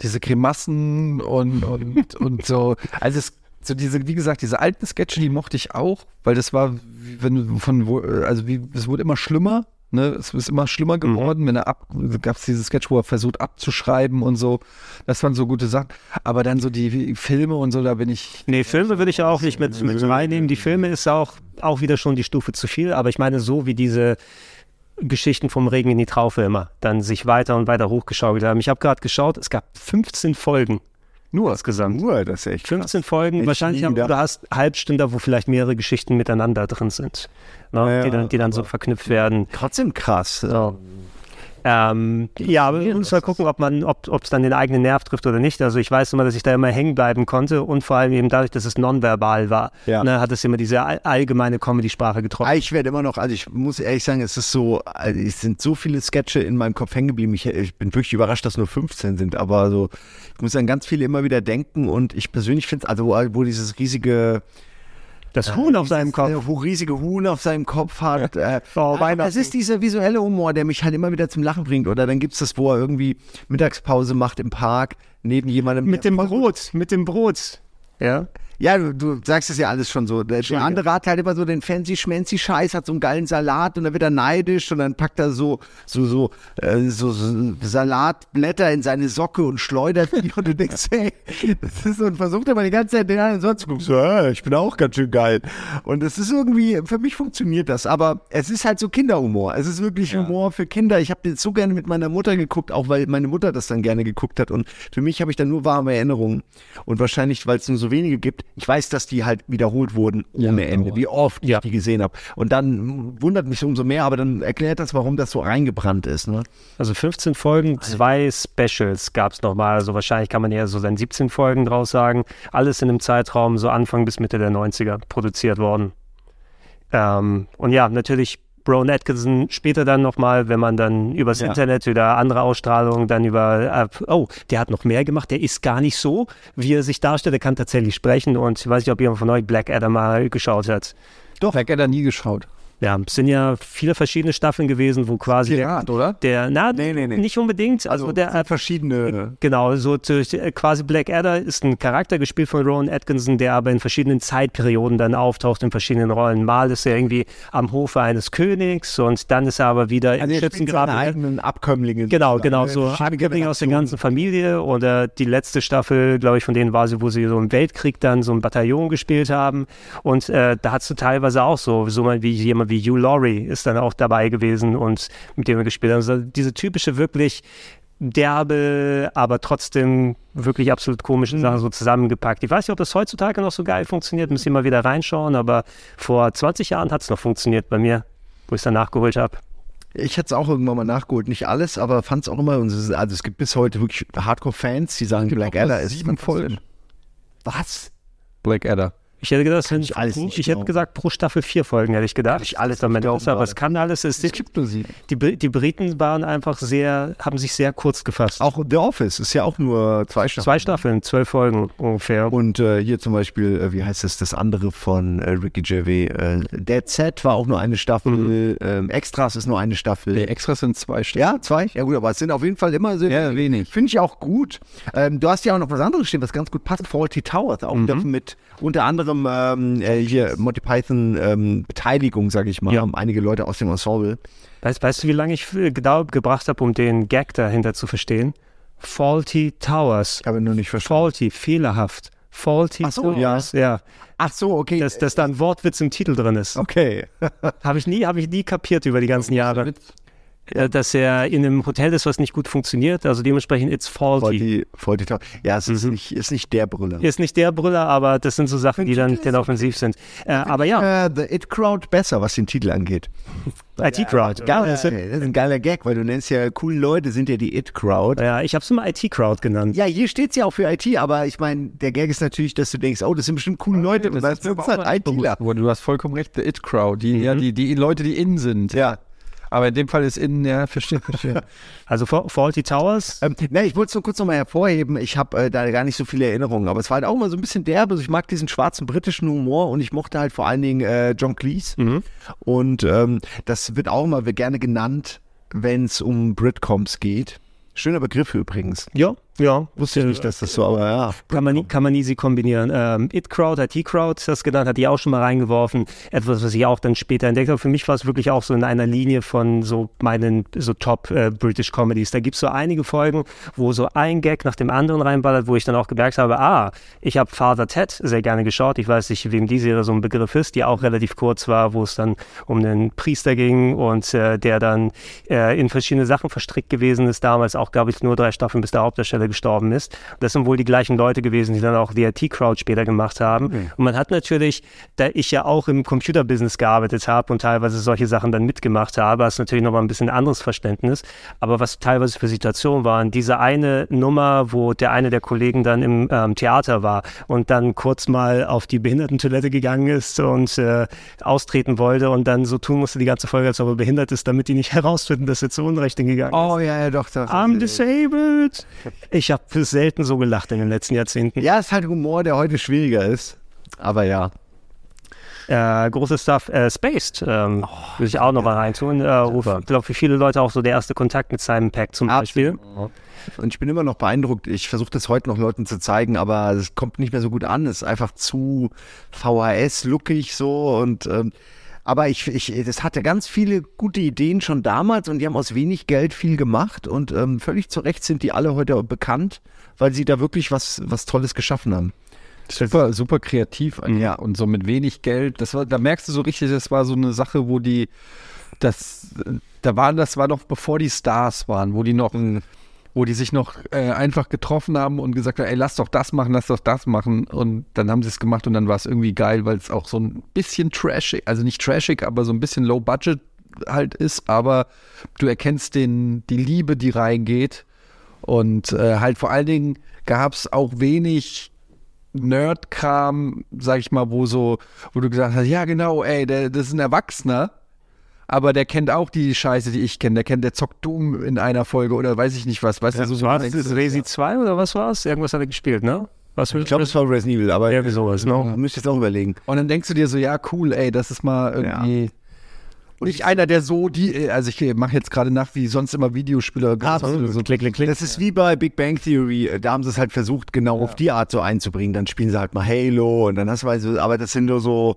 diese Grimassen und, und, und so. Also es, so diese, wie gesagt, diese alten Sketche, die mochte ich auch, weil das war, wenn du von wo, also wie, es wurde immer schlimmer. Ne, es ist immer schlimmer geworden, wenn er ab, gab es dieses Sketch, wo er versucht abzuschreiben und so. Das waren so gute Sachen. Aber dann so die Filme und so, da bin ich. Nee, Filme würde ich ja auch nicht mit, mit reinnehmen. Die Filme ist auch, auch wieder schon die Stufe zu viel, aber ich meine, so wie diese Geschichten vom Regen in die Traufe immer dann sich weiter und weiter hochgeschaukelt haben. Ich habe gerade geschaut, es gab 15 Folgen. Nur insgesamt. Nur, das ist echt. 15 Folgen. Ich Wahrscheinlich haben, du hast Halbstünder, wo vielleicht mehrere Geschichten miteinander drin sind. Ne, Ja, die, dann, die dann so verknüpft werden. Trotzdem krass. So. Ähm, ja, aber man muss mal gucken, ob man, ob es dann den eigenen Nerv trifft oder nicht. Also ich weiß immer, dass ich da immer hängen bleiben konnte und vor allem eben dadurch, dass es nonverbal war, Ja. ne, hat es immer diese all- allgemeine Comedy-Sprache getroffen. Ah, Ich werde immer noch, also ich muss ehrlich sagen, es ist so, also es sind so viele Sketche in meinem Kopf hängen geblieben. Ich, ich bin wirklich überrascht, dass nur 15 sind, aber so, ich muss an ganz viele immer wieder denken und ich persönlich finde, also wo, wo dieses riesige das Huhn auf seinem Kopf, wo riesige Huhn auf seinem Kopf hat. Äh, das ist dieser visuelle Humor, der mich halt immer wieder zum Lachen bringt. Oder dann gibt's das, wo er irgendwie Mittagspause macht im Park neben jemandem. Mit dem Brot, mit dem Brot. Ja. Ja, du, du sagst es ja alles schon so. Der, der andere hat halt immer so den fancy schmancy Scheiß, hat so einen geilen Salat und dann wird er neidisch und dann packt er so so so, äh, so, so Salatblätter in seine Socke und schleudert die und du denkst, hey, das ist so und versucht aber die ganze Zeit den anderen so anzugucken, so, äh, ich bin auch ganz schön geil. Und es ist irgendwie, für mich funktioniert das, aber es ist halt so Kinderhumor. Es ist wirklich Humor für Kinder. Ich habe den so gerne mit meiner Mutter geguckt, auch weil meine Mutter das dann gerne geguckt hat und für mich habe ich dann nur warme Erinnerungen und wahrscheinlich, weil es nur so wenige gibt, ich weiß, dass die halt wiederholt wurden ohne Ende, wie oft ich die gesehen habe. Und dann wundert mich umso mehr, aber dann erklärt das, warum das so reingebrannt ist. Ne? Also 15 Folgen, zwei Specials gab es nochmal. Also wahrscheinlich kann man eher so dann 17 Folgen draus sagen. Alles in einem Zeitraum so Anfang bis Mitte der 90er produziert worden. Ähm, und ja, natürlich Brown Atkinson später dann nochmal, wenn man dann übers Ja. Internet wieder andere Ausstrahlungen, dann über, oh, der hat noch mehr gemacht, der ist gar nicht so, wie er sich darstellt, der kann tatsächlich sprechen und ich weiß nicht, ob jemand von euch Black Adam mal geschaut hat. Doch. Black Adam nie geschaut. Ja, es sind ja viele verschiedene Staffeln gewesen, wo quasi Pirat, oder? der, na, nicht unbedingt, also, der verschiedene Genau, so äh, quasi Black Adder ist ein Charakter gespielt von Rowan Atkinson, der aber in verschiedenen Zeitperioden dann auftaucht in verschiedenen Rollen. Mal ist er irgendwie am Hofe eines Königs und dann ist er aber wieder Also im Schützengraben. eigenen Abkömmlinge. Genau, sozusagen. genau, Äh, so Abkömmlinge aus der ganzen Familie oder die letzte Staffel, glaube ich, von denen war sie, wo sie so im Weltkrieg dann so ein Bataillon gespielt haben und äh, da hast du teilweise auch so, so mal wie jemand wie Hugh Laurie ist dann auch dabei gewesen und mit dem wir gespielt haben. Also diese typische wirklich derbe, aber trotzdem wirklich absolut komische Sachen so zusammengepackt. Ich weiß nicht, ob das heutzutage noch so geil funktioniert, müsst ihr mal wieder reinschauen, aber vor 20 Jahren hat es noch funktioniert bei mir, wo ich es dann nachgeholt habe. Ich hätte es auch irgendwann mal nachgeholt. Nicht alles, aber fand es auch immer. Also es gibt bis heute wirklich Hardcore-Fans, die sagen, Black Adder ist sieben Folgen. Was? Black Adder. Ich hätte gedacht, Kann ich alles nicht ich hätte glauben. gesagt, pro Staffel vier Folgen, hätte ich gedacht. Kann ich alles damit glauben ist, aber es kann alles. Es, es gibt nur sieben. Die, die Briten waren einfach sehr, haben sich sehr kurz gefasst. Auch The Office ist ja auch nur zwei Staffeln. Zwei Staffeln, zwölf Folgen ungefähr. Und äh, hier zum Beispiel, äh, wie heißt es, das andere von äh, Ricky Gervais, äh, Dead Set war auch nur eine Staffel, ähm, Extras ist nur eine Staffel. Nee, Extras sind zwei Stück. Ja, zwei? Ja gut, aber es sind auf jeden Fall immer so Ja, wenig. Finde ich auch gut. Ähm, du hast ja auch noch was anderes stehen, was ganz gut passt. Faulty Towers, auch wieder mit unter anderem ähm, äh, hier Monty Python ähm, Beteiligung, sage ich mal. Ja. Haben einige Leute aus dem Ensemble. Weißt, weißt du, wie lange ich gedau- gebracht habe, um den Gag dahinter zu verstehen? Faulty Towers. Ich habe nur nicht verstanden. Faulty, fehlerhaft. Faulty Ach so, Towers. Ja. Ach so, okay. Dass, dass da ein Wortwitz im Titel drin ist. Okay. Habe ich nie, habe ich nie kapiert über die ganzen Jahre. Ja, dass er in einem Hotel ist, was nicht gut funktioniert. Also dementsprechend it's faulty. Faulty, Faulty. Ja, es ist, nicht, ist nicht der Brüller. Ist nicht der Brüller, aber das sind so Sachen, die dann, dann offensiv sind. Äh, aber ja, Äh, The It Crowd besser, was den Titel angeht. IT-Crowd. Geil, das ist ein geiler Gag, weil du nennst ja coole Leute, sind ja die It Crowd. Ja, ich habe es immer IT-Crowd genannt. Ja, hier steht es ja auch für IT, aber ich meine, der Gag ist natürlich, dass du denkst, oh, das sind bestimmt coole Leute. Und das sind halt ITler. Du hast vollkommen recht, the It Crowd, die, ja, die, die Leute, die in sind. Ja. Aber in dem Fall ist in, ja, verstehe, verstehe. Also Fa- Faulty Towers. Ähm, ne, ich wollte es nur kurz nochmal hervorheben. Ich habe äh, da gar nicht so viele Erinnerungen, aber es war halt auch mal so ein bisschen derbe. Also ich mag diesen schwarzen britischen Humor und ich mochte halt vor allen Dingen äh, John Cleese. Und ähm, das wird auch immer gerne genannt. wenn es um Britcoms geht. Schöner Begriff übrigens. Ja, ja. Wusste ich nicht, dass das so, aber ja. Kann man, nie- kann man easy kombinieren. Ähm, It-Crowd, IT-Crowd, das genannt, hat die auch schon mal reingeworfen. Etwas, was ich auch dann später entdeckt habe. Für mich war es wirklich auch so in einer Linie von so meinen so Top äh, British Comedies. Da gibt es so einige Folgen, wo so ein Gag nach dem anderen reinballert, wo ich dann auch gemerkt habe, ah, ich habe Father Ted sehr gerne geschaut. Ich weiß nicht, wem die Serie so ein Begriff ist, die auch relativ kurz war, wo es dann um einen Priester ging und äh, der dann äh, in verschiedene Sachen verstrickt gewesen ist. Damals auch, glaube ich, nur drei Staffeln, bis der Hauptdarsteller gestorben ist. Das sind wohl die gleichen Leute gewesen, die dann auch die IT-Crowd später gemacht haben. Und man hat natürlich, da ich ja auch im Computerbusiness gearbeitet habe und teilweise solche Sachen dann mitgemacht habe, hast du natürlich nochmal ein bisschen anderes Verständnis. Aber was teilweise für Situationen waren, diese eine Nummer, wo der eine der Kollegen dann im ähm, Theater war und dann kurz mal auf die Behindertentoilette gegangen ist und äh, austreten wollte und dann so tun musste die ganze Folge, als ob er behindert ist, damit die nicht herausfinden, dass er zu Unrecht hingegangen ist. Oh ja, ja, doch. doch. I'm disabled. Ich habe selten so gelacht in den letzten Jahrzehnten. Ja, ist halt Humor, der heute schwieriger ist. Aber ja. Äh, großes Stuff, äh, Spaced, ähm, würde ich auch noch mal reintun. Äh, Rufer. Ich glaube, für viele Leute auch so der erste Kontakt mit Simon Peck zum Beispiel. Und ich bin immer noch beeindruckt. Ich versuche das heute noch Leuten zu zeigen, aber es kommt nicht mehr so gut an. Es ist einfach zu VHS-lookig so und ähm, aber ich, ich, das hatte ganz viele gute Ideen schon damals und die haben aus wenig Geld viel gemacht und ähm, völlig zu Recht sind die alle heute bekannt, weil sie da wirklich was, was Tolles geschaffen haben. Super, super kreativ ja. und so mit wenig Geld. Das war, da merkst du so richtig, das war so eine Sache, wo die, das, da waren, das war noch bevor die Stars waren, wo die noch, wo die sich noch äh, einfach getroffen haben und gesagt haben, ey, lass doch das machen, lass doch das machen. Und dann haben sie es gemacht und dann war es irgendwie geil, weil es auch so ein bisschen trashig, also nicht trashig, aber so ein bisschen low budget halt ist, aber du erkennst den, die Liebe, die reingeht. Und äh, halt vor allen Dingen gab es auch wenig Nerd-Kram, sag ich mal, wo so, wo du gesagt hast, ja genau, ey, der, das ist ein Erwachsener, aber der kennt auch die Scheiße, die ich kenne. Der kennt, der zockt Doom in einer Folge oder weiß ich nicht was. Weißt Ja, du, so war das Resi 2 oder was war es? Irgendwas hat er gespielt, ne? Was Ich glaube, es war Resident Evil, aber irgendwie sowas, ne? müsste jetzt auch überlegen. Und dann denkst du dir so, ja, cool, ey, das ist mal irgendwie. Und nicht einer, der so die, also ich mache jetzt gerade nach, wie sonst immer Videospieler. Absolut. So klick, klick, klick. Das ist wie bei Big Bang Theory. Da haben sie es halt versucht, genau auf die Art so einzubringen. Dann spielen sie halt mal Halo und dann hast du halt so, aber das sind nur so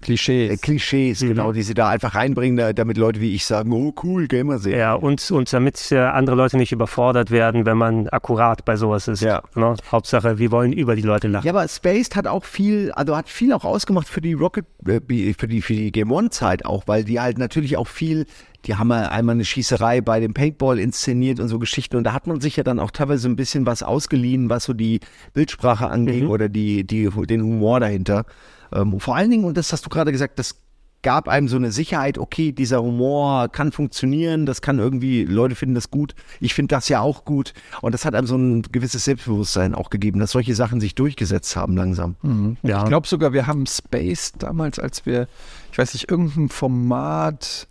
Klischees. äh, Klischees, genau, die sie da einfach reinbringen, da- damit Leute wie ich sagen, oh cool, Gamer sehen. Ja, und, und damit äh, andere Leute nicht überfordert werden, wenn man akkurat bei sowas ist. Ja. Ne? Hauptsache, wir wollen über die Leute lachen. Ja, aber Spaced hat auch viel, also hat viel auch ausgemacht für die Rocket, äh, für die, für die Game One-Zeit auch, weil die halt natürlich auch viel, die haben einmal eine Schießerei bei dem Paintball inszeniert und so Geschichten und da hat man sich ja dann auch teilweise ein bisschen was ausgeliehen, was so die Bildsprache anging oder die, die, den Humor dahinter. Ähm, vor allen Dingen, und das hast du gerade gesagt, das gab einem so eine Sicherheit, okay, dieser Humor kann funktionieren, das kann irgendwie, Leute finden das gut, ich finde das ja auch gut. Und das hat einem so ein gewisses Selbstbewusstsein auch gegeben, dass solche Sachen sich durchgesetzt haben langsam. Ja. Ich glaube sogar, wir haben Space damals, als wir, ich weiß nicht, irgendein Format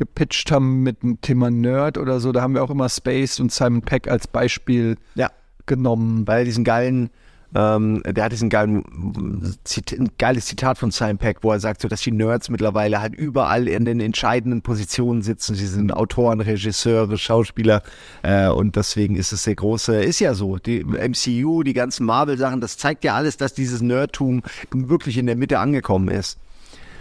gepitcht haben mit dem Thema Nerd oder so, da haben wir auch immer Space und Simon Peck als Beispiel ja. genommen. Weil diesen geilen, ähm, der hat diesen geilen, ein geiles Zitat von Simon Peck, wo er sagt, so, dass die Nerds mittlerweile halt überall in den entscheidenden Positionen sitzen. Sie sind Autoren, Regisseure, Schauspieler äh, und deswegen ist es der große, ist ja so, die MCU, die ganzen Marvel-Sachen, das zeigt ja alles, dass dieses Nerdtum wirklich in der Mitte angekommen ist.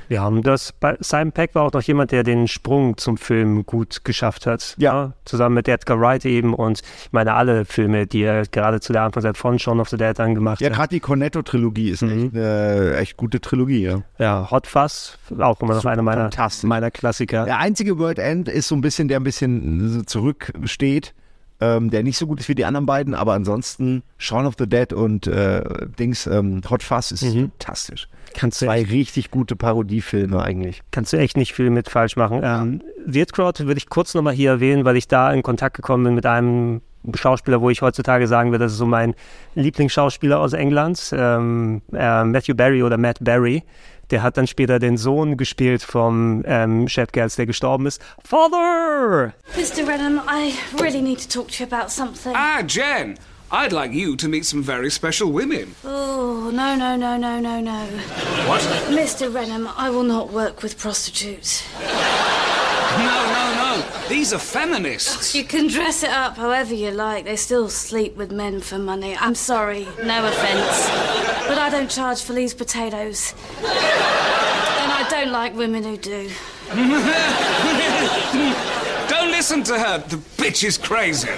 Wir haben das, bei Simon Peck war auch noch jemand, der den Sprung zum Film gut geschafft hat. Ja. Zusammen mit Edgar Wright eben und ich meine, alle Filme, die er gerade zu der Anfangszeit von Shaun of the Dead dann gemacht Ja, hat. gerade die Cornetto-Trilogie ist echt, eine echt gute Trilogie, ja. Ja, Hot Fuzz, auch immer noch einer meiner, meiner Klassiker. Der einzige World End ist so ein bisschen, der ein bisschen zurücksteht, ähm, der nicht so gut ist wie die anderen beiden, aber ansonsten Shaun of the Dead und äh, Dings ähm, Hot Fuzz ist fantastisch. Kannst du Zwei richtig gute Parodiefilme eigentlich. Kannst du echt nicht viel mit falsch machen. Ähm, Wirtkraut würde ich kurz nochmal hier erwähnen, weil ich da in Kontakt gekommen bin mit einem Schauspieler, wo ich heutzutage sagen würde, das ist so mein Lieblingsschauspieler aus England, ähm, äh, Matthew Barry oder Matt Barry. Der hat dann später den Sohn gespielt vom ähm, Chef Gals, der gestorben ist. Father! Mr. Renham, I really need to talk to you about something. Ah, Jen, I'd like you to meet some very special women. Oh, no, no, no, no, no, no. What? Mr. Renham, I will not work with prostitutes. No, no, no. These are feminists. You can dress it up however you like. They still sleep with men for money. I'm sorry, no offence. But I don't charge for these potatoes. And I don't like women who do. Don't listen to her. The bitch is crazy.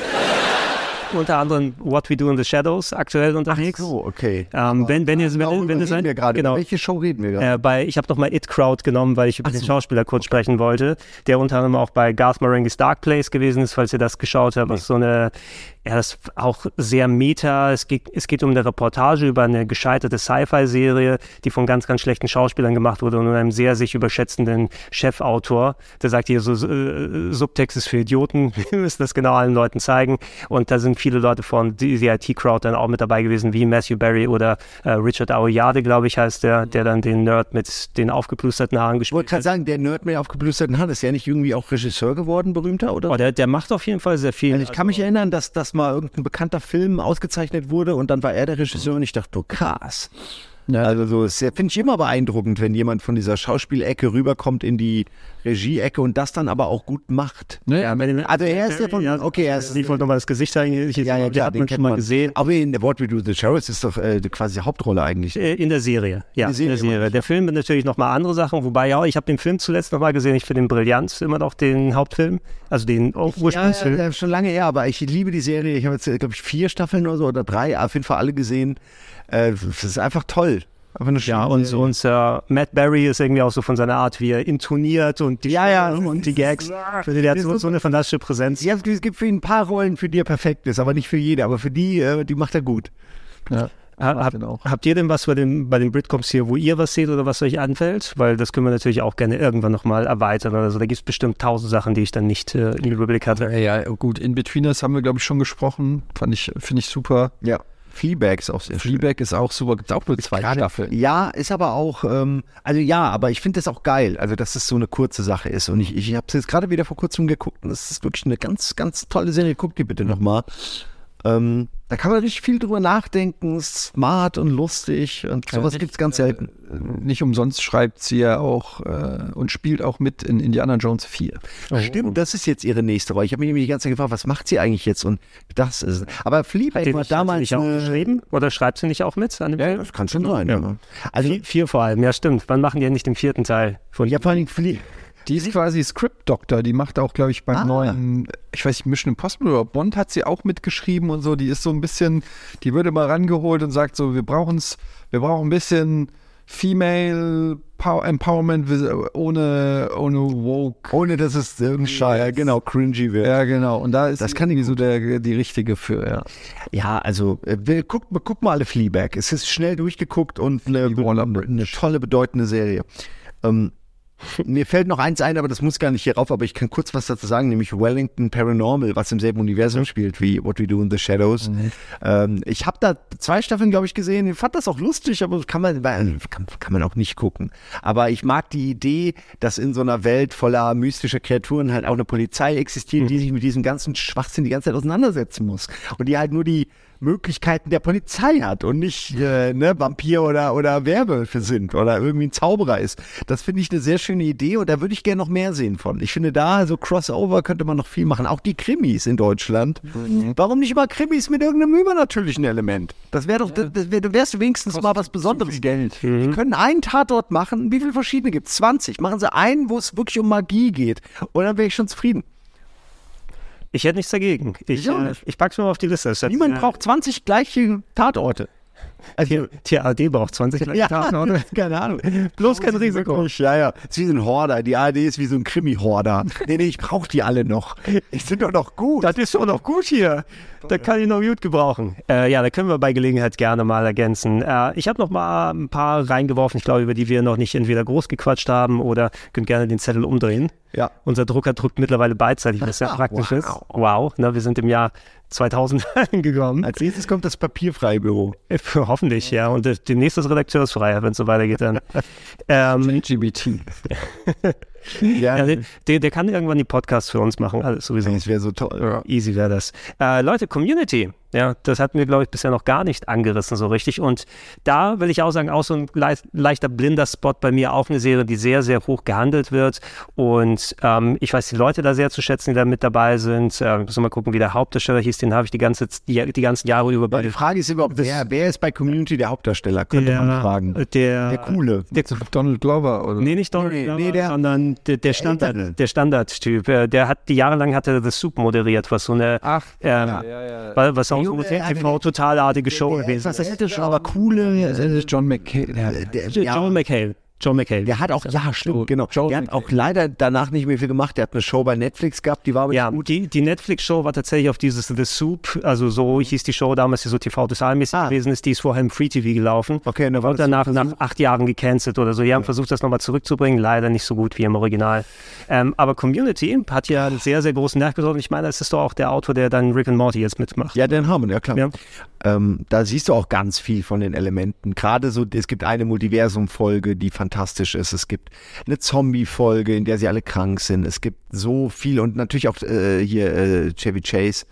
Unter anderem What We Do in the Shadows aktuell unterwegs. so, okay. Ähm, wenn, wenn ihr, wenn, wenn ihr reden wir gerade? genau. Welche Show reden wir gerade? Äh, bei, ich habe noch mal It Crowd genommen, weil ich über den Schauspieler kurz sprechen wollte, der unter anderem auch bei Garth Marenghi's Dark Place gewesen ist, falls ihr das geschaut habt. Das ist so eine, ja, das ist auch sehr meta. Es geht, es geht um eine Reportage über eine gescheiterte Sci-Fi-Serie, die von ganz, ganz schlechten Schauspielern gemacht wurde und einem sehr sich überschätzenden Chefautor. Der sagt hier so, äh, Subtext ist für Idioten. Wir müssen das genau allen Leuten zeigen. Und da sind viele Leute von DCIT Crowd dann auch mit dabei gewesen, wie Matthew Berry oder äh, Richard Aoyade, glaube ich, heißt der, der dann den Nerd mit den aufgeplusterten Haaren Ich gespielt wollte gerade sagen, der Nerd mit aufgeblüsterten Haaren ist ja nicht irgendwie auch Regisseur geworden, berühmter, oder? Oh, der, der macht auf jeden Fall sehr viel. Also ich kann mich erinnern, dass, mal irgendein bekannter Film ausgezeichnet wurde und dann war er der Regisseur und ich dachte, oh, krass. Also so, es finde ich immer beeindruckend, wenn jemand von dieser Schauspielecke rüberkommt in die Regieecke und das dann aber auch gut macht. Ja, Also er ist ja von, okay, er ist Ich wollte nochmal das Gesicht zeigen. Ich, ja, ja, klar, hat den man schon mal man. gesehen. Aber in The What We Do the Sheriffs ist doch äh, quasi die Hauptrolle eigentlich. Äh, In der Serie, ja. In der Serie, in der, Serie. der Film hat natürlich nochmal andere Sachen, wobei ja, ich habe den Film zuletzt nochmal gesehen. Ich finde den brillant, immer noch den Hauptfilm, also den Ja, Ursprungsfilm. ja, schon lange her, aber ich liebe die Serie. Ich habe jetzt, glaube ich, vier Staffeln oder so oder drei, auf jeden Fall alle gesehen. Äh, das ist einfach toll. Ja, und, Serie. und äh, Matt Berry ist irgendwie auch so von seiner Art, wie er intoniert und die, Ja, ja. und die Gags. Für den, der hat so, so eine fantastische Präsenz. Ja, es gibt für ihn ein paar Rollen, für die er perfekt ist, aber nicht für jede. Aber für die, äh, die macht er gut. Ja. Ha- Hab, habt ihr denn was bei den, bei den Britcoms hier, wo ihr was seht oder was euch anfällt? Weil das können wir natürlich auch gerne irgendwann nochmal erweitern. Also da gibt es bestimmt tausend Sachen, die ich dann nicht äh, im Überblick hatte. Ja, ja, gut, In-Betweeners haben wir, glaube ich, schon gesprochen. Fand ich, finde ich super. Ja. Fleabag ist auch sehr schön. Fleabag ist auch super. Gibt auch nur zwei Staffeln. Ja, ist aber auch, ähm, also ja, aber ich finde das auch geil, also dass es so eine kurze Sache ist. Und ich, ich habe es jetzt gerade wieder vor kurzem geguckt und es ist wirklich eine ganz, ganz tolle Serie. Guck die bitte nochmal. Ähm, da kann man richtig viel drüber nachdenken, smart und lustig und sowas Ja, gibt's ganz selten. Nicht umsonst schreibt sie ja auch äh, und spielt auch mit in Indiana Jones 4. Stimmt, das ist jetzt ihre nächste Rolle. Ich habe mich nämlich die ganze Zeit gefragt, was macht sie eigentlich jetzt? Und das ist. Aber Fleabag Hat war nicht, hat damals. nicht auch geschrieben? Oder schreibt sie nicht auch mit? An dem ja, Film? das kann schon sein. Ja. Ja. Also vier, vier vor allem, ja stimmt. Wann machen die endlich den vierten Teil? Von ja, vor allem Flie Die ist quasi Script Doctor, die macht auch, glaube ich, beim Ah. neuen, ich weiß nicht, Mission Impossible oder Bond hat sie auch mitgeschrieben und so. Die ist so ein bisschen, die würde mal rangeholt und sagt so, wir brauchen's, wir brauchen ein bisschen Female Power Empowerment ohne, ohne Woke. Ohne dass es irgendein Scheier, genau, cringy wird. Ja, genau. Und da ist Das kann die so der, die richtige für, ja. Ja, also äh, guck, guck mal alle Fleabag. Es ist schnell durchgeguckt und eine, eine tolle, bedeutende Serie. Ähm, mir fällt noch eins ein, aber das muss gar nicht hier rauf, aber ich kann kurz was dazu sagen, nämlich Wellington Paranormal, was im selben Universum spielt wie What We Do in the Shadows. Ähm, ich habe da zwei Staffeln, glaube ich, gesehen. Ich fand das auch lustig, aber kann man, kann, kann man auch nicht gucken. Aber ich mag die Idee, dass in so einer Welt voller mystischer Kreaturen halt auch eine Polizei existiert, die sich mit diesem ganzen Schwachsinn die ganze Zeit auseinandersetzen muss. Und die halt nur die Möglichkeiten der Polizei hat und nicht äh, ne, Vampir oder, oder Werwölfe sind oder irgendwie ein Zauberer ist. Das finde ich eine sehr schöne Idee und da würde ich gerne noch mehr sehen von. Ich finde da, so Crossover könnte man noch viel machen. Auch die Krimis in Deutschland. Warum nicht immer Krimis mit irgendeinem übernatürlichen Element? Das wäre doch, das, das wär, du wärst wenigstens mal was Besonderes. Geld. Die können einen Tatort machen. Wie viele verschiedene gibt es? 20. Machen sie einen, wo es wirklich um Magie geht. Und dann wäre ich schon zufrieden. Ich hätte nichts dagegen. Ich, auch äh, nicht. ich pack's mir mal auf die Liste. Das hat- Niemand äh, braucht 20 gleiche Tatorte. Also, TAD braucht 20 Ja, Tatorte. keine Ahnung. Bloß kein Risiko. Ja, ja. Es ist wie so ein Horder. Die ARD ist wie so ein Krimi-Horder. nee, nee, ich brauche die alle noch. Ich sind doch noch gut. Das ist doch noch gut hier. Da kann ich noch gut gebrauchen. Äh, ja, da können wir bei Gelegenheit gerne mal ergänzen. Äh, ich habe noch mal ein paar reingeworfen, ich glaube, über die wir noch nicht entweder groß gequatscht haben oder könnt gerne den Zettel umdrehen. Ja. Unser Drucker drückt mittlerweile beidseitig, was sehr praktisch ist. Wow, ne, wir sind im Jahr 2000 angekommen. Als nächstes kommt das papierfreie Büro. Äh, Hoffentlich, ja. Und äh, demnächst das Redakteursfreier, wenn es so weitergeht dann. ähm, LGBT. Ja, der, der, der kann irgendwann die Podcasts für uns machen, alles sowieso. Das wäre so toll. Ja, easy wäre das. Äh, Leute, Community. Ja, das hatten wir, glaube ich, bisher noch gar nicht angerissen so richtig. Und da will ich auch sagen, auch so ein leicht, leichter blinder Spot bei mir, auch eine Serie, die sehr, sehr hoch gehandelt wird. Und ähm, ich weiß die Leute da sehr zu schätzen, die da mit dabei sind. Äh, müssen wir mal gucken, wie der Hauptdarsteller hieß. Den habe ich die, ganze, die, die ganzen Jahre über bei Die Frage ist überhaupt, wer, wer ist bei Community der Hauptdarsteller? Könnte man fragen. Der, Der coole. Der, Donald Glover oder? Nee, nicht Donald Nee, Glover, nee, der- sondern der, der Standard, Ältere. der Standardtyp. Äh, Der hat die jahrelang hatte The Soup moderiert, was so eine Ach, ähm, wa- was auch so Junge, eine äh, TV-totalartige Show gewesen Was älter schon, aber coole. Das ist John ist. ja, John McHale. John McHale. der hat auch, ja, stimmt, genau. Joel Der hat auch leider danach nicht mehr viel gemacht. Der hat eine Show bei Netflix gehabt, die war aber Ja, gut. die, die Netflix-Show war tatsächlich auf dieses The Soup, also so hieß die Show damals, die so TV-Total-mäßig Ah. gewesen ist, die ist vorher im Free TV gelaufen. Okay, und Und danach nach acht Jahren gecancelt oder so. Die haben versucht, das nochmal zurückzubringen, leider nicht so gut wie im Original. Ähm, aber Community hat ja einen sehr, sehr großen getroffen. Ich meine, das ist doch auch der Autor, der dann Rick and Morty jetzt mitmacht. Ja, Dan Harmon, ja klar. Ja. Ähm, da siehst du auch ganz viel von den Elementen. Gerade so, es gibt eine Multiversum-Folge, die fantastisch ist. Es gibt eine Zombie-Folge, in der sie alle krank sind. Es gibt so viel und natürlich auch äh, hier äh, Chevy Chase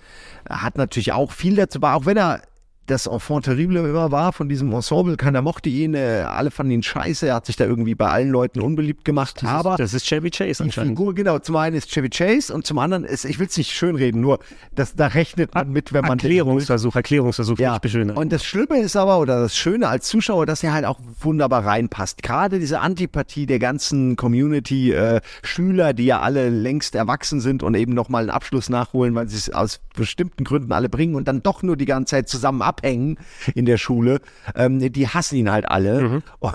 hat natürlich auch viel dazu, aber auch wenn er das Enfant terrible immer war von diesem Ensemble, keiner mochte ihn, äh, alle fanden ihn scheiße, er hat sich da irgendwie bei allen Leuten unbeliebt gemacht, aber Das ist Chevy Chase anscheinend. Figur, genau, zum einen ist Chevy Chase und zum anderen ist, ich will es nicht schönreden, nur das, da rechnet man mit, wenn man Erklärungsversuch, Erklärungsversuch, ja, ich beschöne. und das Schlimme ist aber, oder das Schöne als Zuschauer, dass er halt auch wunderbar reinpasst. Gerade diese Antipathie der ganzen Community-Schüler, die ja alle längst erwachsen sind und eben nochmal einen Abschluss nachholen, weil sie es aus bestimmten Gründen alle bringen und dann doch nur die ganze Zeit zusammen abhängen in der Schule, ähm, die hassen ihn halt alle. Und,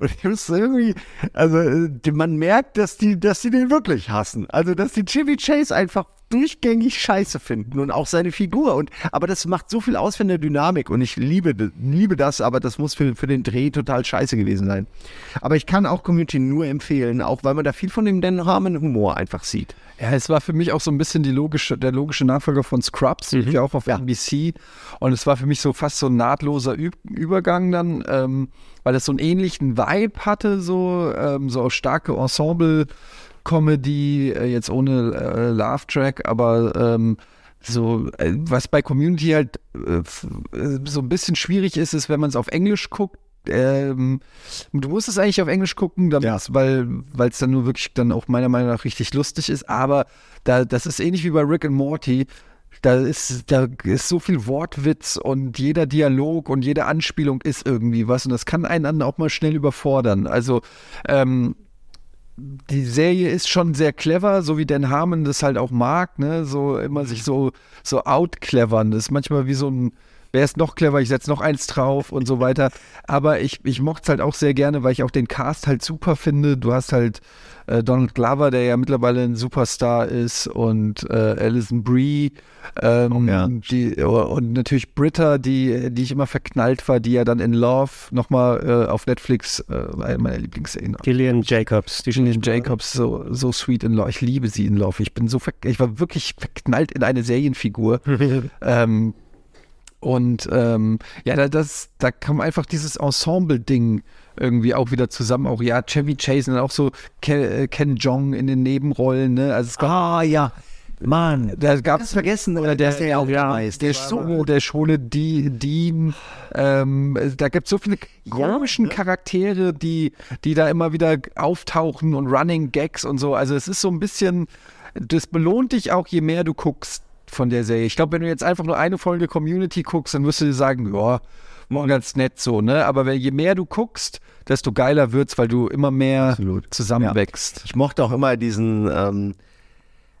und ich muss irgendwie, also äh, man merkt, dass die, dass die den wirklich hassen. Also, dass die Chevy Chase einfach durchgängig scheiße finden und auch seine Figur. Und, aber das macht so viel aus für eine Dynamik und ich liebe, liebe das, aber das muss für, für den Dreh total scheiße gewesen sein. Aber ich kann auch Community nur empfehlen, auch weil man da viel von dem Dan Harmon Humor einfach sieht. Ja, es war für mich auch so ein bisschen die logische, der logische Nachfolger von Scrubs, lief ja auch auf NBC. Und es war für mich so fast so ein nahtloser Ü Übergang dann, ähm, weil es so einen ähnlichen Vibe hatte, so, ähm, so starke Ensemble. Comedy, äh, jetzt ohne äh, Love-Track, aber ähm, so, äh, was bei Community halt äh, äh, so ein bisschen schwierig ist, ist, wenn man es auf Englisch guckt, ähm, du musst es eigentlich auf Englisch gucken, damit, weil weil es dann nur wirklich dann auch meiner Meinung nach richtig lustig ist. Aber da, das ist ähnlich wie bei Rick and Morty. Da ist, da ist so viel Wortwitz und jeder Dialog und jede Anspielung ist irgendwie was und das kann einen dann auch mal schnell überfordern. Also ähm, die Serie ist schon sehr clever, so wie Dan Harmon das halt auch mag, ne? So immer sich so, so outclevern. Das ist manchmal wie so ein, wer ist noch clever, ich setze noch eins drauf und so weiter. Aber ich, ich mochte es halt auch sehr gerne, weil ich auch den Cast halt super finde. Du hast halt äh, Donald Glover, der ja mittlerweile ein Superstar ist, und äh, Alison Brie. Ähm, die, und natürlich Britta, die, die ich immer verknallt war, die ja dann in Love nochmal äh, auf Netflix, äh, eine meiner Lieblingsserien. Gillian Jacobs. Die Gillian Jacobs, so, so sweet in Love. Ich liebe sie in Love. Ich bin so, ich war wirklich verknallt in eine Serienfigur. ähm, und ähm, ja, da, das, da kam einfach dieses Ensemble-Ding irgendwie auch wieder zusammen. Auch ja, Chevy Chase und auch so Ken, äh, Ken Jong in den Nebenrollen. Ne? Also es gab, ah ja, Mann, da gab es vergessen oder der, der ja auch ja, weiß. der so, der Schone die Dean. Ähm, da gibt es so viele komischen Charaktere, die, die da immer wieder auftauchen und Running Gags und so. Also es ist so ein bisschen, das belohnt dich auch, je mehr du guckst von der Serie. Ich glaube, wenn du jetzt einfach nur eine Folge Community guckst, dann wirst du dir sagen, ja, mal ganz nett so, ne? Aber wenn, je mehr du guckst, desto geiler wird's, weil du immer mehr zusammenwächst. Ich mochte auch immer diesen, ähm,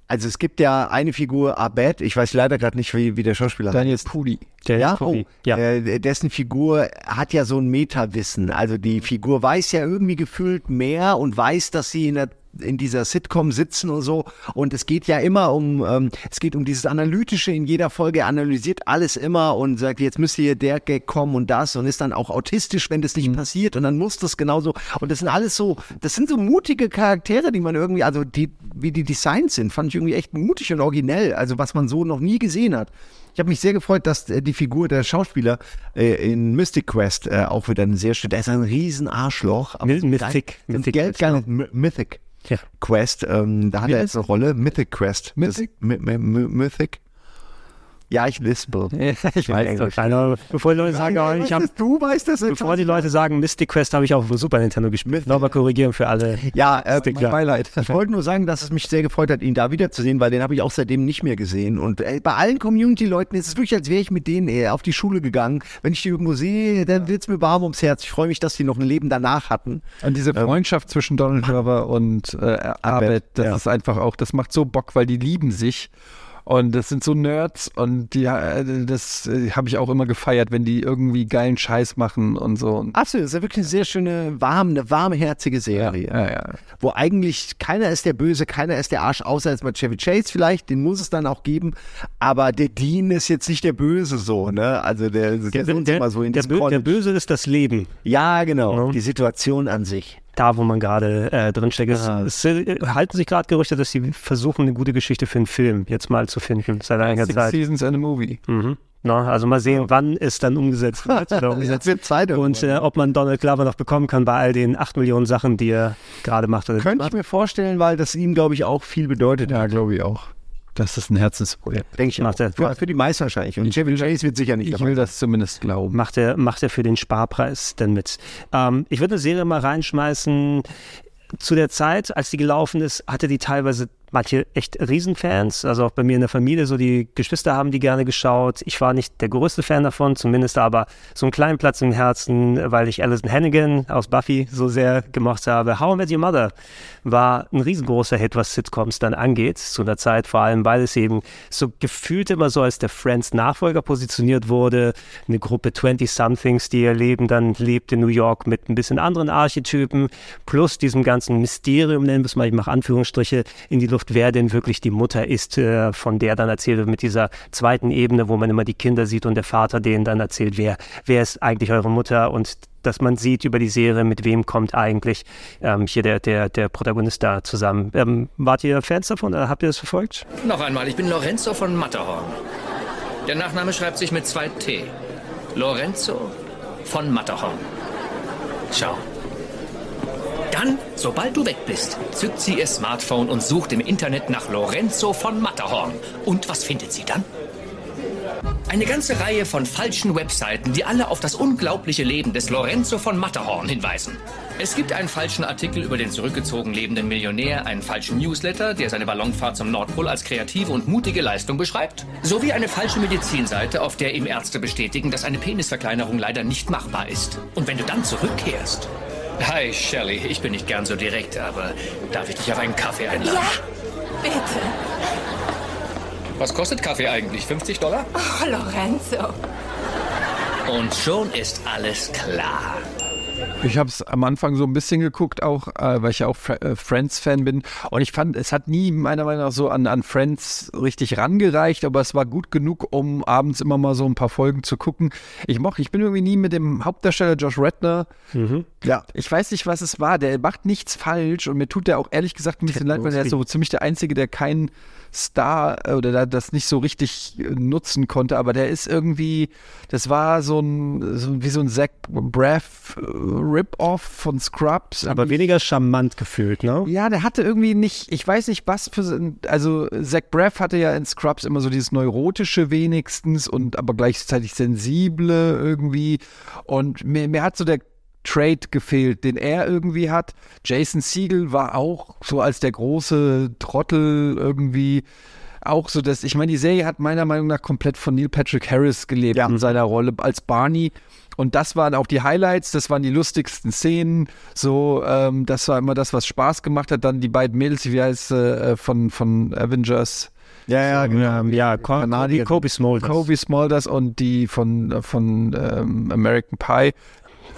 also es gibt ja eine Figur, Abed, ich weiß leider gerade nicht, wie, wie der Schauspieler Daniel heißt. Pudi. Der ja, Pudi, oh, Äh, dessen Figur hat ja so ein Meta-Wissen. Also die Figur weiß ja irgendwie gefühlt mehr und weiß, dass sie in der in dieser Sitcom sitzen und so. Und es geht ja immer um, ähm, es geht um dieses Analytische in jeder Folge. Er analysiert alles immer und sagt, jetzt müsste hier der Gag kommen und das und ist dann auch autistisch, wenn das nicht passiert. Und dann muss das genauso. Und das sind alles so, das sind so mutige Charaktere, die man irgendwie, also die, wie die Designs sind, fand ich irgendwie echt mutig und originell. Also was man so noch nie gesehen hat. Ich habe mich sehr gefreut, dass äh, die Figur der Schauspieler äh, in Mystic Quest äh, auch wieder ein sehr schön, der ist ein riesen Arschloch. aber Mythic. Mythic Geld, geil, Mythic. Quest. Ähm, da hat Wie er jetzt eine Rolle. Mythic Quest. Mythic? Das, My- My- My- Mythic? Ja, ich lispel. ich weiß. Also, bevor die Leute sagen, oh, ich hab, du weißt das bevor die Leute sagen, Mystic Quest habe ich auf Super Nintendo gespielt. Nochmal korrigieren für alle. Ja, äh, Stickler. Beileid. Ich wollte nur sagen, dass es mich sehr gefreut hat, ihn da wiederzusehen, weil den habe ich auch seitdem nicht mehr gesehen. Und ey, bei allen Community-Leuten ist es wirklich, als wäre ich mit denen ey, auf die Schule gegangen. Wenn ich die irgendwo sehe, dann wird es mir warm ums Herz. Ich freue mich, dass die noch ein Leben danach hatten. Und diese Freundschaft zwischen Donald Glover und äh, Abed, das ja. ist einfach auch, das macht so Bock, weil die lieben sich. Und das sind so Nerds und die, äh, das äh, habe ich auch immer gefeiert, wenn die irgendwie geilen Scheiß machen und so. Und Absolut, das ist ja wirklich eine sehr schöne, warme, eine warmherzige Serie. ja, ja. Wo eigentlich keiner ist der Böse, keiner ist der Arsch, außer jetzt mal Chevy Chase vielleicht, den muss es dann auch geben. Aber der Dean ist jetzt nicht der Böse so, ne? Also der, der, Der, der, so in der. Böse ist das Leben. Ja, genau. Ja. Die Situation an sich. Da, wo man gerade äh, drinsteckt. Es, es äh, halten sich gerade Gerüchte, dass sie versuchen, eine gute Geschichte für einen Film jetzt mal zu finden, seit einiger Six Zeit. Seasons and a Movie. Mhm. Na, also mal sehen, wann es dann umgesetzt wird. Oder umgesetzt wird Zeit und äh, ob man Donald Glover noch bekommen kann bei all den 8 Millionen Sachen, die er gerade macht. Könnte ich mir vorstellen, weil das ihm, glaube ich, auch viel bedeutet. Ja, glaube ich auch. Das ist ein Herzensprojekt. Denke ich Macht auch. er. Für, für die meisten wahrscheinlich. Und Chevy Chase wird sicher nicht Ich dabei will das zumindest glauben. macht er, macht er für den Sparpreis denn mit. Ähm, ich würde eine Serie mal reinschmeißen. Zu der Zeit, als die gelaufen ist, hatte die teilweise manche echt Riesenfans. Also auch bei mir in der Familie, so die Geschwister haben die gerne geschaut. Ich war nicht der größte Fan davon, zumindest aber so einen kleinen Platz im Herzen, weil ich Alison Hannigan aus Buffy so sehr gemocht habe. How I Met Your Mother war ein riesengroßer Hit, was Sitcoms dann angeht. Zu einer Zeit vor allem, weil es eben so gefühlt immer so als der Friends-Nachfolger positioniert wurde. Eine Gruppe 20-Somethings, die ihr Leben dann lebt in New York mit ein bisschen anderen Archetypen, plus diesem ganzen Mysterium, nennen wir es mal, ich mache Anführungsstriche, in die Luft, wer denn wirklich die Mutter ist, äh, von der dann erzählt wird mit dieser zweiten Ebene, wo man immer die Kinder sieht und der Vater denen dann erzählt, wer, wer ist eigentlich eure Mutter und dass man sieht über die Serie, mit wem kommt eigentlich ähm, hier der, der, der Protagonist da zusammen. Ähm, wart ihr Fans davon oder habt ihr das verfolgt? Noch einmal, ich bin Lorenzo von Matterhorn. Der Nachname schreibt sich mit zwei T. Lorenzo von Matterhorn. Schau. Dann, sobald du weg bist, zückt sie ihr Smartphone und sucht im Internet nach Lorenzo von Matterhorn. Und was findet sie dann? Eine ganze Reihe von falschen Webseiten, die alle auf das unglaubliche Leben des Lorenzo von Matterhorn hinweisen. Es gibt einen falschen Artikel über den zurückgezogen lebenden Millionär, einen falschen Newsletter, der seine Ballonfahrt zum Nordpol als kreative und mutige Leistung beschreibt, sowie eine falsche Medizinseite, auf der ihm Ärzte bestätigen, dass eine Penisverkleinerung leider nicht machbar ist. Und wenn du dann zurückkehrst... Hi, Shelley, ich bin nicht gern so direkt, aber darf ich dich auf einen Kaffee einladen? Bitte. Was kostet Kaffee eigentlich? 50 Dollar? Oh, Lorenzo. Und schon ist alles klar. Ich habe es am Anfang so ein bisschen geguckt, auch äh, weil ich ja auch Fr äh, Friends-Fan bin. Und ich fand, es hat nie meiner Meinung nach so an, an Friends richtig rangereicht, aber es war gut genug, um abends immer mal so ein paar Folgen zu gucken. Ich mochte, ich bin irgendwie nie mit dem Hauptdarsteller Josh Redner. Ja, ich weiß nicht, was es war. Der macht nichts falsch und mir tut der auch ehrlich gesagt ein bisschen leid, weil er ist so ziemlich der Einzige, der keinen Star äh, oder da das nicht so richtig äh, nutzen konnte, aber der ist irgendwie, das war so ein, so wie so ein Zach Braff äh, Rip-Off von Scrubs. Aber weniger charmant gefühlt, ne? Ja, der hatte irgendwie nicht, ich weiß nicht, was für, also Zach Braff hatte ja in Scrubs immer so dieses Neurotische wenigstens und aber gleichzeitig Sensible irgendwie und mir, mir hat so der Trade gefehlt, den er irgendwie hat. Jason Siegel war auch so als der große Trottel irgendwie auch so, dass ich meine, die Serie hat meiner Meinung nach komplett von Neil Patrick Harris gelebt in seiner Rolle als Barney. Und das waren auch die Highlights, das waren die lustigsten Szenen. So, ähm, das war immer das, was Spaß gemacht hat. Dann die beiden Mädels, wie heißt äh, von, von Avengers. Ja, ja, genau. Ja, Co Kobe Smulders. Kobe Smulders und die von, von ähm, American Pie.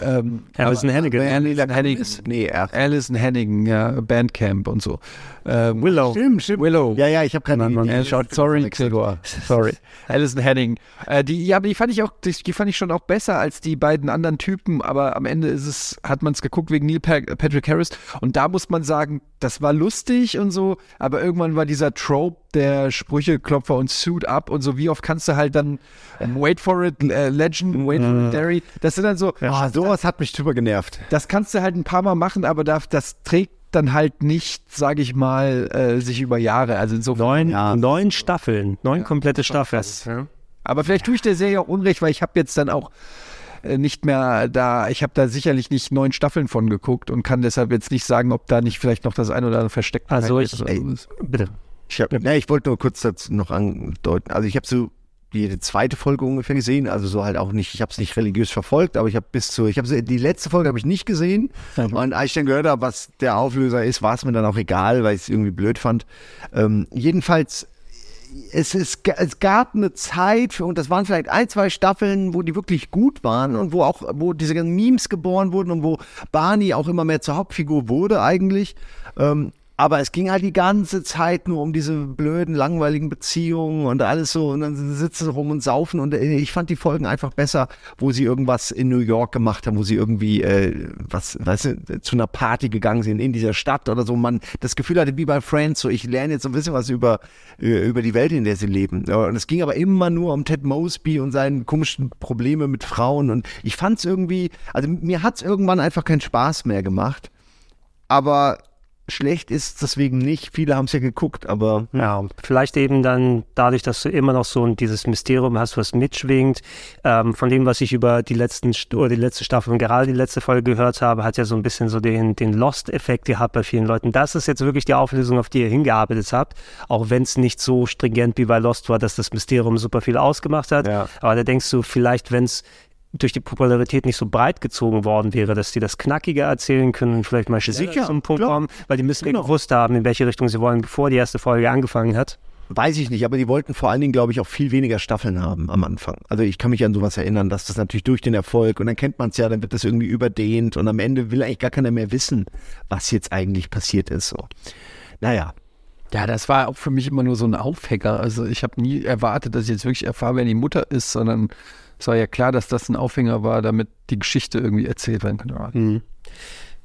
Ähm, Alison aber- Hannigan. Alison Hannigan. Nee, er. Alison Hannigan, ja, Bandcamp und so. Ähm, Willow. Stimmt, stimmt. Willow. Ja, ja, ich habe keine Mann, Idee. äh, schaut, sorry, Gregor. Sorry. Alison Henning. Äh, die, ja, aber die fand ich auch, die, fand ich schon auch besser als die beiden anderen Typen, aber am Ende ist es, hat man es geguckt wegen Neil Pa- Patrick Harris. Und da muss man sagen, das war lustig und so, aber irgendwann war dieser Trope der Sprücheklopfer und Suit Up und so, wie oft kannst du halt dann ähm, Wait for it, äh, Legend, Wait for it, Derry. Das sind dann so, Ah, sowas hat mich drüber genervt. das kannst du halt ein paar Mal machen, aber da, das trägt dann halt nicht, sage ich mal, äh, sich über Jahre, also insofern. Neun, neun Staffeln, neun komplette Staffeln. Ja. Aber vielleicht tue ich der Serie auch Unrecht, weil ich habe jetzt dann auch äh, nicht mehr da, ich habe da sicherlich nicht neun Staffeln von geguckt und kann deshalb jetzt nicht sagen, ob da nicht vielleicht noch das ein oder andere versteckt Also ist. ich, oder ey, bitte. Ich, hab, ne, ich wollte nur kurz dazu noch andeuten. Also ich habe so jede zweite Folge ungefähr gesehen, also so halt auch nicht, ich habe es nicht religiös verfolgt, aber ich habe bis zu, ich habe die letzte Folge habe ich nicht gesehen und als ich dann gehört habe, was der Auflöser ist, war es mir dann auch egal, weil ich es irgendwie blöd fand. Ähm, jedenfalls es, ist, es gab eine Zeit, für, und das waren vielleicht ein, zwei Staffeln, wo die wirklich gut waren und wo auch, wo diese ganzen Memes geboren wurden und wo Barney auch immer mehr zur Hauptfigur wurde eigentlich. Ähm, aber es ging halt die ganze Zeit nur um diese blöden, langweiligen Beziehungen und alles so. Und dann sitzen sie rum und saufen. Und äh, ich fand die Folgen einfach besser, wo sie irgendwas in New York gemacht haben, wo sie irgendwie, äh, was, weißt du, zu einer Party gegangen sind in dieser Stadt oder so. Man das Gefühl hatte, wie bei Friends, so ich lerne jetzt so ein bisschen was über, äh, über die Welt, in der sie leben. Und es ging aber immer nur um Ted Mosby und seine komischen Probleme mit Frauen. Und ich fand es irgendwie, also mir hat es irgendwann einfach keinen Spaß mehr gemacht. Aber schlecht ist deswegen nicht. Viele haben es ja geguckt, aber Ja, vielleicht eben dann dadurch, dass du immer noch so dieses Mysterium hast, was mitschwingt. Ähm, von dem, was ich über die letzten oder die letzte Staffel und gerade die letzte Folge gehört habe, hat ja so ein bisschen so den, den Lost-Effekt gehabt bei vielen Leuten. Das ist jetzt wirklich die Auflösung, auf die ihr hingearbeitet habt, auch wenn es nicht so stringent wie bei Lost war, dass das Mysterium super viel ausgemacht hat. Aber da denkst du, vielleicht, wenn es durch die Popularität nicht so breit gezogen worden wäre, dass die das knackiger erzählen können und vielleicht mal Sicher, zum Punkt klar. kommen, weil die müssen Genau. gewusst haben, in welche Richtung sie wollen, bevor die erste Folge angefangen hat. Weiß ich nicht, aber die wollten vor allen Dingen, glaube ich, auch viel weniger Staffeln haben am Anfang. Also ich kann mich an sowas erinnern, dass das natürlich durch den Erfolg und dann kennt man es ja, dann wird das irgendwie überdehnt und am Ende will eigentlich gar keiner mehr wissen, was jetzt eigentlich passiert ist. So. Naja. Ja, das war auch für mich immer nur so ein Aufhänger. Also ich habe nie erwartet, dass ich jetzt wirklich erfahre, wer die Mutter ist, sondern es war ja klar, dass das ein Aufhänger war, damit die Geschichte irgendwie erzählt werden kann. Mhm.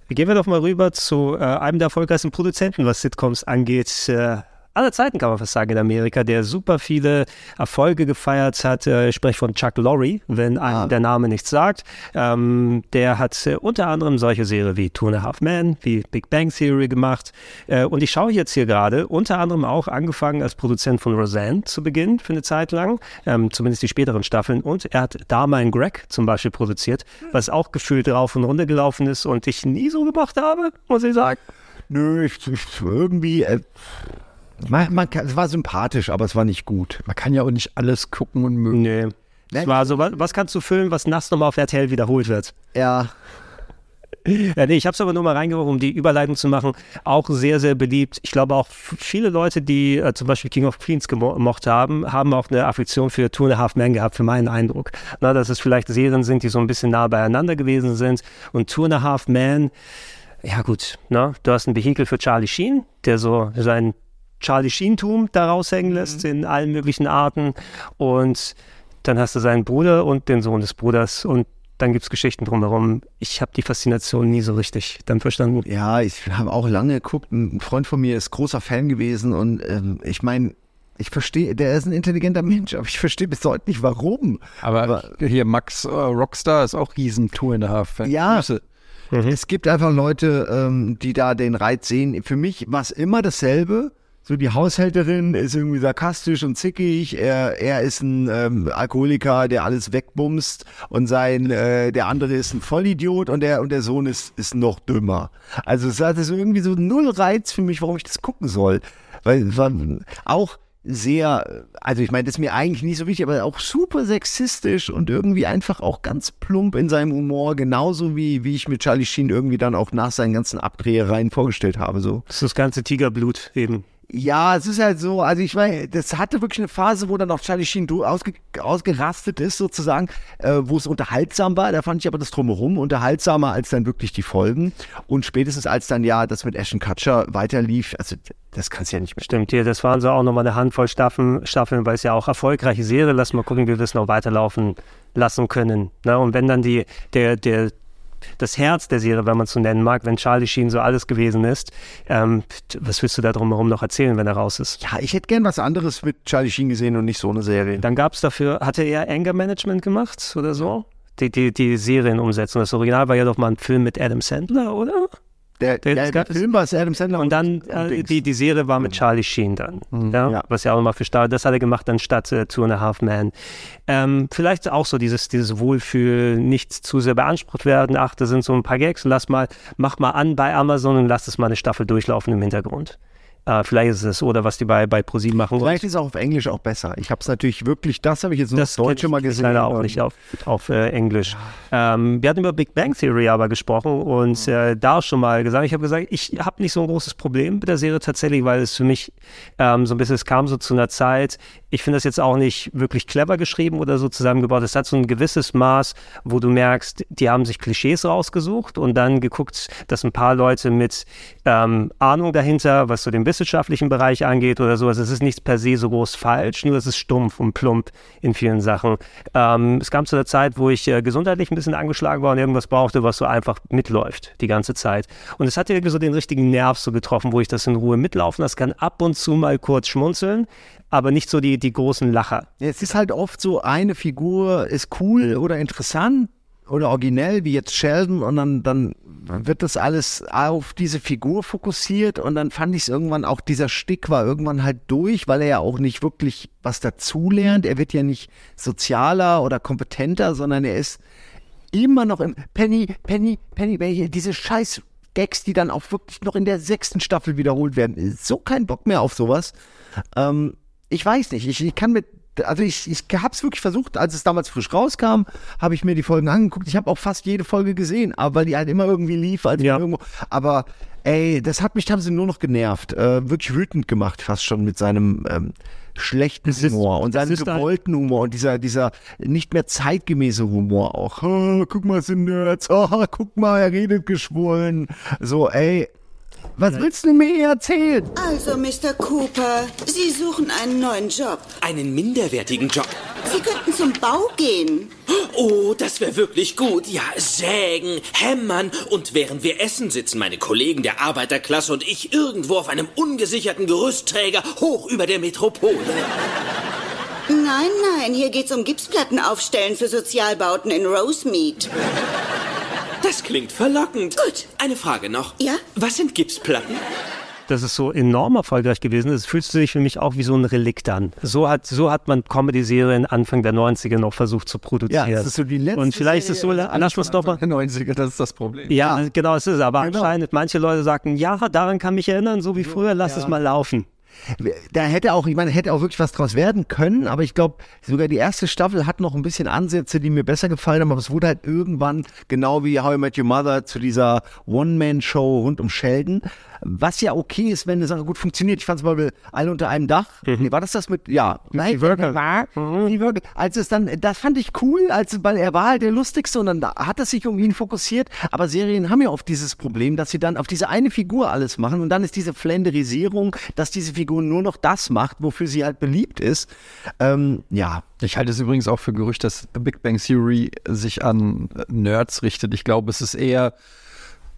Gehen wir doch mal rüber zu äh, einem der erfolgreichsten Produzenten, was Sitcoms angeht. Äh, aller Zeiten kann man fast sagen in Amerika, der super viele Erfolge gefeiert hat. Äh, ich spreche von Chuck Lorre, wenn einem der Name nichts sagt. Ähm, der hat äh, unter anderem solche Serien wie Two and a Half Men, wie Big Bang Theory gemacht. Äh, und ich schaue jetzt hier gerade, unter anderem auch angefangen als Produzent von Roseanne zu Beginn für eine Zeit lang, ähm, zumindest die späteren Staffeln. Und er hat Dharma and Greg zum Beispiel produziert, was auch gefühlt rauf und runter gelaufen ist und ich nie so gemacht habe, muss ich sagen. Nö, ich, ich, irgendwie, äh, man, man kann, es war sympathisch, aber es war nicht gut. Man kann ja auch nicht alles gucken und mögen. Nee. Es war so, was, was kannst du filmen, was nachts nochmal auf RTL wiederholt wird? Ja. Ja, nee, ich habe es aber nur mal reingeworfen, um die Überleitung zu machen. Auch sehr, sehr beliebt. Ich glaube auch viele Leute, die äh, zum Beispiel King of Queens gemo- gemocht haben, haben auch eine Affektion für Two and a Half Men gehabt, für meinen Eindruck. Na, dass es vielleicht Serien sind, die so ein bisschen nah beieinander gewesen sind. Und Two and a Half Men, ja gut, ne? du hast ein Vehikel für Charlie Sheen, der so sein Charlie Sheen-Tum da raushängen lässt in allen möglichen Arten. Und dann hast du seinen Bruder und den Sohn des Bruders und dann gibt es Geschichten drumherum. Ich habe die Faszination nie so richtig dann verstanden. Ja, ich habe auch lange geguckt. Ein Freund von mir ist großer Fan gewesen und ähm, ich meine, ich verstehe, der ist ein intelligenter Mensch, aber ich verstehe bis heute nicht, warum. Aber, hier Max äh, Rockstar ist auch riesen Two and a Half. Fan. Ja, Grüße. es gibt einfach Leute, ähm, die da den Reiz sehen. Für mich war es immer dasselbe. So die Haushälterin ist irgendwie sarkastisch und zickig. Er, er ist ein ähm, Alkoholiker, der alles wegbumst und sein äh, der andere ist ein Vollidiot und der und der Sohn ist ist noch dümmer. Also es hat irgendwie so null Reiz für mich, warum ich das gucken soll, weil war auch sehr, also ich meine, das ist mir eigentlich nicht so wichtig, aber auch super sexistisch und irgendwie einfach auch ganz plump in seinem Humor, genauso wie, wie ich mir Charlie Sheen irgendwie dann auch nach seinen ganzen Abdrehereien vorgestellt habe. So. Das ist das ganze Tigerblut eben. Ja, es ist halt so, also ich meine, das hatte wirklich eine Phase, wo dann auch Charlie Sheen ausge, ausgerastet ist, sozusagen, äh, wo es unterhaltsam war. Da fand ich aber das Drumherum unterhaltsamer als dann wirklich die Folgen. Und spätestens als dann ja das mit Ashton Kutcher weiterlief, also das kannst du ja nicht mehr. Stimmt, hier, das waren so auch nochmal eine Handvoll Staffeln, Staffeln, weil es ja auch erfolgreiche Serie. Lass mal gucken, wie wir das noch weiterlaufen lassen können. Ne? Und wenn dann die, der, der, das Herz der Serie, wenn man es so nennen mag, wenn Charlie Sheen so alles gewesen ist, ähm, was willst du da drumherum noch erzählen, wenn er raus ist? Ja, ich hätte gern was anderes mit Charlie Sheen gesehen und nicht so eine Serie. Dann gab es dafür, hatte er Anger Management gemacht oder so? Die, die, die Serienumsetzung. Das Original war ja doch mal ein Film mit Adam Sandler, oder? Der, Der- der, es der Film war es Adam Sandler. Und dann äh, die, die Serie war mit Charlie Sheen dann, ja, was ja auch nochmal für Star, das hat er gemacht anstatt äh, Two and a Half Men. Ähm, vielleicht auch so dieses, dieses Wohlfühl, nicht zu sehr beansprucht werden, ach, da sind so ein paar Gags, lass mal, mach mal an bei Amazon und lass es mal eine Staffel durchlaufen im Hintergrund. Äh, vielleicht ist es, oder was die bei, bei ProSieben machen. Vielleicht ist es auch auf Englisch auch besser. Ich habe es natürlich wirklich, das habe ich jetzt nur Das auf Deutsche ich mal gesehen. Leider auch nicht auf, auf äh, Englisch. Ähm, wir hatten über Big Bang Theory aber gesprochen und äh, da schon mal gesagt, ich habe gesagt, ich habe nicht so ein großes Problem mit der Serie tatsächlich, weil es für mich ähm, so ein bisschen, es kam so zu einer Zeit, ich finde das jetzt auch nicht wirklich clever geschrieben oder so zusammengebaut. Es hat so ein gewisses Maß, wo du merkst, die haben sich Klischees rausgesucht und dann geguckt, dass ein paar Leute mit ähm, Ahnung dahinter, was so den wissenschaftlichen Bereich angeht oder sowas, es ist nichts per se so groß falsch, nur es ist stumpf und plump in vielen Sachen. Ähm, es kam zu der Zeit, wo ich äh, gesundheitlich ein bisschen angeschlagen war und irgendwas brauchte, was so einfach mitläuft die ganze Zeit. Und es hat irgendwie so den richtigen Nerv so getroffen, wo ich das in Ruhe mitlaufen lassen kann, ab und zu mal kurz schmunzeln, aber nicht so die, die großen Lacher. Es ist halt oft so, eine Figur ist cool oder interessant oder originell, wie jetzt Sheldon, und dann, dann wird das alles auf diese Figur fokussiert und dann fand ich es irgendwann, auch dieser Stick war irgendwann halt durch, weil er ja auch nicht wirklich was dazulernt. Er wird ja nicht sozialer oder kompetenter, sondern er ist immer noch im Penny, Penny, Penny, welche, diese scheiß Gags, die dann auch wirklich noch in der sechsten Staffel wiederholt werden. So kein Bock mehr auf sowas. Ähm, ich weiß nicht, ich, ich kann mit, also ich, ich habe es wirklich versucht, als es damals frisch rauskam, habe ich mir die Folgen angeguckt. Ich habe auch fast jede Folge gesehen, aber weil die halt immer irgendwie lief, als ja. irgendwo. Aber ey, das hat mich teilweise nur noch genervt, äh, wirklich wütend gemacht, fast schon mit seinem ähm, schlechten Humor und seinem ist ein- gewollten Humor und dieser, dieser nicht mehr zeitgemäße Humor auch. Ah, guck mal, es sind Nerds. Ah, guck mal, er redet geschwollen. So, ey, was willst du mir erzählen? Also, Mr. Cooper, Sie suchen einen neuen Job. Einen minderwertigen Job. Sie könnten zum Bau gehen. Oh, das wäre wirklich gut. Ja, sägen, hämmern und während wir essen, sitzen meine Kollegen der Arbeiterklasse und ich irgendwo auf einem ungesicherten Gerüstträger hoch über der Metropole. Nein, nein, hier geht's um Gipsplatten aufstellen für Sozialbauten in Rosemead. Das klingt verlockend. Gut. Eine Frage noch. Ja? Was sind Gipsplatten? das ist so enorm erfolgreich gewesen ist, fühlst du dich für mich auch wie so ein Relikt an. So hat, so hat man Comedy-Serien Anfang der 90er noch versucht zu produzieren. Ja, das ist so die letzte Und vielleicht ist es so, lass uns doch mal. Der 90er, das ist das Problem. Ja, genau, es ist aber anscheinend, manche Leute sagten, ja, daran kann mich erinnern, so wie früher, lass es mal laufen. Da hätte auch, ich meine, hätte auch wirklich was draus werden können, aber ich glaube, sogar die erste Staffel hat noch ein bisschen Ansätze, die mir besser gefallen haben, aber es wurde halt irgendwann, genau wie How I Met Your Mother, zu dieser One-Man-Show rund um Sheldon, was ja okay ist, wenn eine Sache gut funktioniert. Ich fand es mal alle unter einem Dach. Nee, war das das mit, ja, nein, die Worker. War, die Worker. Als es dann, das fand ich cool, als, weil er war halt der Lustigste und dann hat es sich um ihn fokussiert, aber Serien haben ja oft dieses Problem, dass sie dann auf diese eine Figur alles machen und dann ist diese Flenderisierung, dass diese Figur nur noch das macht, wofür sie halt beliebt ist. Ähm, ja. Ich halte es übrigens auch für Gerücht, dass Big Bang Theory sich an Nerds richtet. Ich glaube, es ist eher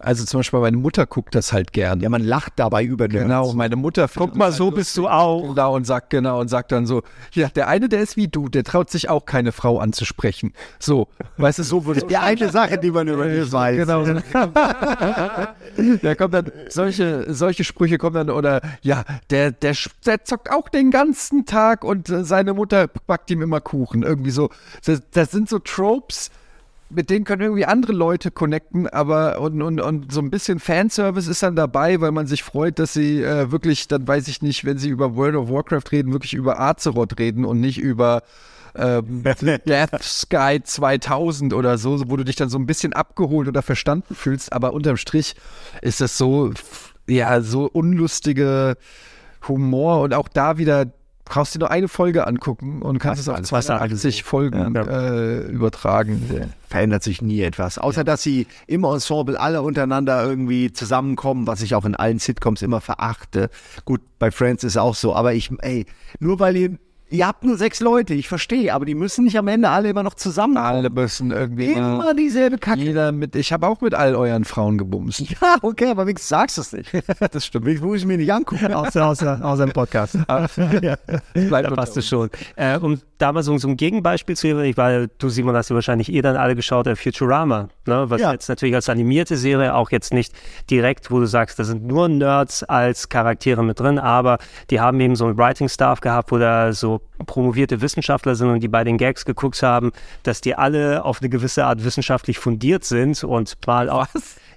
also zum Beispiel meine Mutter guckt das halt gern. Ja, man lacht dabei über Nerds. Genau, meine Mutter Guck mal, so bist du auch. Genau, und sagt genau und sagt dann so, ja, der eine, der ist wie du, der traut sich auch keine Frau anzusprechen. So, weißt du, so würde Die eine Sache, die man über ihn weiß. Genau. da kommt dann solche solche Sprüche kommen dann oder ja, der der der zockt auch den ganzen Tag und äh, seine Mutter backt ihm immer Kuchen, irgendwie so. Das, das sind so Tropes mit denen können irgendwie andere Leute connecten, aber und, und, und so ein bisschen Fanservice ist dann dabei, weil man sich freut, dass sie äh, wirklich, dann weiß ich nicht, wenn sie über World of Warcraft reden, wirklich über Azeroth reden und nicht über ähm, Death Sky 2000 oder so, wo du dich dann so ein bisschen abgeholt oder verstanden fühlst, aber unterm Strich ist das so, ja, so unlustige Humor und auch da wieder brauchst du nur eine Folge angucken und kannst es auf 280 Folgen äh, übertragen. Verändert sich nie etwas. Außer, dass sie im Ensemble alle untereinander irgendwie zusammenkommen, was ich auch in allen Sitcoms immer verachte. Gut, bei Friends ist auch so, aber ich, ey, nur weil ihr Ihr habt nur sechs Leute, ich verstehe, aber die müssen nicht am Ende alle immer noch zusammen. Alle müssen irgendwie Immer dieselbe Kacke. Jeder mit, ich habe auch mit all euren Frauen gebumst. Ja, okay, aber wenigstens sagst du es nicht. das stimmt. Ich muss ich mir nicht angucken. Außer, außer, außer im Podcast. ja, da passt es schon. Äh, um da mal so, so ein Gegenbeispiel zu geben, weil du, Simon, hast ja wahrscheinlich eh dann alle geschaut, äh, Futurama, ne? was Ja. jetzt natürlich als animierte Serie auch jetzt nicht direkt, wo du sagst, da sind nur Nerds als Charaktere mit drin, aber die haben eben so einen Writing-Staff gehabt, wo da so promovierte Wissenschaftler sind und die bei den Gags geguckt haben, dass die alle auf eine gewisse Art wissenschaftlich fundiert sind und mal auch.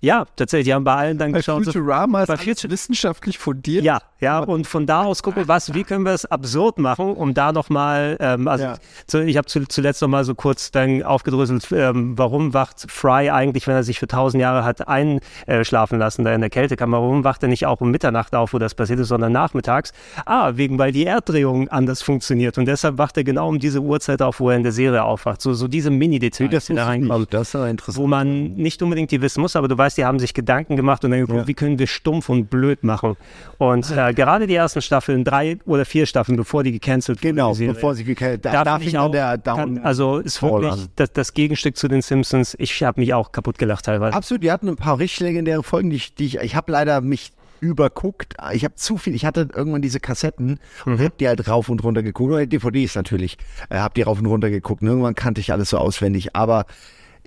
Ja, tatsächlich, die haben bei allen dann Bei geschaut. so- Futurama ist bei alles wissenschaftlich fundiert. ja, ja, und von da aus gucken, was, wie können wir es absurd machen, um da nochmal, ähm, also Ja. zu, ich habe zu, zuletzt nochmal so kurz dann aufgedröselt, ähm, warum wacht Fry eigentlich, wenn er sich für tausend Jahre hat einschlafen lassen, da in der Kältekammer, warum wacht er nicht auch um Mitternacht auf, wo das passiert ist, sondern nachmittags? Ah, wegen, weil die Erddrehung anders funktioniert und deshalb wacht er genau um diese Uhrzeit auf, wo er in der Serie aufwacht. So, so diese Mini-Details, die da reinkommen Das ist interessant. wo man nicht unbedingt die wissen muss, aber du weißt, die haben sich Gedanken gemacht und dann geguckt, wie können wir stumpf und blöd machen. Und äh, gerade die ersten Staffeln, drei oder vier Staffeln, bevor die gecancelt wurden, Genau, bevor sie gecancelt- da- da da fing fing dann der Down- kann, Also ist wirklich das, das Gegenstück zu den Simpsons. Ich habe mich auch kaputt gelacht teilweise. Absolut, die hatten ein paar richtig legendäre Folgen, die ich, die ich, ich habe leider mich überguckt. Ich habe zu viel, ich hatte irgendwann diese Kassetten und hab die halt rauf und runter geguckt. Oder DVDs natürlich. Äh, hab die rauf und runter geguckt. Und irgendwann kannte ich alles so auswendig. Aber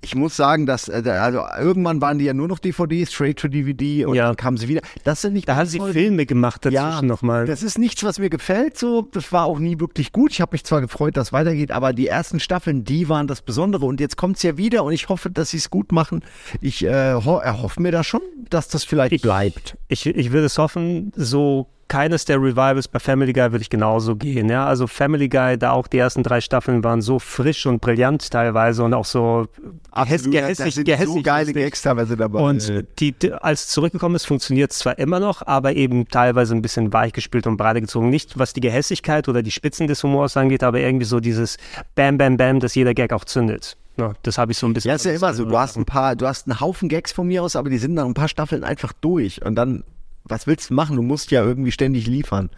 ich muss sagen, dass äh, also irgendwann waren die ja nur noch DVDs, straight to DVD und dann kamen sie wieder. Das sind nicht Da haben sie Filme gemacht dazwischen ja, nochmal. Das ist nichts, was mir gefällt. So, das war auch nie wirklich gut. Ich habe mich zwar gefreut, dass es weitergeht, aber die ersten Staffeln, die waren das Besondere. Und jetzt kommt's ja wieder und ich hoffe, dass sie es gut machen. Ich äh, ho erhoffe mir da schon, dass das vielleicht bleibt. Ich, ich würde es hoffen, so keines der Revivals bei Family Guy würde ich genauso gehen. Ja, also Family Guy, da auch die ersten drei Staffeln waren so frisch und brillant teilweise und auch so Absolut, gehässig, da gehässig so geile. Gags teilweise dabei. Und die, als es zurückgekommen ist, funktioniert es zwar immer noch, aber eben teilweise ein bisschen weichgespült und breiter gezogen. Nicht, was die Gehässigkeit oder die Spitzen des Humors angeht, aber irgendwie so dieses Bam, Bam, Bam, dass jeder Gag auch zündet. Ja, das habe ich so ein bisschen. Ja, ist ja immer so. Du hast ein paar, du hast einen Haufen Gags von mir aus, aber die sind nach ein paar Staffeln einfach durch. Und dann, was willst du machen? Du musst ja irgendwie ständig liefern.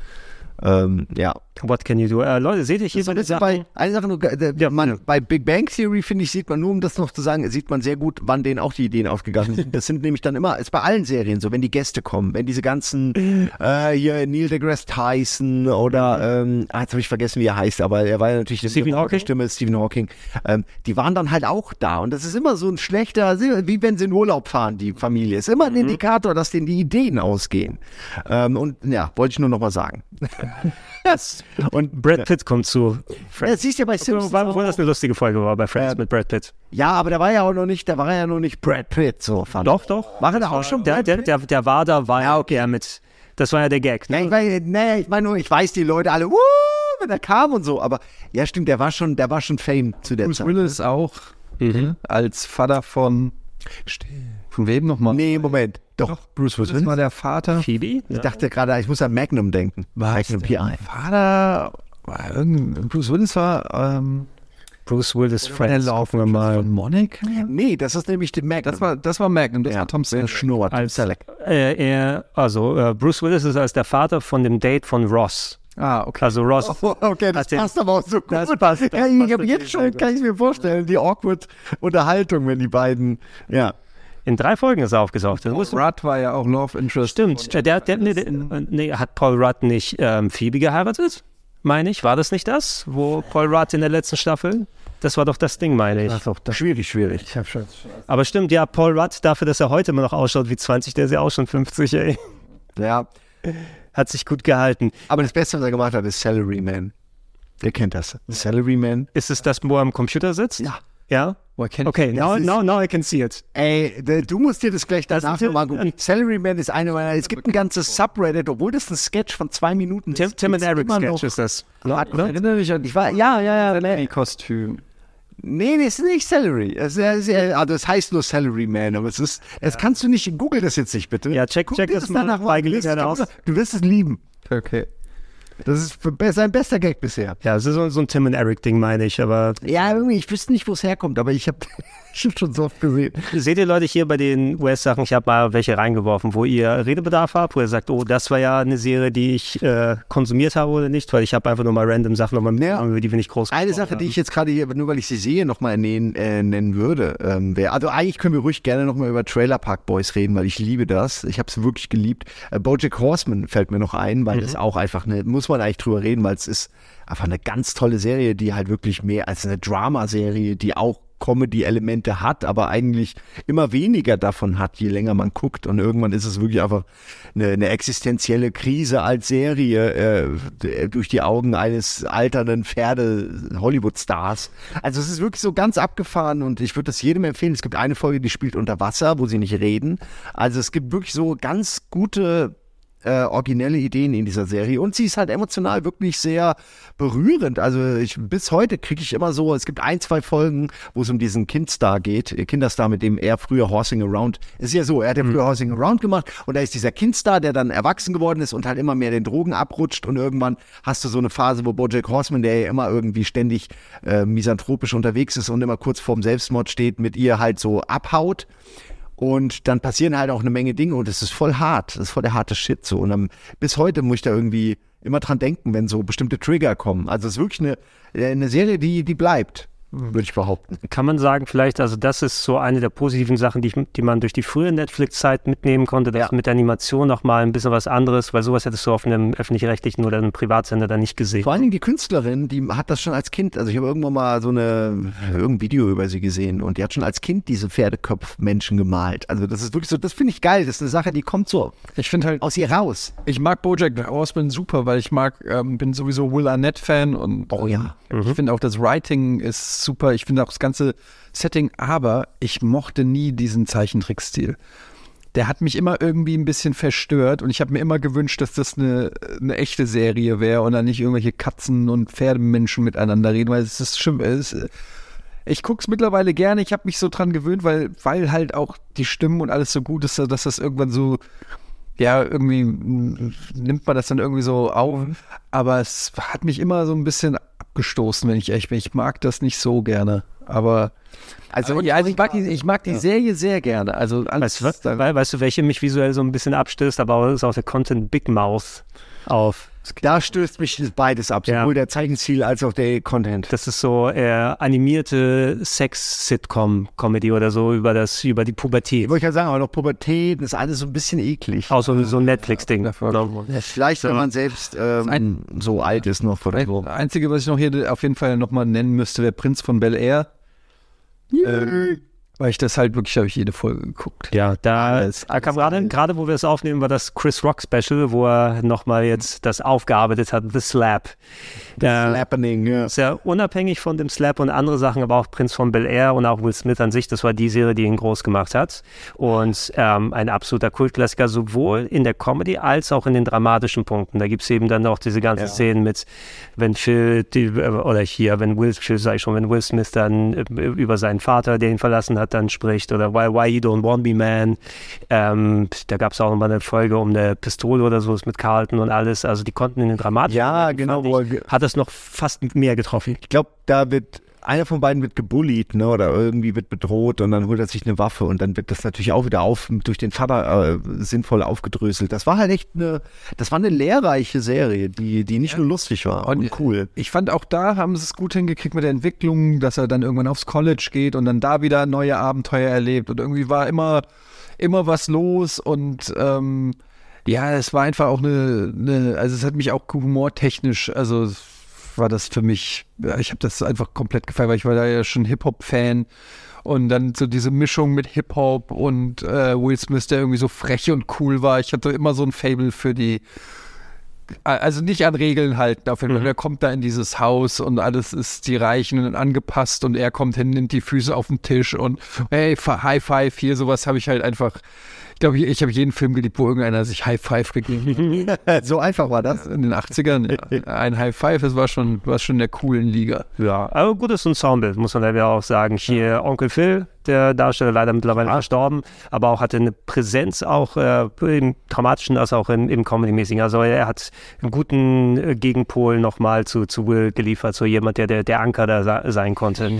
Ähm, ja. What can you do? Äh, Leute, seht ihr hier so eine Sache? Bei, eine Sache, nur, äh, der, man, bei Big Bang Theory, finde ich, sieht man nur, um das noch zu sagen, sieht man sehr gut, wann denen auch die Ideen aufgegangen sind. Das sind nämlich dann immer, ist bei allen Serien so, wenn die Gäste kommen, wenn diese ganzen, äh, hier Neil deGrasse Tyson oder, ähm, ah, jetzt habe ich vergessen, wie er heißt, aber er war ja natürlich Stephen Hawking? Stimme, Stephen Hawking, ähm, die waren dann halt auch da und das ist immer so ein schlechter, wie wenn sie in Urlaub fahren, die Familie. Ist immer ein Indikator, dass denen die Ideen ausgehen. Ähm, und ja, wollte ich nur noch mal sagen. Und Brad Pitt kommt zu Ja, siehst du ja bei Simpsons War, war das eine lustige Folge war bei Friends mit Brad Pitt. Ja, aber der war ja auch noch nicht, der war ja noch nicht Brad Pitt, so fand Doch, doch. War er da auch schon Der, Brad der, Pitt? der, der war da, war ja okay. mit. Das war ja der Gag. Ne? Nee, ich meine, nee, ich meine nur, ich weiß die Leute alle, uh, wenn er kam und so, aber ja, stimmt, der war schon, der war schon Fame zu der Bruce Zeit. Willis auch Mhm. als Vater von. Von wem nochmal? Nee, Moment. Doch, Bruce Willis. Das war der Vater. Phoebe? Ich dachte gerade, ich muss an Magnum denken. Magnum PI. Vater. War irgendein, Bruce Willis war. Ähm, Bruce Willis Friends. Laufen wir mal. Monica? Nee, das ist nämlich die Magnum. Das war, das war Magnum, das ja, war Tom. Schnurrt. Als, äh, er, also äh, Bruce Willis ist als der Vater von dem Date von Ross. Ah, okay. Also Ross. Oh, okay, das den- passt aber auch so gut. Das passt, das ja, ich habe jetzt schon, kann ich mir vorstellen, die awkward Unterhaltung, wenn die beiden, ja. In drei Folgen ist er aufgesaugt. Das du- Rudd war ja auch Love Interest. Stimmt. Der, der, nee, der, äh, nee, hat Paul Rudd nicht ähm, Phoebe geheiratet? Meine ich. War das nicht das? Wo Paul Rudd in der letzten Staffel? Das war doch das Ding, meine ich. Schwierig, schwierig. Ich hab schon. Aber stimmt, ja, Paul Rudd, dafür, dass er heute immer noch ausschaut wie 20, der ist ja auch schon 50, ey. Ja, Hat sich gut gehalten. aber das Beste, was er gemacht hat, ist Salaryman. Ihr kennt das. Salaryman. Ist es das, wo er am Computer sitzt? Ja. Ja? Kennt Okay, now, now, now I can see it. Ey, du musst dir das gleich danach nochmal gucken. Salaryman ist eine meiner, es gibt ein ganzes Subreddit, obwohl das ein Sketch von zwei Minuten Tim, ist. Tim and Eric Sketch ist das. Hat- Ne? Erinnere dich an Ich war, ja, ja, ja, nee. Kostüm. Nee, das ist nicht Salary. Es, ist, äh, also es heißt nur Salaryman, aber es ist, das kannst du nicht, google das jetzt nicht bitte. Ja, check, Guck check dir das mal danach bei Gelegenheit aus. Du wirst es lieben. Okay. Das ist sein bester Gag bisher. Ja, es ist so, ein Tim und Eric-Ding, meine ich, aber Ja, irgendwie, ich wüsste nicht, wo es herkommt, aber ich habe schon so oft gesehen. Seht ihr Leute hier bei den US-Sachen, ich habe mal welche reingeworfen, wo ihr Redebedarf habt, wo ihr sagt, oh, das war ja eine Serie, die ich äh, konsumiert habe oder nicht, weil ich habe einfach nur mal random Sachen nochmal mitgenommen, über die bin ich groß Eine. Sache, die ich jetzt gerade hier, nur weil ich sie sehe, nochmal nennen, äh, nennen würde, ähm, wäre, also eigentlich können wir ruhig gerne nochmal über Trailer Park Boys reden, weil ich liebe das. Ich habe es wirklich geliebt. Äh, Bojack Horseman fällt mir noch ein, weil Mhm. das auch einfach eine, muss man eigentlich drüber reden, weil es ist einfach eine ganz tolle Serie, die halt wirklich mehr als eine Drama-Serie, die auch Comedy-Elemente hat, aber eigentlich immer weniger davon hat, je länger man guckt. Und irgendwann ist es wirklich einfach eine, eine existenzielle Krise als Serie äh, durch die Augen eines alternden Pferde-Hollywood-Stars. Also es ist wirklich so ganz abgefahren und ich würde das jedem empfehlen. Es gibt eine Folge, die spielt unter Wasser, wo sie nicht reden. Also es gibt wirklich so ganz gute äh, originelle Ideen in dieser Serie und sie ist halt emotional wirklich sehr berührend. Also ich, bis heute kriege ich immer so, es gibt ein, zwei Folgen, wo es um diesen Kindstar geht, äh, Kinderstar, mit dem er früher Horsing Around, es ist ja so, er hat ja früher Horsing Around gemacht und da ist dieser Kindstar, der dann erwachsen geworden ist und halt immer mehr den Drogen abrutscht und irgendwann hast du so eine Phase, wo Bojack Horseman, der ja immer irgendwie ständig äh, misanthropisch unterwegs ist und immer kurz vorm Selbstmord steht, mit ihr halt so abhaut. Und dann passieren halt auch eine Menge Dinge und es ist voll hart. Das ist voll der harte Shit so. Und dann, bis heute muss ich da irgendwie immer dran denken, wenn so bestimmte Trigger kommen. Also es ist wirklich eine, eine Serie, die, die bleibt, würde ich behaupten. Kann man sagen, vielleicht, also das ist so eine der positiven Sachen, die, ich, die man durch die frühe Netflix-Zeit mitnehmen konnte, dass mit der Animation noch mal ein bisschen was anderes, weil sowas hättest du auf einem öffentlich-rechtlichen oder einem Privatsender dann nicht gesehen. Vor allen Dingen die Künstlerin, die hat das schon als Kind, also ich habe irgendwann mal so eine, irgendein Video über sie gesehen und die hat schon als Kind diese Pferdekopfmenschen gemalt. Also das ist wirklich so, das finde ich geil. Das ist eine Sache, die kommt so Ich finde halt aus ihr raus. Ich mag Bojack Horseman super, weil ich mag, ähm, bin sowieso Will Arnett-Fan und oh ja. ich finde auch das Writing ist super. Ich finde auch das ganze Setting, aber ich mochte nie diesen Zeichentrickstil. Der hat mich immer irgendwie ein bisschen verstört und ich habe mir immer gewünscht, dass das eine, eine echte Serie wäre und dann nicht irgendwelche Katzen und Pferdemenschen miteinander reden, weil es ist schlimm. Es, ich gucke es mittlerweile gerne, ich habe mich so dran gewöhnt, weil, weil halt auch die Stimmen und alles so gut ist, dass das irgendwann so ja, irgendwie mm, nimmt man das dann irgendwie so auf. Aber es hat mich immer so ein bisschen abgestoßen, wenn ich ehrlich bin. Ich mag das nicht so gerne. Aber also, ja, also ich mag die, ich mag die Serie sehr gerne. Also alles, Weißt du, weil, weißt du, welche mich visuell so ein bisschen abstößt, aber auch ist auch der Content Big Mouth auf. Da stößt mich beides ab, sowohl der Zeichenstil als auch der Content. Das ist so äh, animierte Sex-Sitcom-Comedy oder so über das, über die Pubertät. Wollte ich ja sagen, aber noch Pubertät, das ist alles so ein bisschen eklig. Auch so, so ein Netflix-Ding. Vielleicht, wenn man selbst ähm, so alt ist noch oder so. Das Einzige, was ich noch hier auf jeden Fall nochmal nennen müsste, der Prinz von Bel Air. Äh, weil ich das halt wirklich, habe ich jede Folge geguckt. Ja, da ah, kam gerade, gerade wo wir es aufnehmen, war das Chris Rock Special, wo er nochmal jetzt das aufgearbeitet hat, The Slap. The Slappening, ja. Ist ja unabhängig von dem Slap und andere Sachen, aber auch Prinz von Bel Air und auch Will Smith an sich, das war die Serie, die ihn groß gemacht hat. Und ähm, ein absoluter Kultklassiker, sowohl in der Comedy als auch in den dramatischen Punkten. Da gibt es eben dann auch diese ganzen Ja. Szenen mit, wenn Phil, die, äh, oder hier, wenn Will, Phil sag ich schon, wenn Will Smith dann äh, über seinen Vater, der ihn verlassen hat, dann spricht, oder Why, why You Don't Want Me Man. Ähm, da gab es auch nochmal eine Folge um eine Pistole oder so, ist mit Carlton und alles. Also die konnten in den dramatischen Ja, genau. Wo er, hat das noch fast mehr getroffen. ich glaube, da wird einer von beiden wird gebullied, ne, oder irgendwie wird bedroht und dann holt er sich eine Waffe und dann wird das natürlich auch wieder auf durch den Vater äh, sinnvoll aufgedröselt. Das war halt echt eine, das war eine lehrreiche Serie, die die nicht nur lustig war und, cool. Ich fand auch da haben sie es gut hingekriegt mit der Entwicklung, dass er dann irgendwann aufs College geht und dann da wieder neue Abenteuer erlebt und irgendwie war immer, immer was los und ähm, ja, es war einfach auch eine, eine, also es hat mich auch humortechnisch, also war das für mich, ich habe das einfach komplett gefallen, weil ich war da ja schon Hip-Hop-Fan und dann so diese Mischung mit Hip-Hop und äh, Will Smith, der irgendwie so frech und cool war. Ich hatte immer so ein Fable für die, also nicht an Regeln halten. Auf jeden Fall, er kommt da in dieses Haus und alles ist die Reichen und angepasst und er kommt hin, nimmt die Füße auf den Tisch und hey, High Five hier, sowas habe ich halt einfach. Ich glaube, ich, ich habe jeden Film geliebt, wo irgendeiner sich High Five gegeben hat. so einfach war das. In den 80ern, ja. Ein High Five, das war schon, war schon in der coolen Liga. Ja, aber gutes Ensemble, muss man ja auch sagen. Hier Onkel Phil, der Darsteller, leider mittlerweile verstorben, aber auch hatte eine Präsenz auch äh, im dramatischen als auch im, im Comedy-mäßigen. Also er hat einen guten äh, Gegenpol nochmal zu, zu Will geliefert, so jemand, der der, der Anker da sein konnte.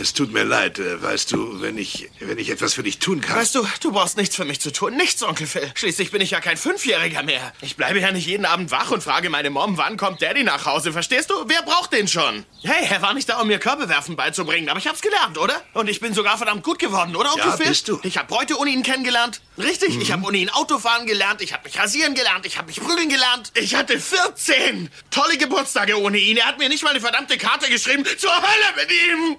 Es tut mir leid, äh, weißt du, wenn ich, wenn ich etwas für dich tun kann. Weißt du, du brauchst nichts für mich zu tun. Nichts, Onkel Phil. Schließlich bin ich ja kein Fünfjähriger mehr. Ich bleibe ja nicht jeden Abend wach und frage meine Mom, wann kommt Daddy nach Hause. Verstehst du? Wer braucht den schon? Hey, er war nicht da, um mir Körbewerfen beizubringen, aber ich hab's gelernt, oder? Und ich bin sogar verdammt gut geworden, oder, Onkel Ja, Phil? bist du. Ich hab heute ohne ihn kennengelernt. Richtig, ich habe ohne ihn Autofahren gelernt, ich habe mich rasieren gelernt, ich habe mich prügeln gelernt. Ich hatte 14 tolle Geburtstage ohne ihn. Er hat mir nicht mal eine verdammte Karte geschrieben. Zur Hölle mit ihm!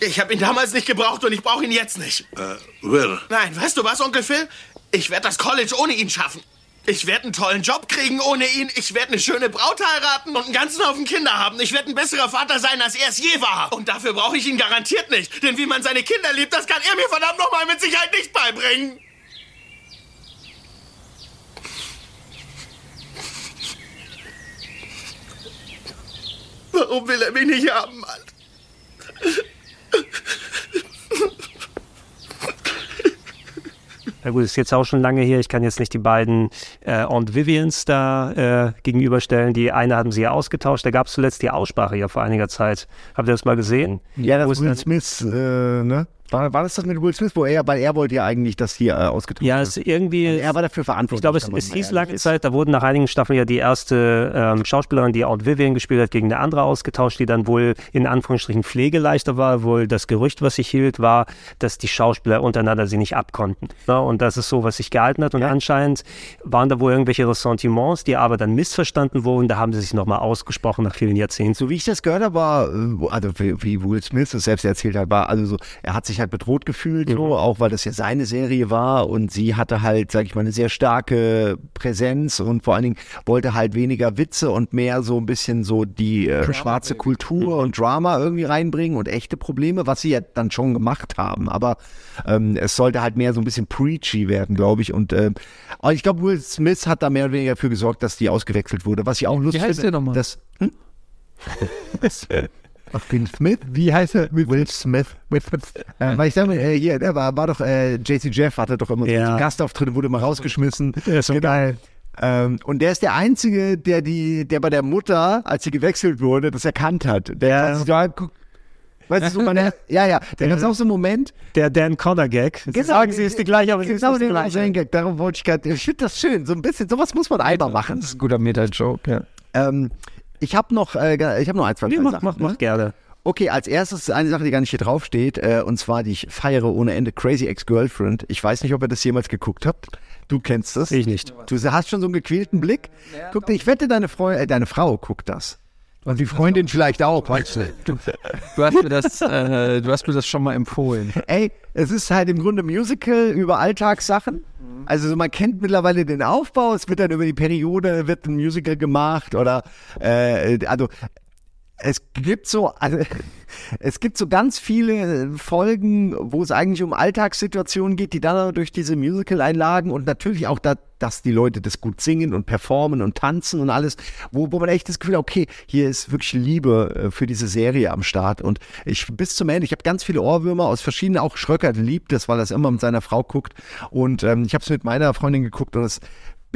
Ich habe ihn damals nicht gebraucht und ich brauche ihn jetzt nicht. Äh, Will. Nein, weißt du was, Onkel Phil? Ich werde das College ohne ihn schaffen. Ich werde einen tollen Job kriegen ohne ihn. Ich werde eine schöne Braut heiraten und einen ganzen Haufen Kinder haben. Ich werde ein besserer Vater sein, als er es je war. Und dafür brauche ich ihn garantiert nicht. Denn wie man seine Kinder liebt, das kann er mir verdammt nochmal mit Sicherheit nicht beibringen. Warum will er mich nicht haben, Mann? Na gut, ist jetzt auch schon lange her. Ich kann jetzt nicht die beiden äh, Aunt Vivians da äh, gegenüberstellen. Die eine haben sie ja ausgetauscht. Da gab es zuletzt die Aussprache ja vor einiger Zeit. Habt ihr das mal gesehen? Ja, das Will Smith, äh, ne? War, war das das mit Will Smith, wo er, weil er wollte ja eigentlich, dass hier äh, ausgetauscht Ja, es irgendwie. er war dafür verantwortlich. Ich glaube, es, es hieß lange. Zeit, da wurden nach einigen Staffeln ja die erste ähm, Schauspielerin, die Aunt Vivian gespielt hat, gegen eine andere ausgetauscht, die dann wohl in Anführungsstrichen pflegeleichter war. Wohl das Gerücht, was sich hielt, war, dass die Schauspieler untereinander sie nicht abkonnten. Ne? Und das ist so, was sich gehalten hat. Und anscheinend waren da wohl irgendwelche Ressentiments, die aber dann missverstanden wurden. Da haben sie sich nochmal ausgesprochen nach vielen Jahrzehnten. So wie ich das gehört habe, war, äh, also wie, wie Will Smith es selbst erzählt hat, war also so, er hat sich halt bedroht gefühlt, so, auch weil das ja seine Serie war und sie hatte halt, sag ich mal, eine sehr starke Präsenz und vor allen Dingen wollte halt weniger Witze und mehr so ein bisschen so die äh, schwarze Kultur und Drama irgendwie reinbringen und echte Probleme, was sie ja dann schon gemacht haben. Aber ähm, es sollte halt mehr so ein bisschen preachy werden, glaube ich. Und aber ich glaube, Will Smith hat da mehr oder weniger dafür gesorgt, dass die ausgewechselt wurde. Was ich auch lustig heißt finde. der nochmal? Hm? Will Smith? Wie heißt er? Will Smith. Will Smith. Äh, weil ich sage, äh, hier, der war, war doch, äh, JC Jeff hatte doch immer so Ja. Gastauftritte, wurde mal rausgeschmissen. Ja, ist so geil. Ähm, und der ist der Einzige, der die, der bei der Mutter, als sie gewechselt wurde, das erkannt hat. Der hat sich da angeguckt. Weißt du, so man, ja, ja, da gab es auch so einen Moment. Der Dan Connor-Gag. Sie sagen, sie ist die gleiche, aber sie ist genau nicht die den gleiche. Gag. Darum wollte ich gerade, ich finde das schön. So ein bisschen, sowas muss man einmal machen. Das ist ein guter Meta-Joke, ja. Ähm, ich habe noch, äh, ich habe noch ein, zwei Nee, drei mach, Sachen, mach, ne? mach gerne. Okay, als erstes eine Sache, die gar nicht hier drauf steht, äh, und zwar die ich feiere ohne Ende, Crazy Ex-Girlfriend. Ich weiß nicht, ob ihr das jemals geguckt habt. Du kennst das. Ich nicht. Du hast schon so einen gequälten Blick. Guck, ich wette, deine, Freu äh, deine Frau guckt das. Und die Freundin vielleicht auch, weißt du. Du hast mir das, äh, du hast mir das schon mal empfohlen. Ey, es ist halt im Grunde Musical über Alltagssachen. Also so, man kennt mittlerweile den Aufbau, es wird dann über die Periode, wird ein Musical gemacht oder äh, also es gibt so, also, es gibt so ganz viele Folgen, wo es eigentlich um Alltagssituationen geht, die dann durch diese Musical-Einlagen und natürlich auch da, dass die Leute das gut singen und performen und tanzen und alles, wo, wo man echt das Gefühl hat, okay, hier ist wirklich Liebe äh, für diese Serie am Start. Und ich bis zum Ende, ich habe ganz viele Ohrwürmer aus verschiedenen, auch Schröckert liebt das, weil er es immer mit seiner Frau guckt. Und ähm, ich habe es mit meiner Freundin geguckt und es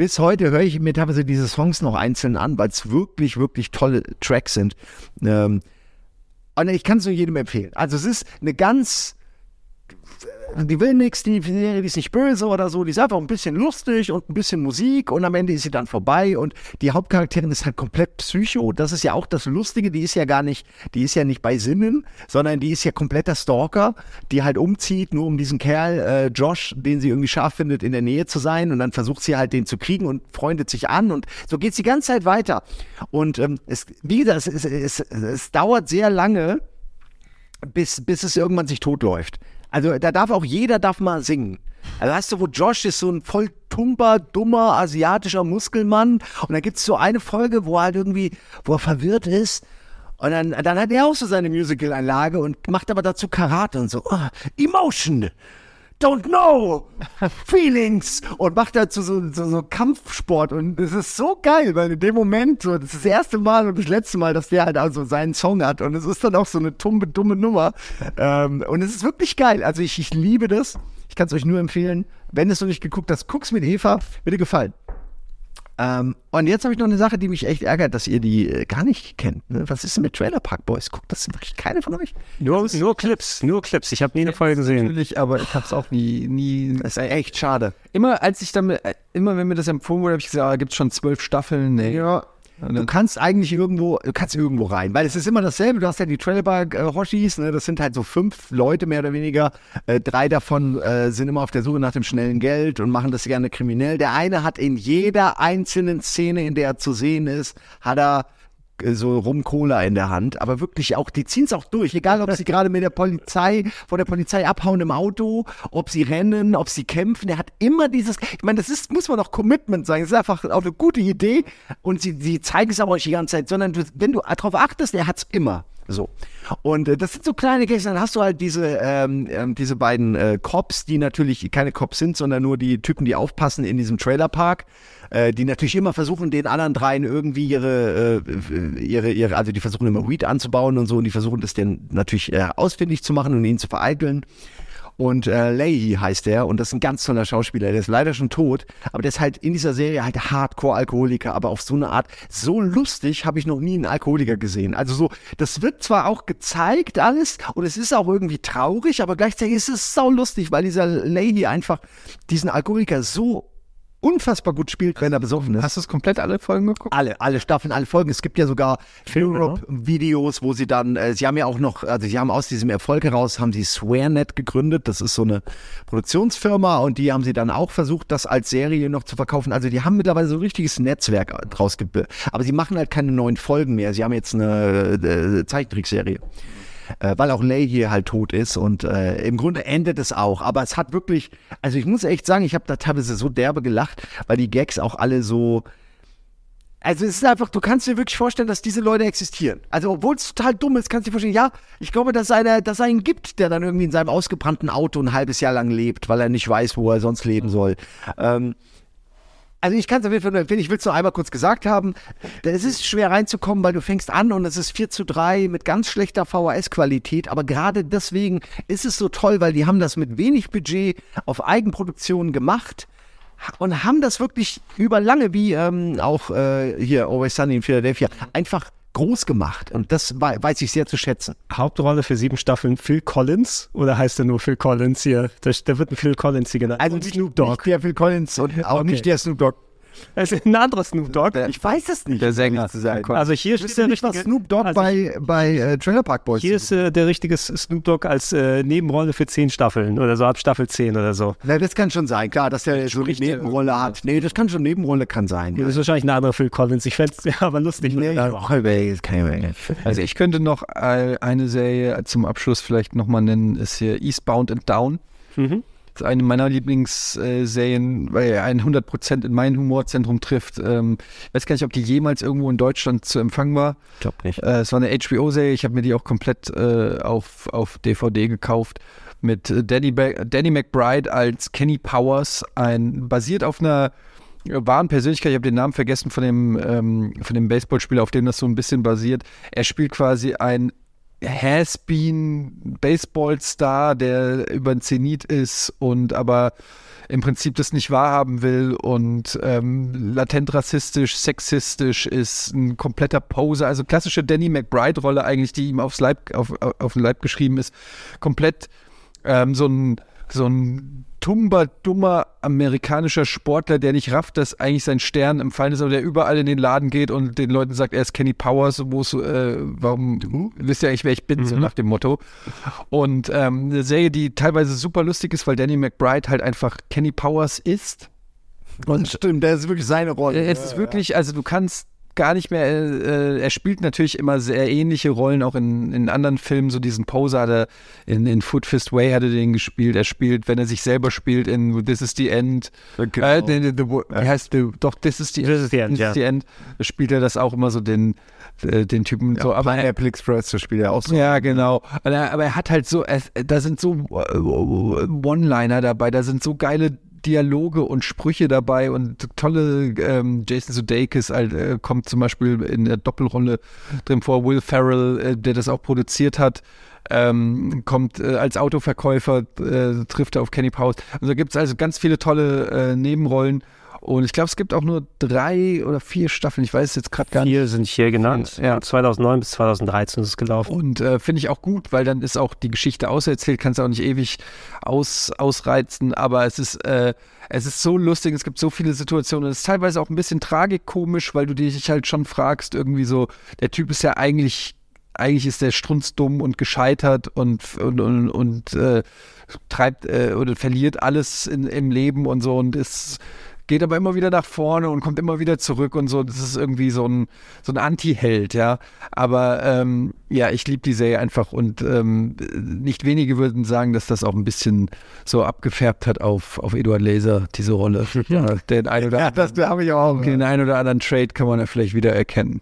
bis heute höre ich mir teilweise diese Songs noch einzeln an, weil es wirklich, wirklich tolle Tracks sind. Ähm, und ich kann es nur jedem empfehlen. Also es ist eine ganz, die will nichts, die Serie die ist nicht böse oder so, die ist einfach ein bisschen lustig und ein bisschen Musik und am Ende ist sie dann vorbei und die Hauptcharakterin ist halt komplett Psycho. Das ist ja auch das Lustige, die ist ja gar nicht, die ist ja nicht bei Sinnen, sondern die ist ja kompletter Stalker, die halt umzieht, nur um diesen Kerl, äh, Josh, den sie irgendwie scharf findet, in der Nähe zu sein und dann versucht sie halt den zu kriegen und freundet sich an und so geht's die ganze Zeit weiter. Und ähm, es, wie gesagt, es, es, es, es dauert sehr lange, bis, bis es irgendwann sich totläuft. Also da darf auch jeder darf mal singen. Also weißt du, wo Josh ist so ein voll tumper, dummer, asiatischer Muskelmann und da gibt's so eine Folge, wo er halt irgendwie, wo er verwirrt ist Und dann, dann hat er auch so seine Musical-Anlage und macht aber dazu Karate und so. Oh, Emotion. Don't know. Feelings. Und macht dazu so, so, so Kampfsport. Und es ist so geil, weil in dem Moment, so, das ist das erste Mal und das letzte Mal, dass der halt also seinen Song hat. Und es ist dann auch so eine dumme, dumme Nummer. Ähm, und es ist wirklich geil. Also ich, ich liebe das. Ich kann es euch nur empfehlen. Wenn es noch nicht geguckt hast, guck's mit Eva. Dir gefallen. Ähm, und jetzt habe ich noch eine Sache, die mich echt ärgert, dass ihr die äh, gar nicht kennt. Ne? Was ist denn mit Trailer Park Boys? Guckt das wirklich keine von euch? Nur, nur Clips, nur Clips. Ich habe nie eine Folge gesehen. Natürlich, aber ich habe es auch nie, nie. Das ist echt schade. Immer als ich damit, äh, immer wenn mir das empfohlen wurde, habe ich gesagt, ah, gibt es schon zwölf Staffeln? Nee. Ja. Du kannst eigentlich irgendwo, du kannst irgendwo rein, weil es ist immer dasselbe. Du hast ja die Trailerpark äh, Hoshis, ne? das sind halt so fünf Leute mehr oder weniger. Äh, drei davon äh, sind immer auf der Suche nach dem schnellen Geld und machen das gerne kriminell. Der eine hat in jeder einzelnen Szene, in der er zu sehen ist, hat er äh, so Rum-Cola in der Hand, aber wirklich auch, die ziehen es auch durch, egal ob sie gerade mit der Polizei, vor der Polizei abhauen im Auto, ob sie rennen, ob sie kämpfen, der hat immer dieses, ich meine, das ist, muss man auch Commitment sagen, das ist einfach auch eine gute Idee und sie, sie zeigen es aber nicht die ganze Zeit, sondern du, wenn du darauf achtest, der hat's immer. So. Und äh, das sind so kleine Gags. Dann hast du halt diese, ähm, ähm, diese beiden äh, Cops, die natürlich keine Cops sind, sondern nur die Typen, die aufpassen in diesem Trailerpark, äh, die natürlich immer versuchen, den anderen dreien irgendwie ihre, äh, ihre, ihre, also die versuchen immer Weed anzubauen und so und die versuchen das dann natürlich äh, ausfindig zu machen und ihn zu vereiteln. Und äh, Leahy heißt der und das ist ein ganz toller Schauspieler. Der ist leider schon tot, aber der ist halt in dieser Serie halt Hardcore-Alkoholiker, aber auf so eine Art, so lustig habe ich noch nie einen Alkoholiker gesehen. Also so, das wird zwar auch gezeigt alles und es ist auch irgendwie traurig, aber gleichzeitig ist es sau lustig, weil dieser Leahy einfach diesen Alkoholiker so unfassbar gut spielt, wenn er besoffen ist. Hast du es komplett alle Folgen geguckt? Alle, alle Staffeln, alle Folgen. Es gibt ja sogar Europe-Videos, wo sie dann, äh, sie haben ja auch noch, also sie haben aus diesem Erfolg heraus, haben sie SwearNet gegründet. Das ist so eine Produktionsfirma und die haben sie dann auch versucht, das als Serie noch zu verkaufen. Also die haben mittlerweile so ein richtiges Netzwerk draus gebildet. Aber sie machen halt keine neuen Folgen mehr. Sie haben jetzt eine äh, Zeichentrickserie äh, weil auch Lay hier halt tot ist und äh, im Grunde endet es auch. Aber es hat wirklich, also ich muss echt sagen, ich habe da teilweise so derbe gelacht, weil die Gags auch alle so. Also es ist einfach, du kannst dir wirklich vorstellen, dass diese Leute existieren. Also obwohl es total dumm ist, kannst du dir vorstellen, ja, ich glaube, dass, einer, dass einen gibt, der dann irgendwie in seinem ausgebrannten Auto ein halbes Jahr lang lebt, weil er nicht weiß, wo er sonst leben soll. Ähm, also ich kann es auf jeden Fall nur empfehlen, ich will es nur einmal kurz gesagt haben. Es ist schwer reinzukommen, weil du fängst an und es ist 4 zu 3 mit ganz schlechter VHS-Qualität, aber gerade deswegen ist es so toll, weil die haben das mit wenig Budget auf Eigenproduktion gemacht und haben das wirklich über lange, wie ähm, auch äh, hier Always Sunny in Philadelphia, einfach groß gemacht und das weiß ich sehr zu schätzen. Hauptrolle für sieben Staffeln Phil Collins oder heißt er nur Phil Collins hier? Da, wird ein Phil Collins hier genannt. Also nicht, Snoop Dogg. Nicht der Phil Collins und auch okay. nicht der Snoop Dogg. Es ist ein anderer Snoop Dogg. Ich weiß es nicht. Der Sänger. zu sein. Also hier ist der richtige Snoop Dogg also bei, bei äh, Trailer Park Boys. Hier ist äh, der richtige Snoop Dogg als äh, Nebenrolle für zehn Staffeln oder so ab Staffel 10 oder so. Na, das kann schon sein, klar, dass der so eine Nebenrolle hat. Nee, das kann schon Nebenrolle kann sein. Ja, das ist wahrscheinlich ein anderer Phil Collins. Ich fände es ja, aber lustig. Nee, also ich könnte noch eine Serie zum Abschluss vielleicht nochmal nennen, ist hier Eastbound and Down. Mhm. Das ist eine meiner Lieblingsserien, weil er 100% in mein Humorzentrum trifft. Ähm, ich weiß gar nicht, ob die jemals irgendwo in Deutschland zu empfangen war. Ich glaube nicht. Äh, es war eine HBO-Serie. Ich habe mir die auch komplett äh, auf, auf DVD gekauft. Mit Danny, Danny McBride als Kenny Powers. Ein, basiert auf einer wahren Persönlichkeit, ich habe den Namen vergessen von dem, ähm, von dem Baseballspieler, auf dem das so ein bisschen basiert. Er spielt quasi ein Has-been Baseball-Star, der über den Zenit ist und aber im Prinzip das nicht wahrhaben will und ähm, latent rassistisch, sexistisch ist, ein kompletter Poser, also klassische Danny McBride-Rolle eigentlich, die ihm aufs Leib, auf, auf den Leib geschrieben ist, komplett ähm, so ein so ein tumber, dummer amerikanischer Sportler, der nicht rafft, dass eigentlich sein Stern im Fallen ist, aber der überall in den Laden geht und den Leuten sagt, er ist Kenny Powers, wo es, äh, warum, du wisst ja eigentlich, wer ich bin, mhm. so nach dem Motto. Und ähm, eine Serie, die teilweise super lustig ist, weil Danny McBride halt einfach Kenny Powers ist. Und stimmt, der ist wirklich seine Rolle. Es ist wirklich, also du kannst gar nicht mehr, äh, er spielt natürlich immer sehr ähnliche Rollen, auch in, in anderen Filmen, so diesen Poser hat er in, in Foot Fist Way hat er den gespielt, er spielt, wenn er sich selber spielt in This is the End, Genau. äh, nee, nee, the, wie heißt der, doch This is the, This is the End, ja. End, da spielt er das auch immer so den, äh, den Typen, so, aber Pineapple Express, das spielt er auch so. ja, genau. Er, aber er hat halt so, er, da sind so äh, One-Liner dabei, da sind so geile Dialoge und Sprüche dabei und tolle ähm, Jason Sudeikis äh, kommt zum Beispiel in der Doppelrolle drin vor. Will Ferrell, äh, der das auch produziert hat, ähm, kommt äh, als Autoverkäufer, äh, trifft er auf Kenny Powers. Also gibt es also ganz viele tolle äh, Nebenrollen. Und ich glaube, es gibt auch nur drei oder vier Staffeln. Ich weiß es jetzt gerade gar nicht. Vier sind hier genannt. Ja. 2009 bis 2013 ist es gelaufen. Und äh, finde ich auch gut, weil dann ist auch die Geschichte auserzählt, kannst du auch nicht ewig aus, ausreizen, aber es ist, äh, es ist so lustig, es gibt so viele Situationen. Es ist teilweise auch ein bisschen tragikomisch, weil du dich halt schon fragst, irgendwie so, der Typ ist ja eigentlich, eigentlich ist der strunzdumm und gescheitert und, und, und, und äh, treibt äh, oder verliert alles in, im Leben und so und ist geht aber immer wieder nach vorne und kommt immer wieder zurück und so. Das ist irgendwie so ein, so ein Anti-Held, ja. Aber ähm, ja, ich liebe die Serie einfach und ähm, nicht wenige würden sagen, dass das auch ein bisschen so abgefärbt hat auf, auf Eduard Laser, diese Rolle. Ja, den ein oder Ja, das habe ich auch. den ein oder anderen Trade kann man ja vielleicht wieder erkennen.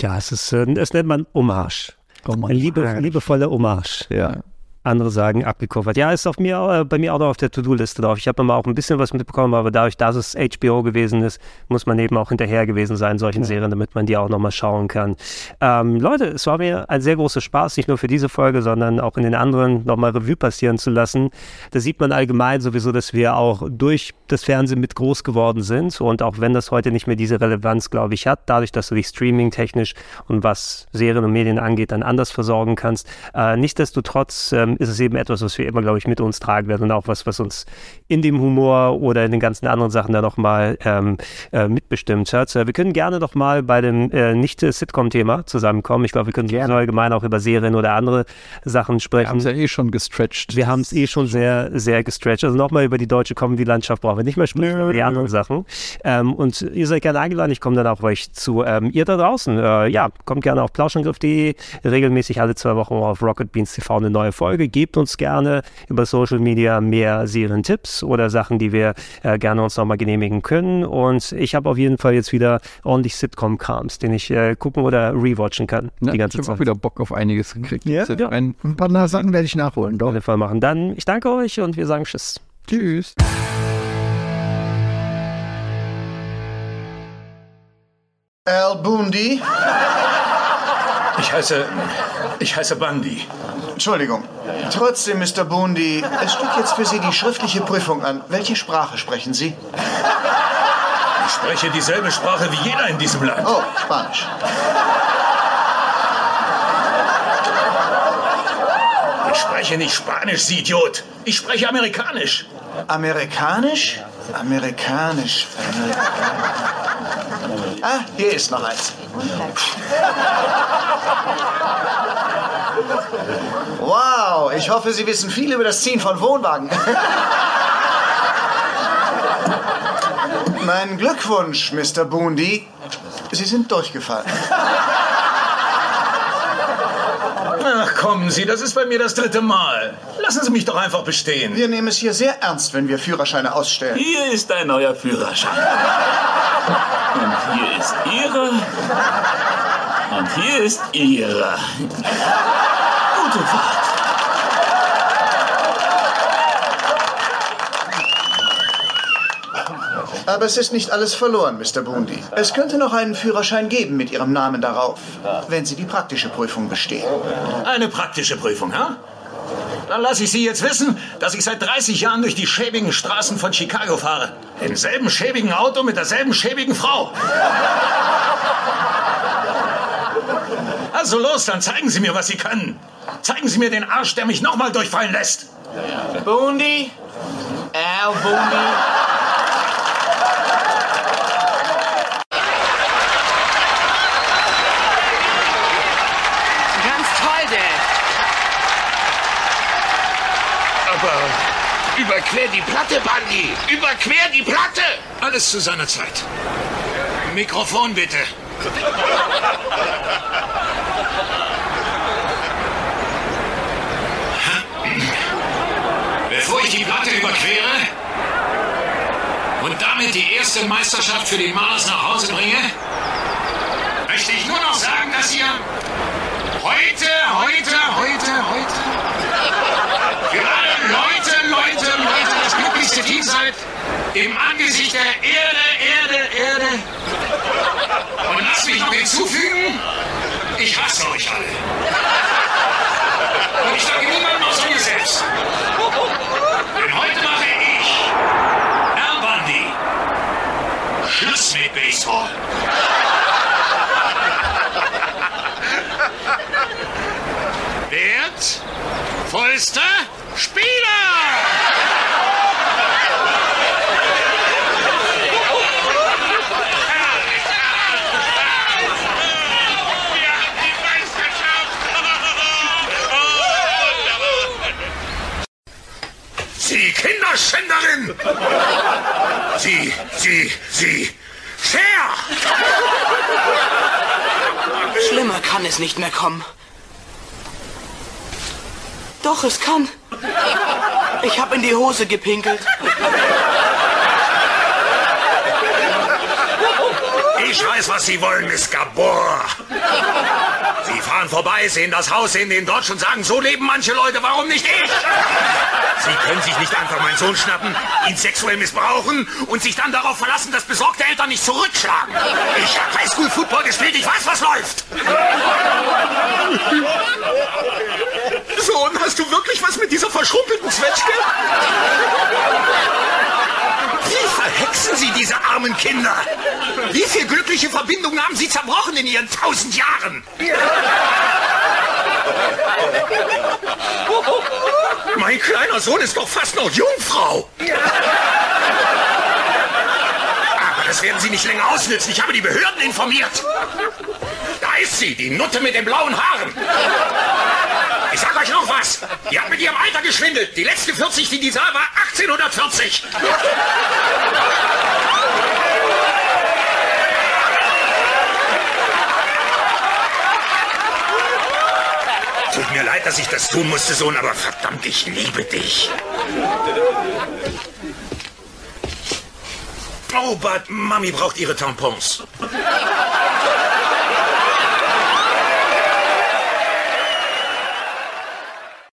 Ja, es ist, äh, das nennt man Hommage. Eine liebe, liebevolle Hommage. Ja. Andere sagen abgecovert. Ja, ist auf mir, äh, bei mir auch noch auf der To-Do-Liste drauf. Ich habe mal auch ein bisschen was mitbekommen, aber dadurch, dass es HBO gewesen ist, muss man eben auch hinterher gewesen sein, solchen Serien, damit man die auch nochmal schauen kann. Ähm, Leute, es war mir ein sehr großer Spaß, nicht nur für diese Folge, sondern auch in den anderen nochmal Revue passieren zu lassen. Da sieht man allgemein sowieso, dass wir auch durch das Fernsehen mit groß geworden sind und auch wenn das heute nicht mehr diese Relevanz, glaube ich, hat, dadurch, dass du dich streaming-technisch und was Serien und Medien angeht, dann anders versorgen kannst. Äh, nichtsdestotrotz ähm, ist es eben etwas, was wir immer, glaube ich, mit uns tragen werden und auch was, was uns in dem Humor oder in den ganzen anderen Sachen da nochmal ähm, äh, mitbestimmt hat. Äh, wir können gerne noch mal bei dem äh, Nicht-Sitcom-Thema zusammenkommen. Ich glaube, wir können gerne allgemein auch über Serien oder andere Sachen sprechen. Wir haben es ja eh schon gestretched. Wir haben es eh schon sehr, sehr gestretched. Also nochmal über die deutsche Comedy-Landschaft brauchen wir nicht mehr sprechen, über die anderen Sachen. Ähm, und ihr seid gerne eingeladen. Ich komme dann auch euch zu. Ähm, ihr da draußen, äh, ja, kommt gerne auf plauschangriff.de. Regelmäßig alle zwei Wochen auf Rocket Beans TV eine neue Folge. Gebt uns gerne über Social Media mehr Serientipps oder Sachen, die wir äh, gerne uns nochmal genehmigen können. Und ich habe auf jeden Fall jetzt wieder ordentlich Sitcom-Krams, den ich äh, gucken oder rewatchen kann. Ja, die ganze ich habe auch wieder Bock auf einiges gekriegt. Ja? Ein, Ein paar Sachen werde ich nachholen, doch. Auf jeden Fall machen. Dann, ich danke euch und wir sagen Tschüss. Tschüss. Al Bundy? Ich heiße. Ich heiße Bundy. Entschuldigung. Trotzdem, Mr. Bundy, es steht jetzt für Sie die schriftliche Prüfung an. Welche Sprache sprechen Sie? Ich spreche dieselbe Sprache wie jeder in diesem Land. Oh, Spanisch. Spreche nicht Spanisch, Sie Idiot. Ich spreche Amerikanisch. Amerikanisch? Amerikanisch. Ah, hier ist noch eins. Wow, ich hoffe, Sie wissen viel über das Ziehen von Wohnwagen. mein Glückwunsch, Mr. Bundy. Sie sind durchgefallen. Ach, kommen Sie, das ist bei mir das dritte Mal. Lassen Sie mich doch einfach bestehen. Wir nehmen es hier sehr ernst, wenn wir Führerscheine ausstellen. Hier ist ein neuer Führerschein. Und hier ist Ihre. Und hier ist Ihre. Gute Fahrt. Aber es ist nicht alles verloren, Mr. Bundy. Es könnte noch einen Führerschein geben mit Ihrem Namen darauf, wenn Sie die praktische Prüfung bestehen. Eine praktische Prüfung, ha? Dann lasse ich Sie jetzt wissen, dass ich seit 30 Jahren durch die schäbigen Straßen von Chicago fahre. Im selben schäbigen Auto mit derselben schäbigen Frau. Also los, dann zeigen Sie mir, was Sie können. Zeigen Sie mir den Arsch, der mich nochmal durchfallen lässt. Bundy? Al Bundy? Ganz toll, Dad. Aber überquer die Platte, Bundy. Überquer die Platte. Alles zu seiner Zeit. Mikrofon bitte. Bevor ich die Platte überquere und damit die erste Meisterschaft für die Mars nach Hause bringe, möchte ich nur noch sagen, dass ihr heute, heute, heute, heute für Leute, Leute das glücklichste Team seid im Angesicht der Erde, Erde, Erde. Und lasst mich noch hinzufügen, ich hasse euch alle. Und ich danke niemandem außer mir selbst. Denn heute mache ich, Herr Bundy, Schluss mit Baseball. Wert, vollster Spieler! Sie Kinderschänderin! Sie, Sie, Sie, Cher! Schlimmer kann es nicht mehr kommen. Doch, es kann. Ich habe in die Hose gepinkelt. Ich weiß, was Sie wollen, Miss Gabor. Sie fahren vorbei, sehen das Haus, sehen den Dodge und sagen, so leben manche Leute, warum nicht ich? Sie können sich nicht einfach meinen Sohn schnappen, ihn sexuell missbrauchen und sich dann darauf verlassen, dass besorgte Eltern nicht zurückschlagen. Ich habe Highschool-Football gespielt, ich weiß, was läuft. Sohn, hast du wirklich was mit dieser verschrumpelten Zwetschge? Wie verhexen Sie diese armen Kinder? Wie viele glückliche Verbindungen haben Sie zerbrochen in Ihren tausend Jahren? Mein kleiner Sohn ist doch fast noch Jungfrau. Aber das werden Sie nicht länger ausnützen. Ich habe die Behörden informiert. Da ist sie, die Nutte mit den blauen Haaren. Ich sag euch noch was. Die hat mit ihrem Alter geschwindelt. Die letzte 40, die die sah, war 1840. Tut mir leid, dass ich das tun musste, Sohn, aber verdammt, ich liebe dich. Oh, Bud, Mami braucht ihre Tampons.